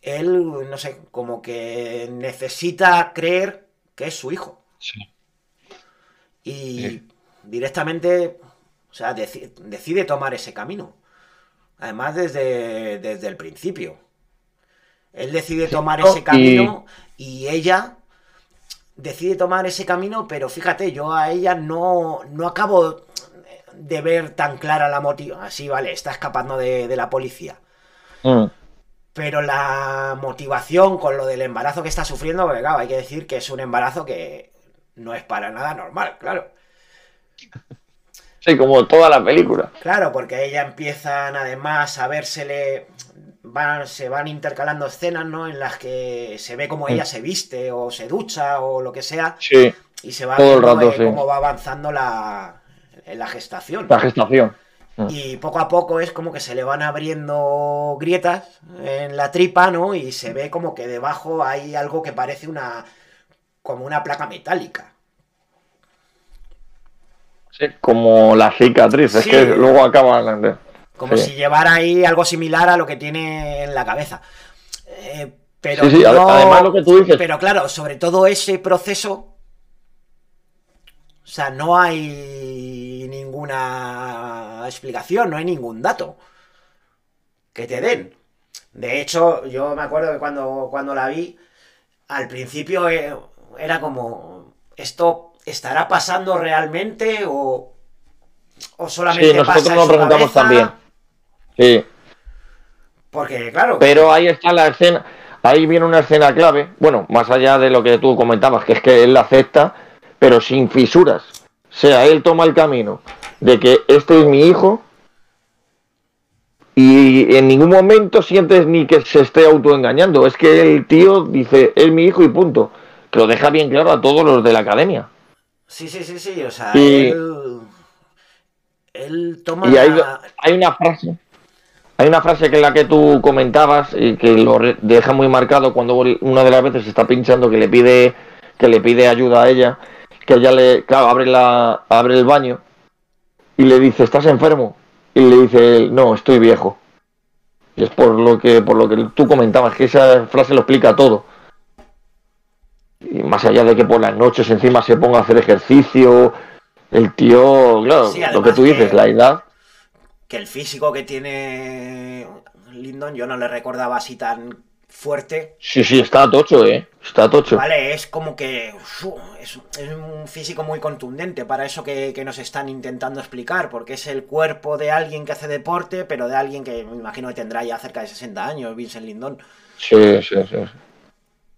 él, no sé, como que necesita creer que es su hijo. Sí. Y directamente, o sea, decide tomar ese camino. Además, desde, desde el principio. Él decide tomar ese camino y... ella decide tomar ese camino, pero fíjate, yo a ella no, no acabo de ver tan clara la motivación. Así, vale, está escapando de, la policía. Mm. Pero la motivación con lo del embarazo que está sufriendo, porque claro, hay que decir que es un embarazo que no es para nada normal, claro. Sí, como toda la película. Claro, porque ella empiezan además a vérsele. Van, se van intercalando escenas, ¿no? En las que se ve como ella se viste o se ducha o lo que sea. Sí. Y se va todo el rato, cómo va avanzando la, la gestación. La gestación. Mm. Y poco a poco es como que se le van abriendo grietas en la tripa, ¿no? Y se ve como que debajo hay algo que parece una. como una placa metálica. Sí, como la cicatriz, es que luego acaba. Como si llevara ahí algo similar a lo que tiene en la cabeza. Eh, pero, además lo que tú dices. Pero claro, sobre todo ese proceso. O sea, no hay ninguna explicación, no hay ningún dato que te den. De hecho, yo me acuerdo que cuando, cuando la vi, al principio eh, era como, ¿esto estará pasando realmente o, o solamente sí, nosotros nos preguntamos también. Sí. Porque, claro. Pero ahí está la escena. Ahí viene una escena clave. Bueno, más allá de lo que tú comentabas, que es que él la acepta, pero sin fisuras. O sea, él toma el camino de que este es mi hijo y en ningún momento sientes ni que se esté autoengañando. Es que el tío dice, es mi hijo y punto. Que lo deja bien claro a todos los de la academia. Sí, sí, sí, sí. O sea, él, toma. Y hay, hay una frase hay una frase que es la que tú comentabas y que lo deja muy marcado cuando una de las veces está pinchando que le pide que le pide ayuda a ella, que ella le claro, abre la abre el baño y le dice, "¿Estás enfermo?" Y le dice, "No, estoy viejo." Y es por lo que por lo que tú comentabas que esa frase lo explica todo. Y más allá de que por las noches encima se ponga a hacer ejercicio, el tío, claro, lo que tú dices, la edad que el físico que tiene Lindon yo no le recordaba así tan fuerte. Sí, sí, está tocho, ¿eh? Está tocho. Vale, es como que es, un físico muy contundente para eso que, nos están intentando explicar, porque es el cuerpo de alguien que hace deporte, pero de alguien que me imagino que tendrá ya cerca de 60 años, Vincent Lindon. Sí, sí, sí.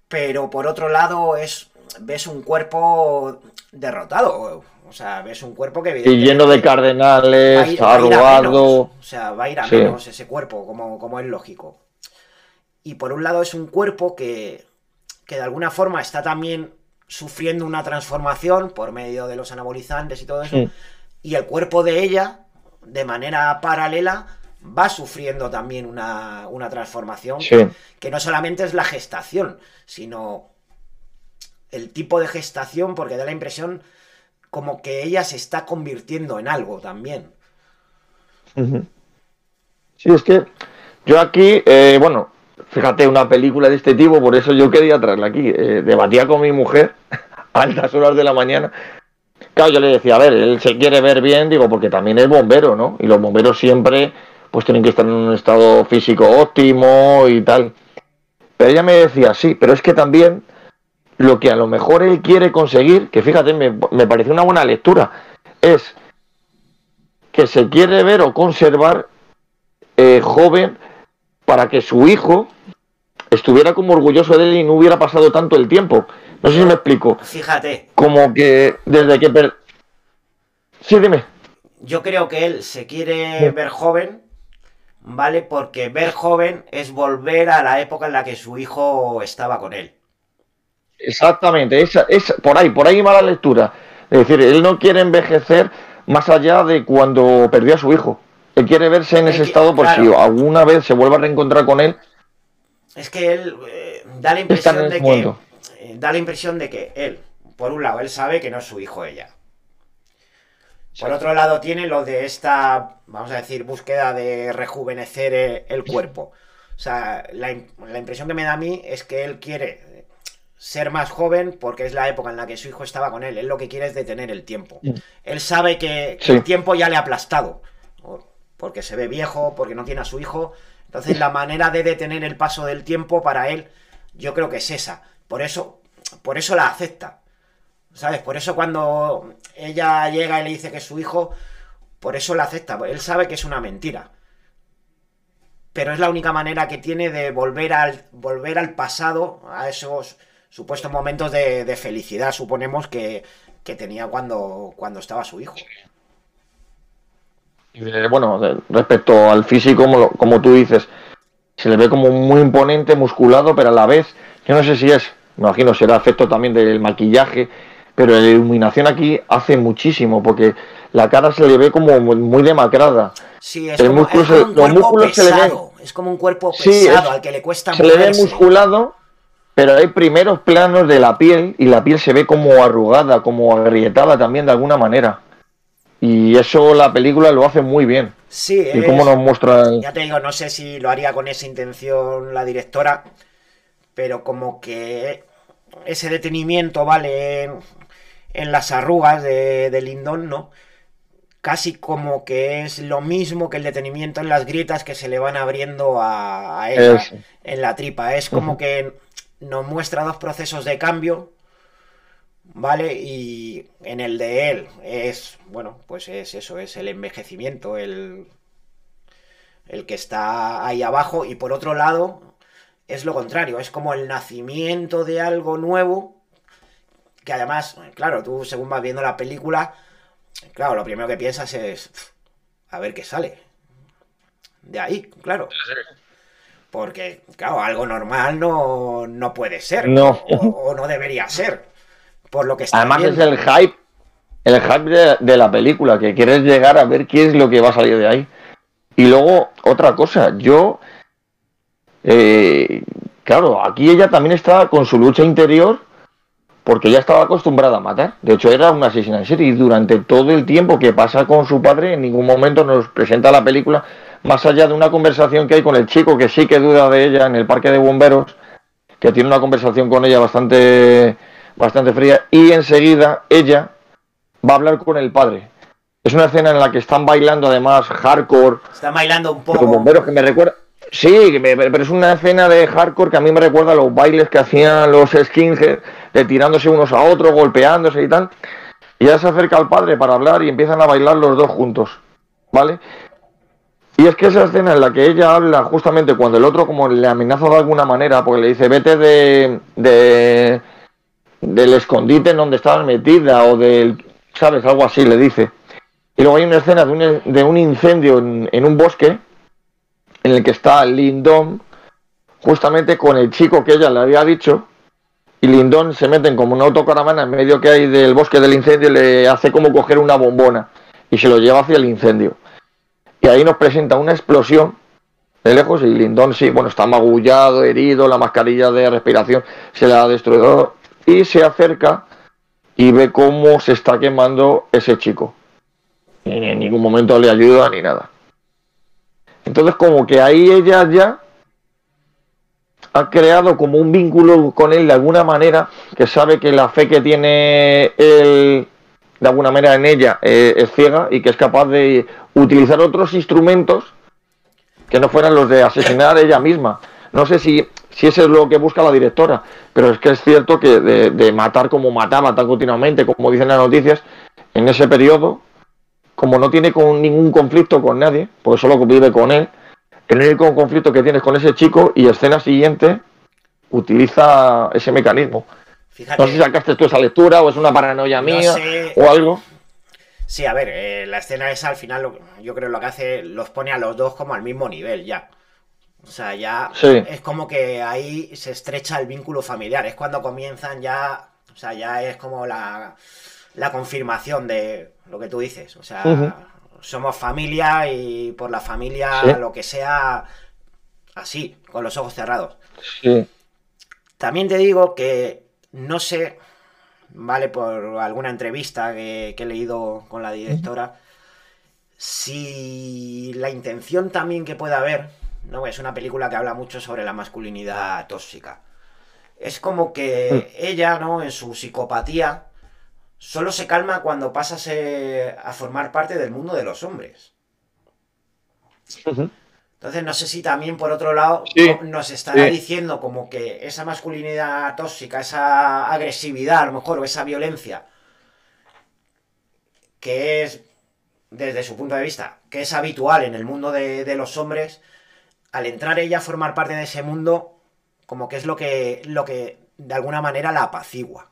Pero por otro lado, es ves un cuerpo derrotado. O sea, ves un cuerpo que Y lleno de cardenales, arrugado. O sea, va a ir a menos ese cuerpo, como, como es lógico. Y por un lado es un cuerpo que, que de alguna forma está también sufriendo una transformación por medio de los anabolizantes y todo eso. Y el cuerpo de ella, de manera paralela, va sufriendo también una, transformación que, no solamente es la gestación, sino el tipo de gestación, porque da la impresión como que ella se está convirtiendo en algo también. Sí, es que yo aquí, eh, bueno, fíjate, una película de este tipo, por eso yo quería traerla aquí. Eh, debatía con mi mujer a altas horas de la mañana. Claro, yo le decía, a ver, él se quiere ver bien, digo, porque también es bombero, ¿no? Y los bomberos siempre, pues tienen que estar en un estado físico óptimo y tal. Pero ella me decía, sí, pero es que también lo que a lo mejor él quiere conseguir, que fíjate, me, me parece una buena lectura, es que se quiere ver o conservar eh, joven para que su hijo estuviera como orgulloso de él y no hubiera pasado tanto el tiempo. No sé si me explico. Fíjate. Como que desde que... Sí, dime. Yo creo que él se quiere ver joven, ¿vale? Porque ver joven es volver a la época en la que su hijo estaba con él. Exactamente, esa, es por ahí, por ahí va la lectura. Es decir, él no quiere envejecer más allá de cuando perdió a su hijo. Él quiere verse en ese estado por si alguna vez se vuelve a reencontrar con él. Es que él eh, da la impresión de que eh, da la impresión de que él, por un lado, él sabe que no es su hijo ella. Por otro lado, tiene lo de esta, vamos a decir, búsqueda de rejuvenecer el cuerpo. O sea, la, la impresión que me da a mí es que él quiere ser más joven porque es la época en la que su hijo estaba con él. Él lo que quiere es detener el tiempo. Mm. Él sabe que, el tiempo ya le ha aplastado. Porque se ve viejo, porque no tiene a su hijo. Entonces la manera de detener el paso del tiempo para él, yo creo que es esa. Por eso, por eso la acepta. ¿Sabes? Por eso cuando ella llega y le dice que es su hijo, por eso la acepta. Él sabe que es una mentira. Pero es la única manera que tiene de volver al, volver al pasado, a esos supuestos momentos de, felicidad, suponemos, que, tenía cuando, cuando estaba su hijo. Bueno, respecto al físico, como, como tú dices, se le ve como muy imponente, musculado, pero a la vez, yo no sé si es, me imagino será efecto también del maquillaje, pero la iluminación aquí hace muchísimo, porque la cara se le ve como muy demacrada. Sí, es, como, un cuerpo pesado, es como un cuerpo pesado al que le cuesta Se le ve musculado, pero hay primeros planos de la piel y la piel se ve como arrugada, como agrietada también de alguna manera. Y eso la película lo hace muy bien. Sí, y cómo nos muestra. Ya te digo, no sé si lo haría con esa intención la directora, pero como que ese detenimiento, ¿vale? En, las arrugas de, de Lindon, ¿no? Casi como que es lo mismo que el detenimiento en las grietas que se le van abriendo a, ella en la tripa. Es como que nos muestra dos procesos de cambio, ¿vale? Y en el de él es, bueno, pues es eso, es el envejecimiento, el, el que está ahí abajo. Y por otro lado, es lo contrario, es como el nacimiento de algo nuevo. Que además, claro, tú según vas viendo la película, claro, lo primero que piensas es, a ver qué sale. De ahí, claro. Porque, claro, algo normal no, no puede ser. No. O, no debería ser. Por lo que está Además es el hype. El hype de, la película, que quieres llegar a ver qué es lo que va a salir de ahí. Y luego, otra cosa, yo. Eh, claro, aquí ella también está con su lucha interior porque ya estaba acostumbrada a matar. De hecho, era una asesina en serie y durante todo el tiempo que pasa con su padre, en ningún momento nos presenta la película más allá de una conversación que hay con el chico que sí que duda de ella en el parque de bomberos, que tiene una conversación con ella bastante, bastante fría, y enseguida ella va a hablar con el padre. Es una escena en la que están bailando además hardcore. Están bailando un poco. Los bomberos que me recuerda. Sí, pero es una escena de hardcore que a mí me recuerda a los bailes que hacían los skinheads, de tirándose unos a otros, golpeándose y tal. Y ya se acerca al padre para hablar y empiezan a bailar los dos juntos. ¿Vale? Y es que esa escena en la que ella habla justamente cuando el otro como le amenaza de alguna manera, porque le dice, vete de, de del escondite en donde estabas metida o del, ¿sabes? Algo así le dice. Y luego hay una escena de un, de un incendio en, un bosque en el que está Lindon justamente con el chico que ella le había dicho y Lindon se meten como una autocaravana en medio que hay del bosque del incendio y le hace como coger una bombona y se lo lleva hacia el incendio. Y ahí nos presenta una explosión de lejos y Lindon sí, bueno, está magullado, herido, la mascarilla de respiración se le ha destruido y se acerca y ve cómo se está quemando ese chico. Y en ningún momento le ayuda ni nada. Entonces como que ahí ella ya ha creado como un vínculo con él de alguna manera, que sabe que la fe que tiene él de alguna manera en ella eh, es ciega y que es capaz de utilizar otros instrumentos que no fueran los de asesinar ella misma. No sé si, si eso es lo que busca la directora, pero es que es cierto que de, matar como mataba tan continuamente, como dicen las noticias, en ese periodo, como no tiene con ningún conflicto con nadie, porque solo vive con él, el único conflicto que tienes con ese chico y escena siguiente utiliza ese mecanismo. no sé si sacaste tú esa lectura o es una paranoia mía o algo. Sí, a ver, eh, la escena esa al final yo creo lo que hace los pone a los dos como al mismo nivel ya. O sea, ya es como que ahí se estrecha el vínculo familiar. Es cuando comienzan ya, o sea, ya es como la, la confirmación de lo que tú dices. O sea, somos familia y por la familia lo que sea así, con los ojos cerrados. Sí. También te digo que no sé ¿vale? Por alguna entrevista que, he leído con la directora. Si la intención también que pueda haber, ¿no? Es una película que habla mucho sobre la masculinidad tóxica. Es como que mm. ella, ¿no? En su psicopatía, solo se calma cuando pasa a formar parte del mundo de los hombres. Entonces no sé si también por otro lado nos estará diciendo como que esa masculinidad tóxica, esa agresividad a lo mejor o esa violencia que es desde su punto de vista, que es habitual en el mundo de, los hombres, al entrar ella a formar parte de ese mundo, como que es lo que, lo que de alguna manera la apacigua.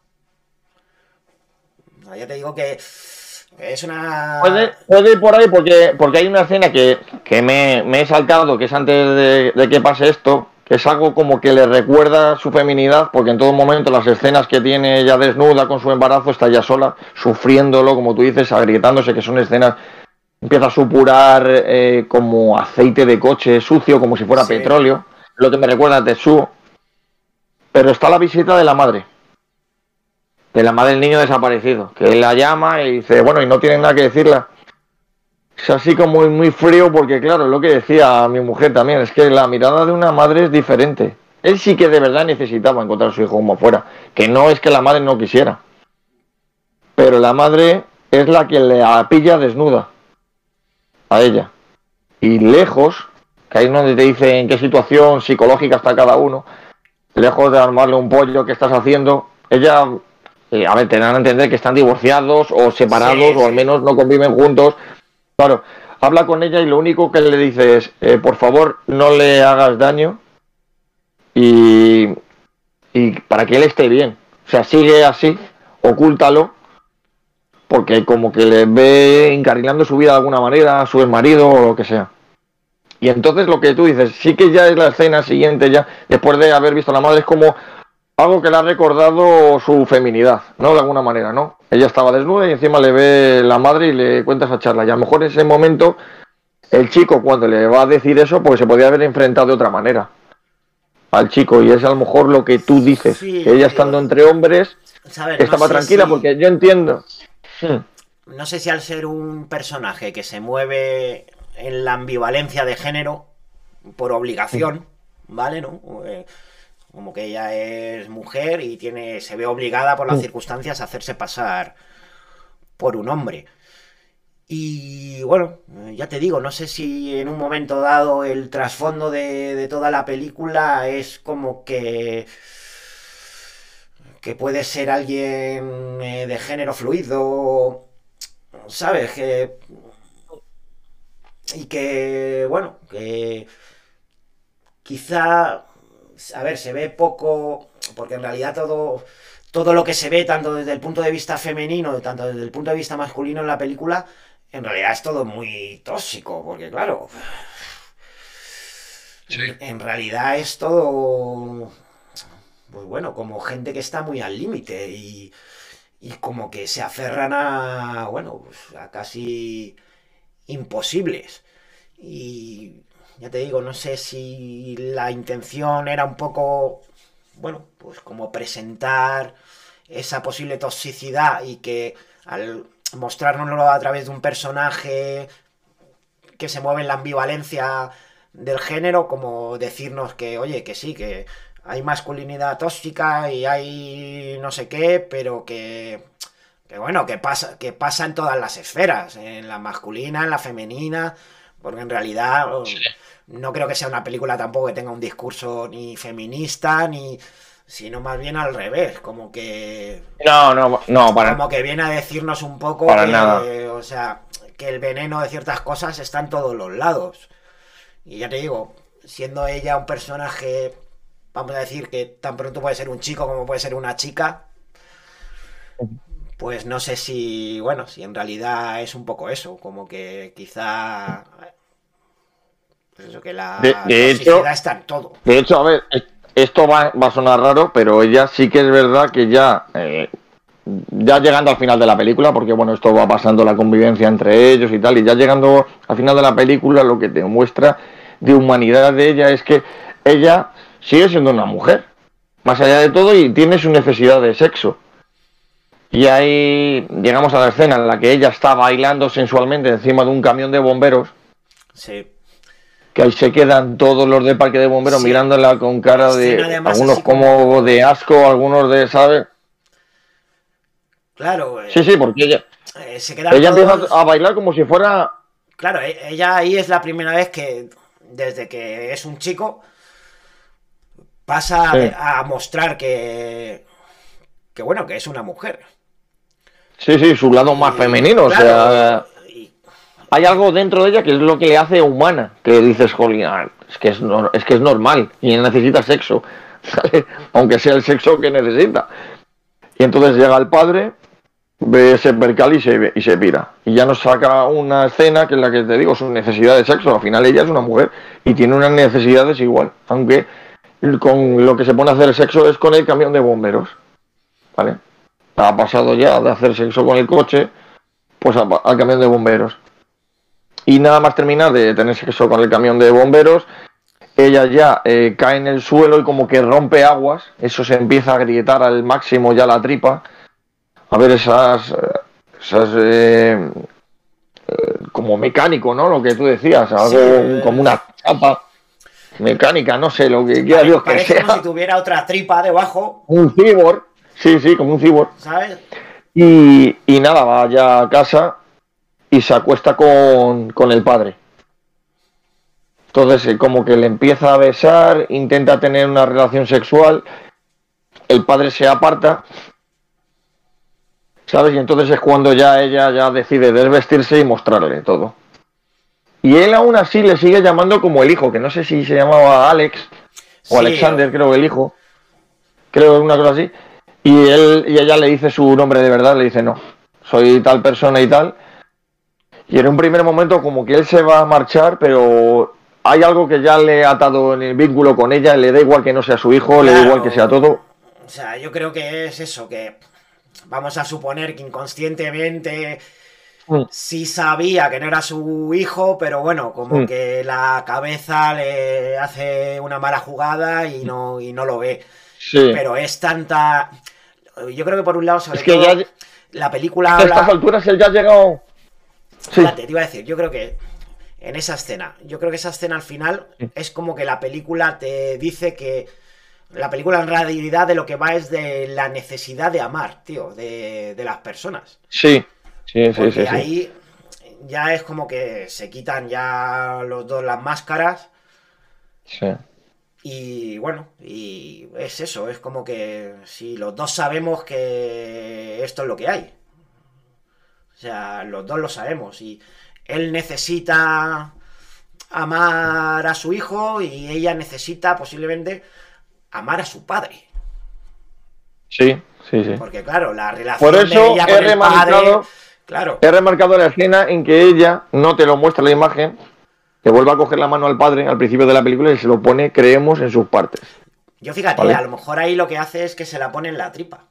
Ya te digo que es una. Puede, ir por ahí porque, porque hay una escena que, me, he saltado, que es antes de, que pase esto, que es algo como que le recuerda su feminidad, porque en todo momento las escenas que tiene ella desnuda con su embarazo está ya sola, sufriéndolo, como tú dices, agrietándose, que son escenas empieza a supurar eh, como aceite de coche sucio, como si fuera petróleo, lo que me recuerda a Tetsuo. Pero está la visita de la madre, de la madre del niño desaparecido, que él la llama y dice, bueno, y no tiene nada que decirle. Es así como muy, muy frío porque, claro, lo que decía mi mujer también, es que la mirada de una madre es diferente. Él sí que de verdad necesitaba encontrar a su hijo como fuera, que no es que la madre no quisiera. Pero la madre es la que le pilla desnuda a ella. Y lejos, que ahí es donde te dice en qué situación psicológica está cada uno, lejos de armarle un pollo que estás haciendo, ella, eh, a ver, te dan a entender que están divorciados o separados o al menos no conviven juntos. Claro, habla con ella y lo único que le dice es, eh, por favor, no le hagas daño y, y para que él esté bien. O sea, sigue así, ocúltalo porque como que le ve encarrilando su vida de alguna manera a su marido o lo que sea. Y entonces lo que tú dices, sí que ya es la escena siguiente, ya después de haber visto a la madre, es como algo que le ha recordado su feminidad, ¿no? De alguna manera, ¿no? Ella estaba desnuda y encima le ve la madre y le cuenta esa charla. Y a lo mejor en ese momento, el chico cuando le va a decir eso, pues se podría haber enfrentado de otra manera al chico. Y es a lo mejor lo que tú dices, que ella estando entre hombres estaba tranquila, porque yo entiendo. Hmm. No sé si al ser un personaje que se mueve en la ambivalencia de género por obligación, ¿vale? ¿No? Eh, como que ella es mujer y tiene se ve obligada por las circunstancias a hacerse pasar por un hombre. Y bueno, ya te digo, no sé si en un momento dado el trasfondo de, de toda la película es como que que puede ser alguien eh, de género fluido, ¿sabes? Que, y que, bueno, que quizá, a ver, se ve poco, porque en realidad todo, todo lo que se ve, tanto desde el punto de vista femenino, tanto desde el punto de vista masculino en la película, en realidad es todo muy tóxico, porque claro, en realidad es todo pues bueno, como gente que está muy al límite y, y como que se aferran a, bueno, pues a casi imposibles. Y ya te digo, no sé si la intención era un poco, bueno, pues como presentar esa posible toxicidad y que al mostrárnoslo a través de un personaje que se mueve en la ambivalencia del género, como decirnos que, oye, que sí, que hay masculinidad tóxica y hay no sé qué, pero que, que bueno, que pasa, que pasa en todas las esferas, en la masculina, en la femenina, porque en realidad no creo que sea una película tampoco que tenga un discurso ni feminista, ni sino más bien al revés, como que no, no, no, para como que viene a decirnos un poco para que, nada. o sea, que el veneno de ciertas cosas está en todos los lados. Y ya te digo, siendo ella un personaje vamos a decir que tan pronto puede ser un chico como puede ser una chica, pues no sé si, bueno, si en realidad es un poco eso, como que quizá... Pues eso, que la De- de hecho- está en todo. De hecho, a ver, es- esto va, va a sonar raro, pero ella sí que es verdad que ya, eh, ya llegando al final de la película, porque bueno, esto va pasando la convivencia entre ellos y tal, y ya llegando al final de la película, lo que te muestra de humanidad de ella es que ella sigue siendo una mujer, más allá de todo, y tiene su necesidad de sexo. Y ahí llegamos a la escena en la que ella está bailando sensualmente encima de un camión de bomberos Sí. que ahí se quedan todos los del parque de bomberos Sí. mirándola con cara de algunos como de asco, algunos de, ¿sabes? Claro, eh, Sí, sí, porque ella, eh, se ella todos- empieza a bailar como si fuera Claro, e- ella ahí es la primera vez que, desde que es un chico, pasa Sí. a, a mostrar que, que, bueno, que es una mujer. Sí, sí, su lado más Y, femenino, claro, o sea, y- hay algo dentro de ella que es lo que le hace humana, que dices, jolín, ah, es que es, nor- es que es normal y necesita sexo, ¿sabes? aunque sea el sexo que necesita. Y entonces llega el padre, ve ese percal y se, y se pira. Y ya nos saca una escena que es la que te digo, su necesidad de sexo. Al final ella es una mujer y tiene unas necesidades igual, aunque con lo que se pone a hacer el sexo es con el camión de bomberos. ¿Vale? Ha pasado ya de hacer sexo con el coche, pues al camión de bomberos. Y nada más terminar de tener sexo con el camión de bomberos, ella ya eh, cae en el suelo y como que rompe aguas, eso se empieza a grietar al máximo ya la tripa. A ver esas, esas eh, eh, como mecánico, ¿no? Lo que tú decías, algo como una chapa mecánica, no sé, lo que quiera Dios que sea. como si tuviera otra tripa debajo. Un cibor, sí, sí, como un cibor. ¿Sabes? Y, y nada, va ya a casa y se acuesta con, con el padre. Entonces, eh, como que le empieza a besar, intenta tener una relación sexual, el padre se aparta, ¿sabes? Y entonces es cuando ya ella ya decide desvestirse y mostrarle todo. Y él aún así le sigue llamando como el hijo, que no sé si se llamaba Alex o Alexander, creo que el hijo. Creo una cosa así. Y él y ella le dice su nombre de verdad, le dice, "No, soy tal persona y tal." Y en un primer momento como que él se va a marchar, pero hay algo que ya le ha atado en el vínculo con ella, le da igual que no sea su hijo, le da igual que sea todo. O sea, yo creo que es eso, que vamos a suponer que inconscientemente. Sí sabía que no era su hijo, pero bueno, como mm. que la cabeza le hace una mala jugada y no, y no lo ve. Sí. Pero es tanta... Yo creo que por un lado, sobre todo, la película... A estas alturas él ya ha llegado... Sí. te iba a decir, yo creo que en esa escena. Yo creo que esa escena al final es como que la película te dice que la película en realidad de lo que va es de la necesidad de amar, tío, de, las personas. Sí, sí, sí, sí, Ahí ya es como que se quitan ya los dos las máscaras. Sí. Y bueno, y es eso, es como que si los dos sabemos que esto es lo que hay. O sea, los dos lo sabemos y él necesita amar a su hijo y ella necesita posiblemente amar a su padre. Sí, sí, sí. Porque claro, la relación Por eso de ella con el padre, claro. He remarcado la escena en que ella no te lo muestra la imagen, que vuelve a coger la mano al padre al principio de la película y se lo pone, creemos, en sus partes. Yo fíjate, a lo mejor ahí lo que hace es que se la pone en la tripa.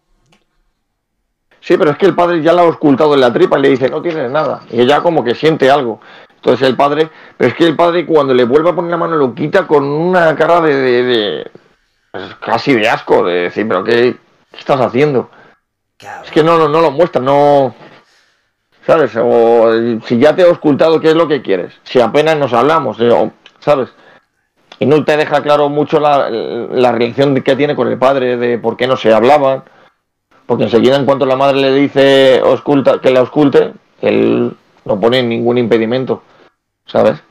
Sí, pero es que el padre ya la ha ocultado en la tripa y le dice, no tienes nada. Y ella como que siente algo. Entonces el padre, pero es que el padre cuando le vuelve a poner la mano lo quita con una cara de, de, pues casi de asco, de decir, pero ¿qué, estás haciendo? Es que no, no, no lo muestra, no... ¿Sabes? O si ya te he ocultado, ¿qué es lo que quieres? Si apenas nos hablamos, eh, ¿sabes? Y no te deja claro mucho la, la relación que tiene con el padre, de por qué no se hablaban porque enseguida, en cuanto la madre le dice que la ausculte, él no pone ningún impedimento, ¿sabes?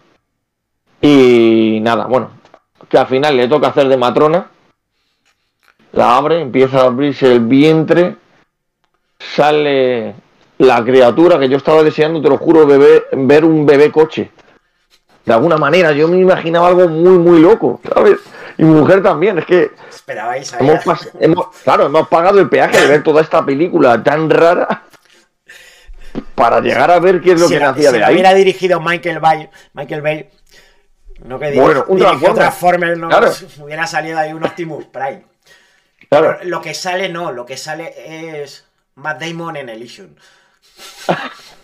Y nada, bueno, que al final le toca hacer de matrona, la abre, empieza a abrirse el vientre, sale la criatura que yo estaba deseando, te lo juro, ver un bebé coche. De alguna manera, yo me imaginaba algo muy, muy loco, ¿sabes? Y mi mujer también, es que. Esperabais hemos, Claro, hemos pagado el peaje de ver toda esta película tan rara para llegar a ver qué es lo que nacía de ahí. Si hubiera dirigido Michael Bay, Michael Bay, no que bueno, un Transformers, no hubiera salido ahí un Optimus Prime. Claro. lo que sale no, lo que sale es Matt Damon en Elysium.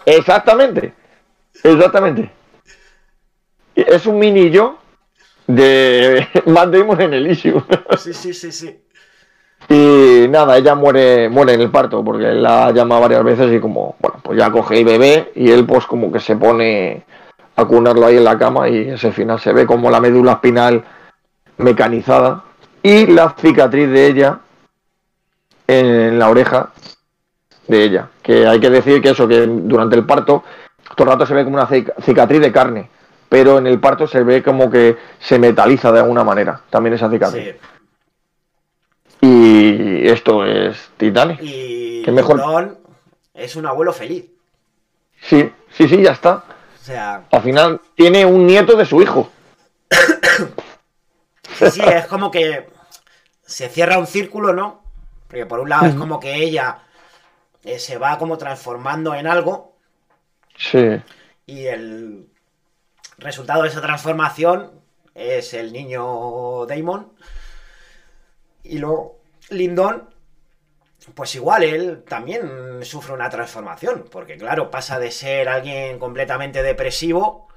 Exactamente, exactamente. Es un mini yo de Matt Damon en el issue. Sí, sí, sí, sí. Y nada, ella muere, muere en el parto porque él la llama varias veces y como, bueno, pues ya coge el bebé y él pues como que se pone a cunarlo ahí en la cama y ese final se ve como la médula espinal mecanizada y la cicatriz de ella en la oreja de ella. Que hay que decir que eso, que durante el parto todo el rato se ve como una cicatriz de carne pero en el parto se ve como que se metaliza de alguna manera, también esa cicatriz. Y esto es Titanic. Y ¿Qué mejor? es un abuelo feliz. Sí, sí, sí, ya está. O sea... Al final tiene un nieto de su hijo. sí, sí, es como que se cierra un círculo, ¿no? Porque por un lado es como que ella eh, se va como transformando en algo. Sí. Y el resultado de esa transformación es el niño Damon. Y luego, Lindon, pues igual él también sufre una transformación, porque claro, pasa de ser alguien completamente depresivo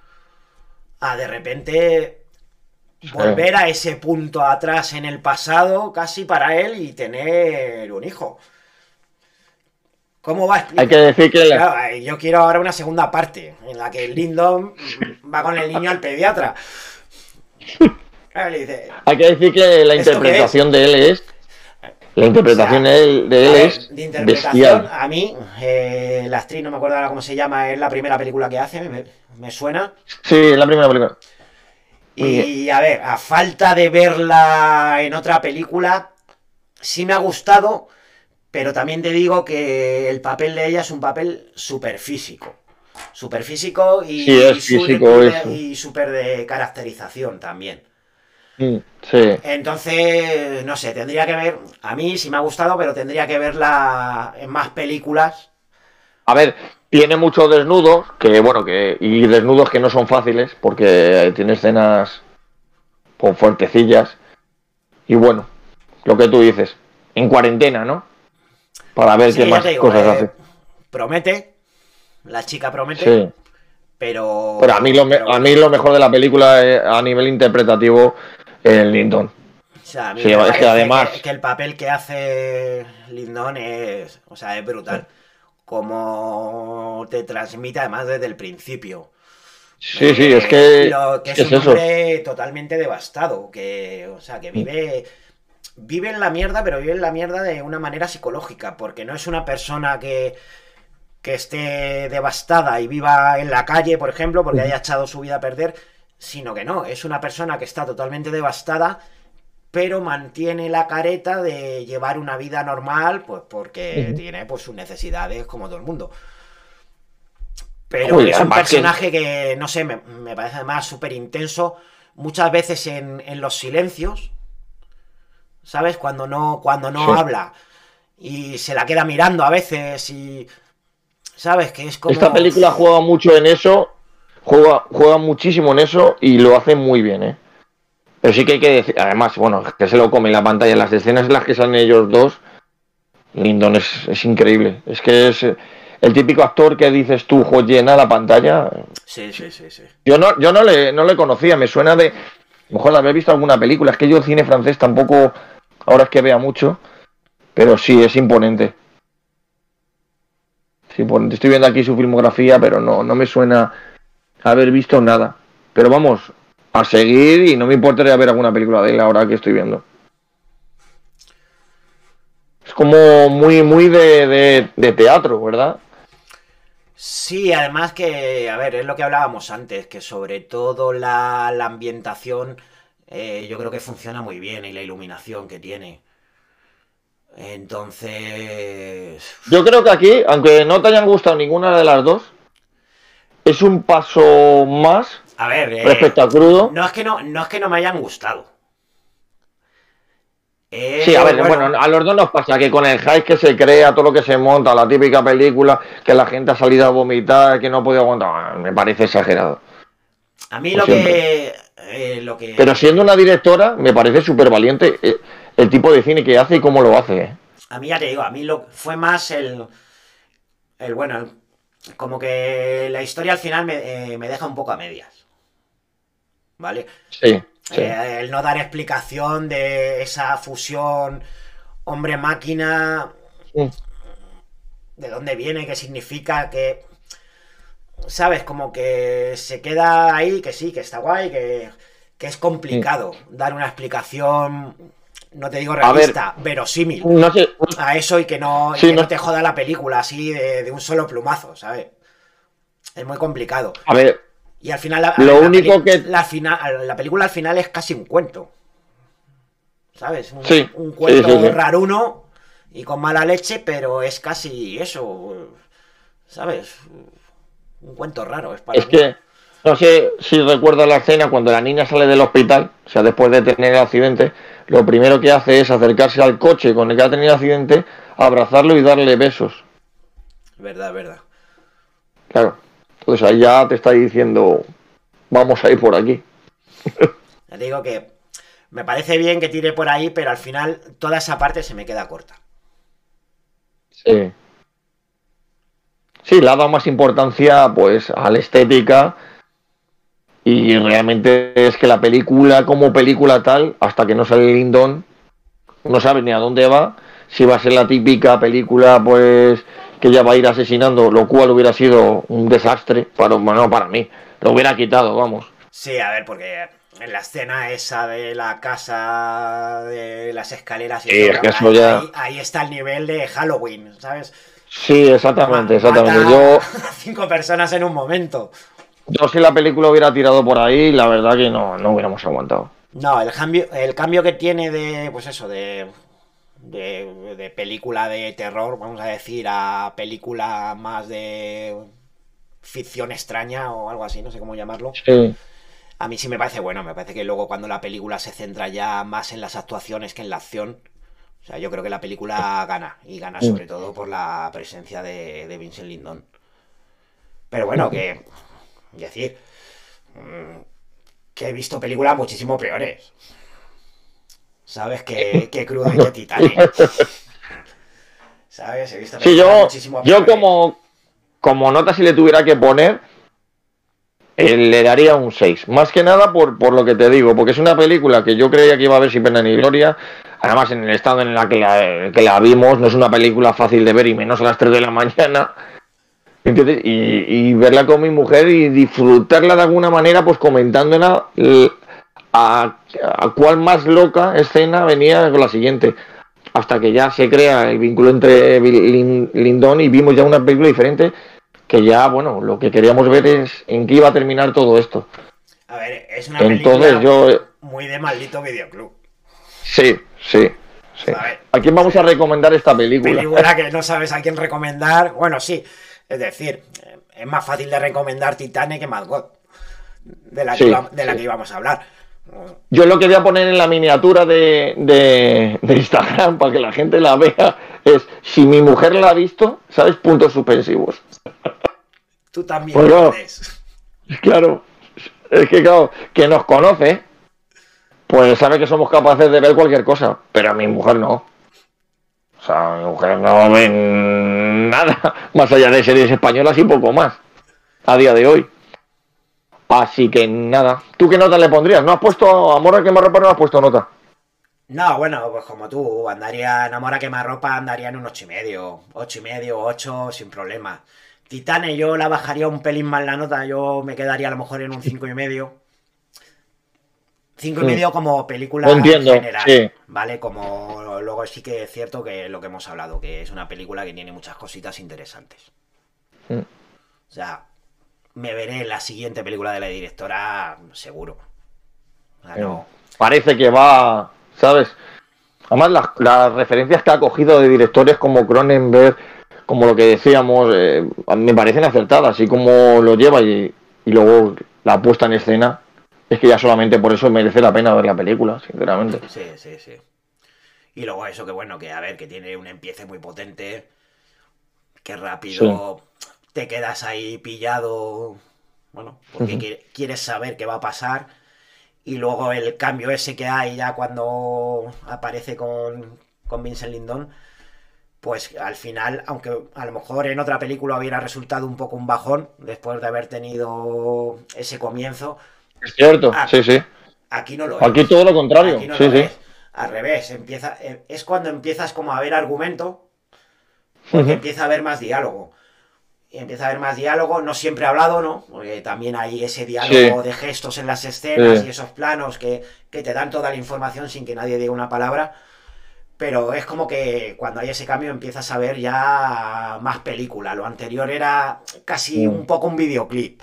a de repente volver a ese punto atrás en el pasado casi para él y tener un hijo. ¿Cómo va a explicar? Hay que decir que... Claro, yo quiero ahora una segunda parte en la que Lindon va con el niño al pediatra. Claro, dice, Hay que decir que la interpretación de él es la interpretación de él, es de interpretación, A mí, eh, la actriz, no me acuerdo ahora cómo se llama, es la primera película que hace, me, suena. Sí, es la primera película. Y a ver, a falta de verla en otra película, sí me ha gustado, pero también te digo que el papel de ella es un papel súper físico. Súper físico y, y súper de caracterización también. Mm, sí. Entonces, no sé, tendría que ver. A mí sí me ha gustado, pero tendría que verla en más películas. A ver, tiene muchos desnudos, que bueno, que. Y desnudos que no son fáciles, porque tiene escenas con fuertecillas. Y bueno, lo que tú dices, en cuarentena, ¿no? Para ver qué más cosas eh, hace. Promete, la chica promete. Sí. Pero, pero a mí lo, a mí lo mejor de la película eh, a nivel interpretativo el Lindon. O sea, a mí es que además. Que, el papel que hace Lindon es, o sea, es brutal. Como te transmite además desde el principio. Sí, sí, es que. que es, un hombre totalmente devastado. Que, o sea, que vive. Vive en la mierda, pero vive en la mierda de una manera psicológica. Porque no es una persona que. que esté devastada y viva en la calle, por ejemplo, porque haya echado su vida a perder sino que no, es una persona que está totalmente devastada, pero mantiene la careta de llevar una vida normal, pues porque tiene pues sus necesidades como todo el mundo. Pero es un personaje que... no sé, me, parece además súper intenso, muchas veces en, los silencios, ¿sabes? Cuando no, cuando no habla y se la queda mirando a veces y... ¿Sabes? Que es como... Esta película juega mucho en eso Juega, juega muchísimo en eso y lo hace muy bien, ¿eh? Pero sí que hay que decir, además, bueno, que se lo come en la pantalla. Las escenas en las que salen ellos dos, Lindon es, increíble. Es que es el típico actor que dices tú, llena la pantalla. Sí, sí, sí, sí. Yo no, yo no le, no le conocía, me suena de. A lo mejor de haber visto alguna película. Es que yo el cine francés tampoco. Ahora es que vea mucho. Pero sí, es imponente. Es imponente. Estoy viendo aquí su filmografía, pero no, no me suena haber visto nada. Pero vamos, a seguir y no me importaría ver alguna película de él ahora que estoy viendo. Es como muy, muy de, teatro, ¿verdad? Sí, además que, a ver, es lo que hablábamos antes, que sobre todo la, ambientación eh, yo creo que funciona muy bien y la iluminación que tiene. Entonces... Yo creo que aquí, aunque no te hayan gustado ninguna de las dos, es un paso más a ver, eh, respecto a crudo. No es que no, no es que no me hayan gustado. Eh, sí, a ver, bueno, a los dos nos pasa que con el hype que se crea, todo lo que se monta, la típica película, que la gente ha salido a vomitar, que no podido aguantar, me parece exagerado. A mí lo que, eh, lo que, Pero siendo una directora, me parece súper valiente el tipo de cine que hace y cómo lo hace. A mí ya te digo, a mí lo fue más el, el bueno, como que la historia al final me, eh, deja un poco a medias. ¿Vale? Sí. Eh, el no dar explicación de esa fusión hombre-máquina. ¿De dónde viene? ¿Qué significa? Que. ¿Sabes? Como que se queda ahí, que sí, que está guay, que, que es complicado dar una explicación no te digo realista, verosímil a eso y que no, te joda la película así de, un solo plumazo, ¿sabes? Es muy complicado. A ver. Y al final la, lo único que la, final, la película al final es casi un cuento. ¿Sabes? Un, un cuento raruno y con mala leche, pero es casi eso. ¿Sabes? Un cuento raro. Es, para es que no sé si recuerdas la escena cuando la niña sale del hospital, o sea, después de tener el accidente, lo primero que hace es acercarse al coche con el que ha tenido accidente, abrazarlo y darle besos. Verdad, verdad. Claro. Entonces ahí ya te está diciendo, vamos a ir por aquí. Ya digo que Me parece bien que tire por ahí, pero al final toda esa parte se me queda corta. Sí. Sí, le ha dado más importancia pues a la estética y realmente es que la película como película tal, hasta que no sale Lindon, no sabe ni a dónde va, si va a ser la típica película pues que ya va a ir asesinando, lo cual hubiera sido un desastre, para, bueno, para mí, lo hubiera quitado, vamos. Sí, a ver, porque en la escena esa de la casa, de las escaleras y ahí, está el nivel de Halloween, ¿sabes? Sí, exactamente, exactamente. Yo cinco personas en un momento. Yo si la película hubiera tirado por ahí, la verdad que no, no hubiéramos aguantado. No, el cambio, el cambio que tiene de, pues eso, de, de, de película de terror, vamos a decir, a película más de ficción extraña o algo así, no sé cómo llamarlo. Sí a mí sí me parece bueno, me parece que luego cuando la película se centra ya más en las actuaciones que en la acción, o sea, yo creo que la película gana, y gana sobre todo por la presencia de, Vincent Lindon. Pero bueno, que, decir, mm, que he visto películas muchísimo peores. ¿Sabes? Que, que crudo y que Titanic. ¿Sabes? He visto sí, yo, yo como, como nota si le tuviera que poner, eh, le daría un 6. Más que nada por, por lo que te digo, porque es una película que yo creía que iba a ver sin pena ni gloria. Además, en el estado en el que la, que la vimos, no es una película fácil de ver y menos a las 3 de la mañana. ¿Entiendes? Y, verla con mi mujer y disfrutarla de alguna manera, pues comentándola a, a cuál más loca escena venía con la siguiente. Hasta que ya se crea el vínculo entre Lindon y vimos ya una película diferente que ya, bueno, lo que queríamos ver es en qué iba a terminar todo esto. A ver, es una película yo... muy de maldito videoclub. Sí, sí. sí. A, quién vamos a recomendar esta película? Película que no sabes a quién recomendar. Bueno, sí. Es decir, es más fácil de recomendar Titanic que Mad God. De la, que, de la que íbamos a hablar. Yo lo que voy a poner en la miniatura de, de, Instagram para que la gente la vea es si mi mujer la ha visto, ¿sabes? Puntos suspensivos. Tú también puedes. Claro, es que claro, que nos conoce, pues sabe que somos capaces de ver cualquier cosa, pero a mi mujer no. O sea, mi mujer no ve nada más allá de series españolas y poco más a día de hoy. Así que nada. ¿Tú qué nota le pondrías? ¿No has puesto Amor a quemarropa? No has puesto nota. No, bueno, pues como tú, andaría en Amor a quemarropa, andaría en un ocho y medio. Ocho y medio, ocho, sin problema. Titane, yo la bajaría un pelín más la nota, yo me quedaría a lo mejor en un cinco y medio. Cinco y medio como película general, ¿vale? Como luego sí que es cierto que lo que hemos hablado, que es una película que tiene muchas cositas interesantes. Mm. O sea, me veré la siguiente película de la directora seguro. Parece que va, ¿sabes? Además, las, referencias que ha cogido de directores como Cronenberg, como lo que decíamos, eh, me parecen acertadas y como lo lleva y, luego la puesta en escena, es que ya solamente por eso merece la pena ver la película, sinceramente. Sí, sí, sí. Y luego eso que bueno, que a ver, que tiene un empiece muy potente, que rápido te quedas ahí pillado, bueno, porque quieres saber qué va a pasar. Y luego el cambio ese que hay ya cuando aparece con, con Vincent Lindon, pues al final, aunque a lo mejor en otra película hubiera resultado un poco un bajón después de haber tenido ese comienzo. Es cierto, sí, sí. Aquí no lo es. Aquí todo lo contrario, sí, sí. Al revés, empieza, eh, es cuando empiezas como a ver argumento, porque empieza a haber más diálogo y empieza a haber más diálogo, no siempre hablado, ¿no? Porque también hay ese diálogo de gestos en las escenas y esos planos que, te dan toda la información sin que nadie diga una palabra. Pero es como que cuando hay ese cambio empiezas a ver ya más película. Lo anterior era casi un poco un videoclip.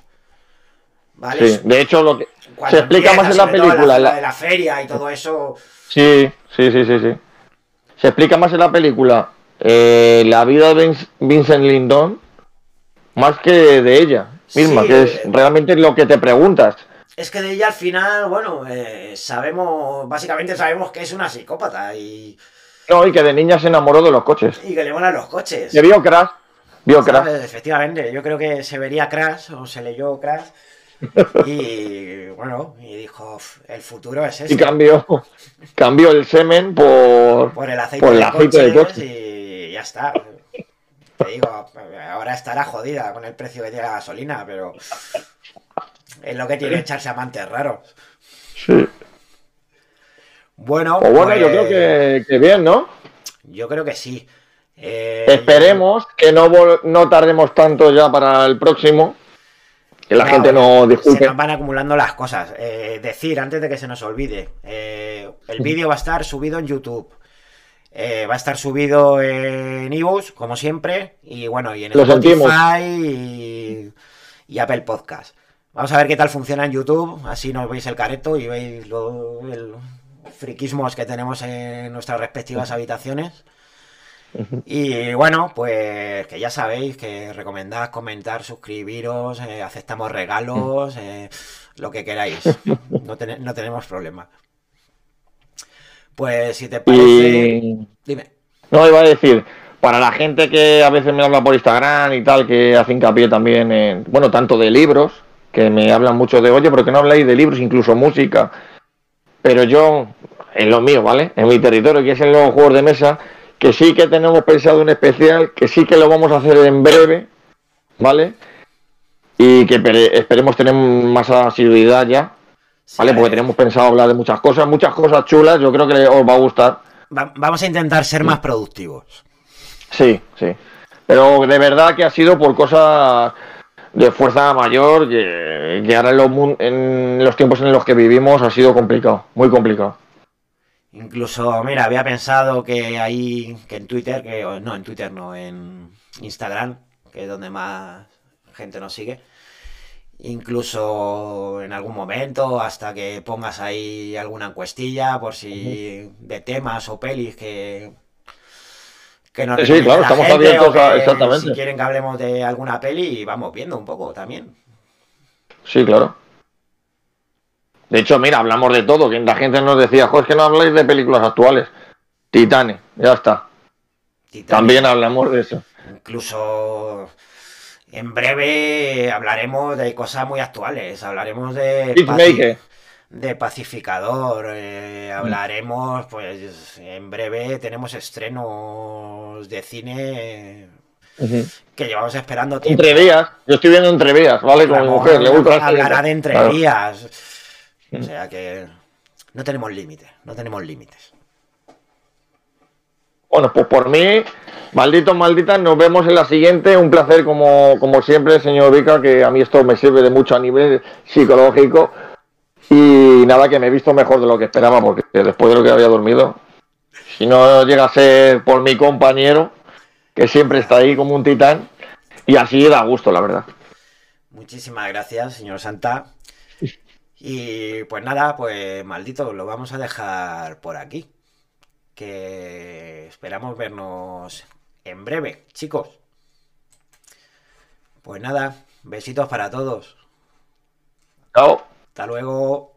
¿Vale? Sí, de hecho, lo que se explica más en la película. La, de la feria y todo eso. Sí, sí, sí, sí, sí. Se explica más en la película eh, la vida de Vincent Lindon más que de ella misma, que es realmente lo que te preguntas. Es que de ella al final, bueno, eh, sabemos, básicamente sabemos que es una psicópata y... No, y que de niña se enamoró de los coches. Y que le molan los coches. Que vio Crash. Vio Crash. Efectivamente, yo creo que se vería Crash o se leyó Crash Y bueno, y dijo, el futuro es ese. Y cambió, cambió el semen por, por el aceite, por el de, aceite de coche. y ya está. Te digo, ahora estará jodida con el precio que tiene la gasolina, pero es lo que tiene echarse amantes raros. Sí. Bueno, Pues bueno, yo pues, creo que, que bien, ¿no? Yo creo que sí. Eh, Esperemos que no, no tardemos tanto ya para el próximo. Que la No, gente no Se disculpe. nos van acumulando las cosas. Eh, decir, antes de que se nos olvide, eh, el vídeo va a estar subido en YouTube. Eh, va a estar subido en iVoox, como siempre. Y bueno, y en sentimos. Spotify y, y Apple Podcast. Vamos a ver qué tal funciona en YouTube. Así nos veis el careto y veis lo, el friquismos que tenemos en nuestras respectivas habitaciones. Y bueno, pues que ya sabéis que recomendad, comentar, suscribiros, eh, aceptamos regalos, eh, lo que queráis. No, tene- no tenemos problema. Pues si te parece... Y Dime. no iba a decir, para la gente que a veces me habla por Instagram y tal, que hace hincapié también en, bueno, tanto de libros, que me hablan mucho de, oye, pero que no habláis de libros, incluso música. Pero yo, en lo mío, ¿vale? En mi territorio, que es en los juegos de mesa, que sí que tenemos pensado un especial, que sí que lo vamos a hacer en breve, ¿vale? Y que pere- esperemos tener más asiduidad ya, ¿vale? Porque tenemos pensado hablar de muchas cosas, muchas cosas chulas, yo creo que os va a gustar. Va- vamos a intentar ser más productivos. Sí, sí. Pero de verdad que ha sido por cosas de fuerza mayor que, que ahora en los, en los tiempos en los que vivimos ha sido complicado, muy complicado. Incluso, mira, había pensado que ahí, que en Twitter, que no, en Twitter no, en Instagram, que es donde más gente nos sigue. Incluso en algún momento, hasta que pongas ahí alguna encuestilla por si de temas o pelis que, que nos Sí, claro, la estamos gente, abiertos a- exactamente. Si quieren que hablemos de alguna peli, vamos viendo un poco también. Sí, claro. De hecho, mira, hablamos de todo, que la gente nos decía, jo, es que no habláis de películas actuales. Titane, ya está. Titanic. También hablamos de eso. Incluso en breve hablaremos de cosas muy actuales. Hablaremos de, Peacemaker. de Pacificador. eh, hablaremos, pues en breve tenemos estrenos de cine que llevamos esperando tiempo. Entrevías, yo estoy viendo entrevías, ¿vale? Con mi Ramón mujer, le gusta hablará de Claro. Entrevías. O sea que no tenemos límites, no tenemos límites. Bueno, pues por mí, malditos, malditas, nos vemos en la siguiente. Un placer, como, como siempre, señor Vica, que a mí esto me sirve de mucho a nivel psicológico. Y nada, que me he visto mejor de lo que esperaba, porque después de lo que había dormido, si no llega a ser por mi compañero, que siempre está ahí como un titán, y así da gusto, la verdad. Muchísimas gracias, señor Santa. Y pues nada, pues maldito, lo vamos a dejar por aquí. Que esperamos vernos en breve, chicos. Pues nada, besitos para todos. Chao. Hasta luego.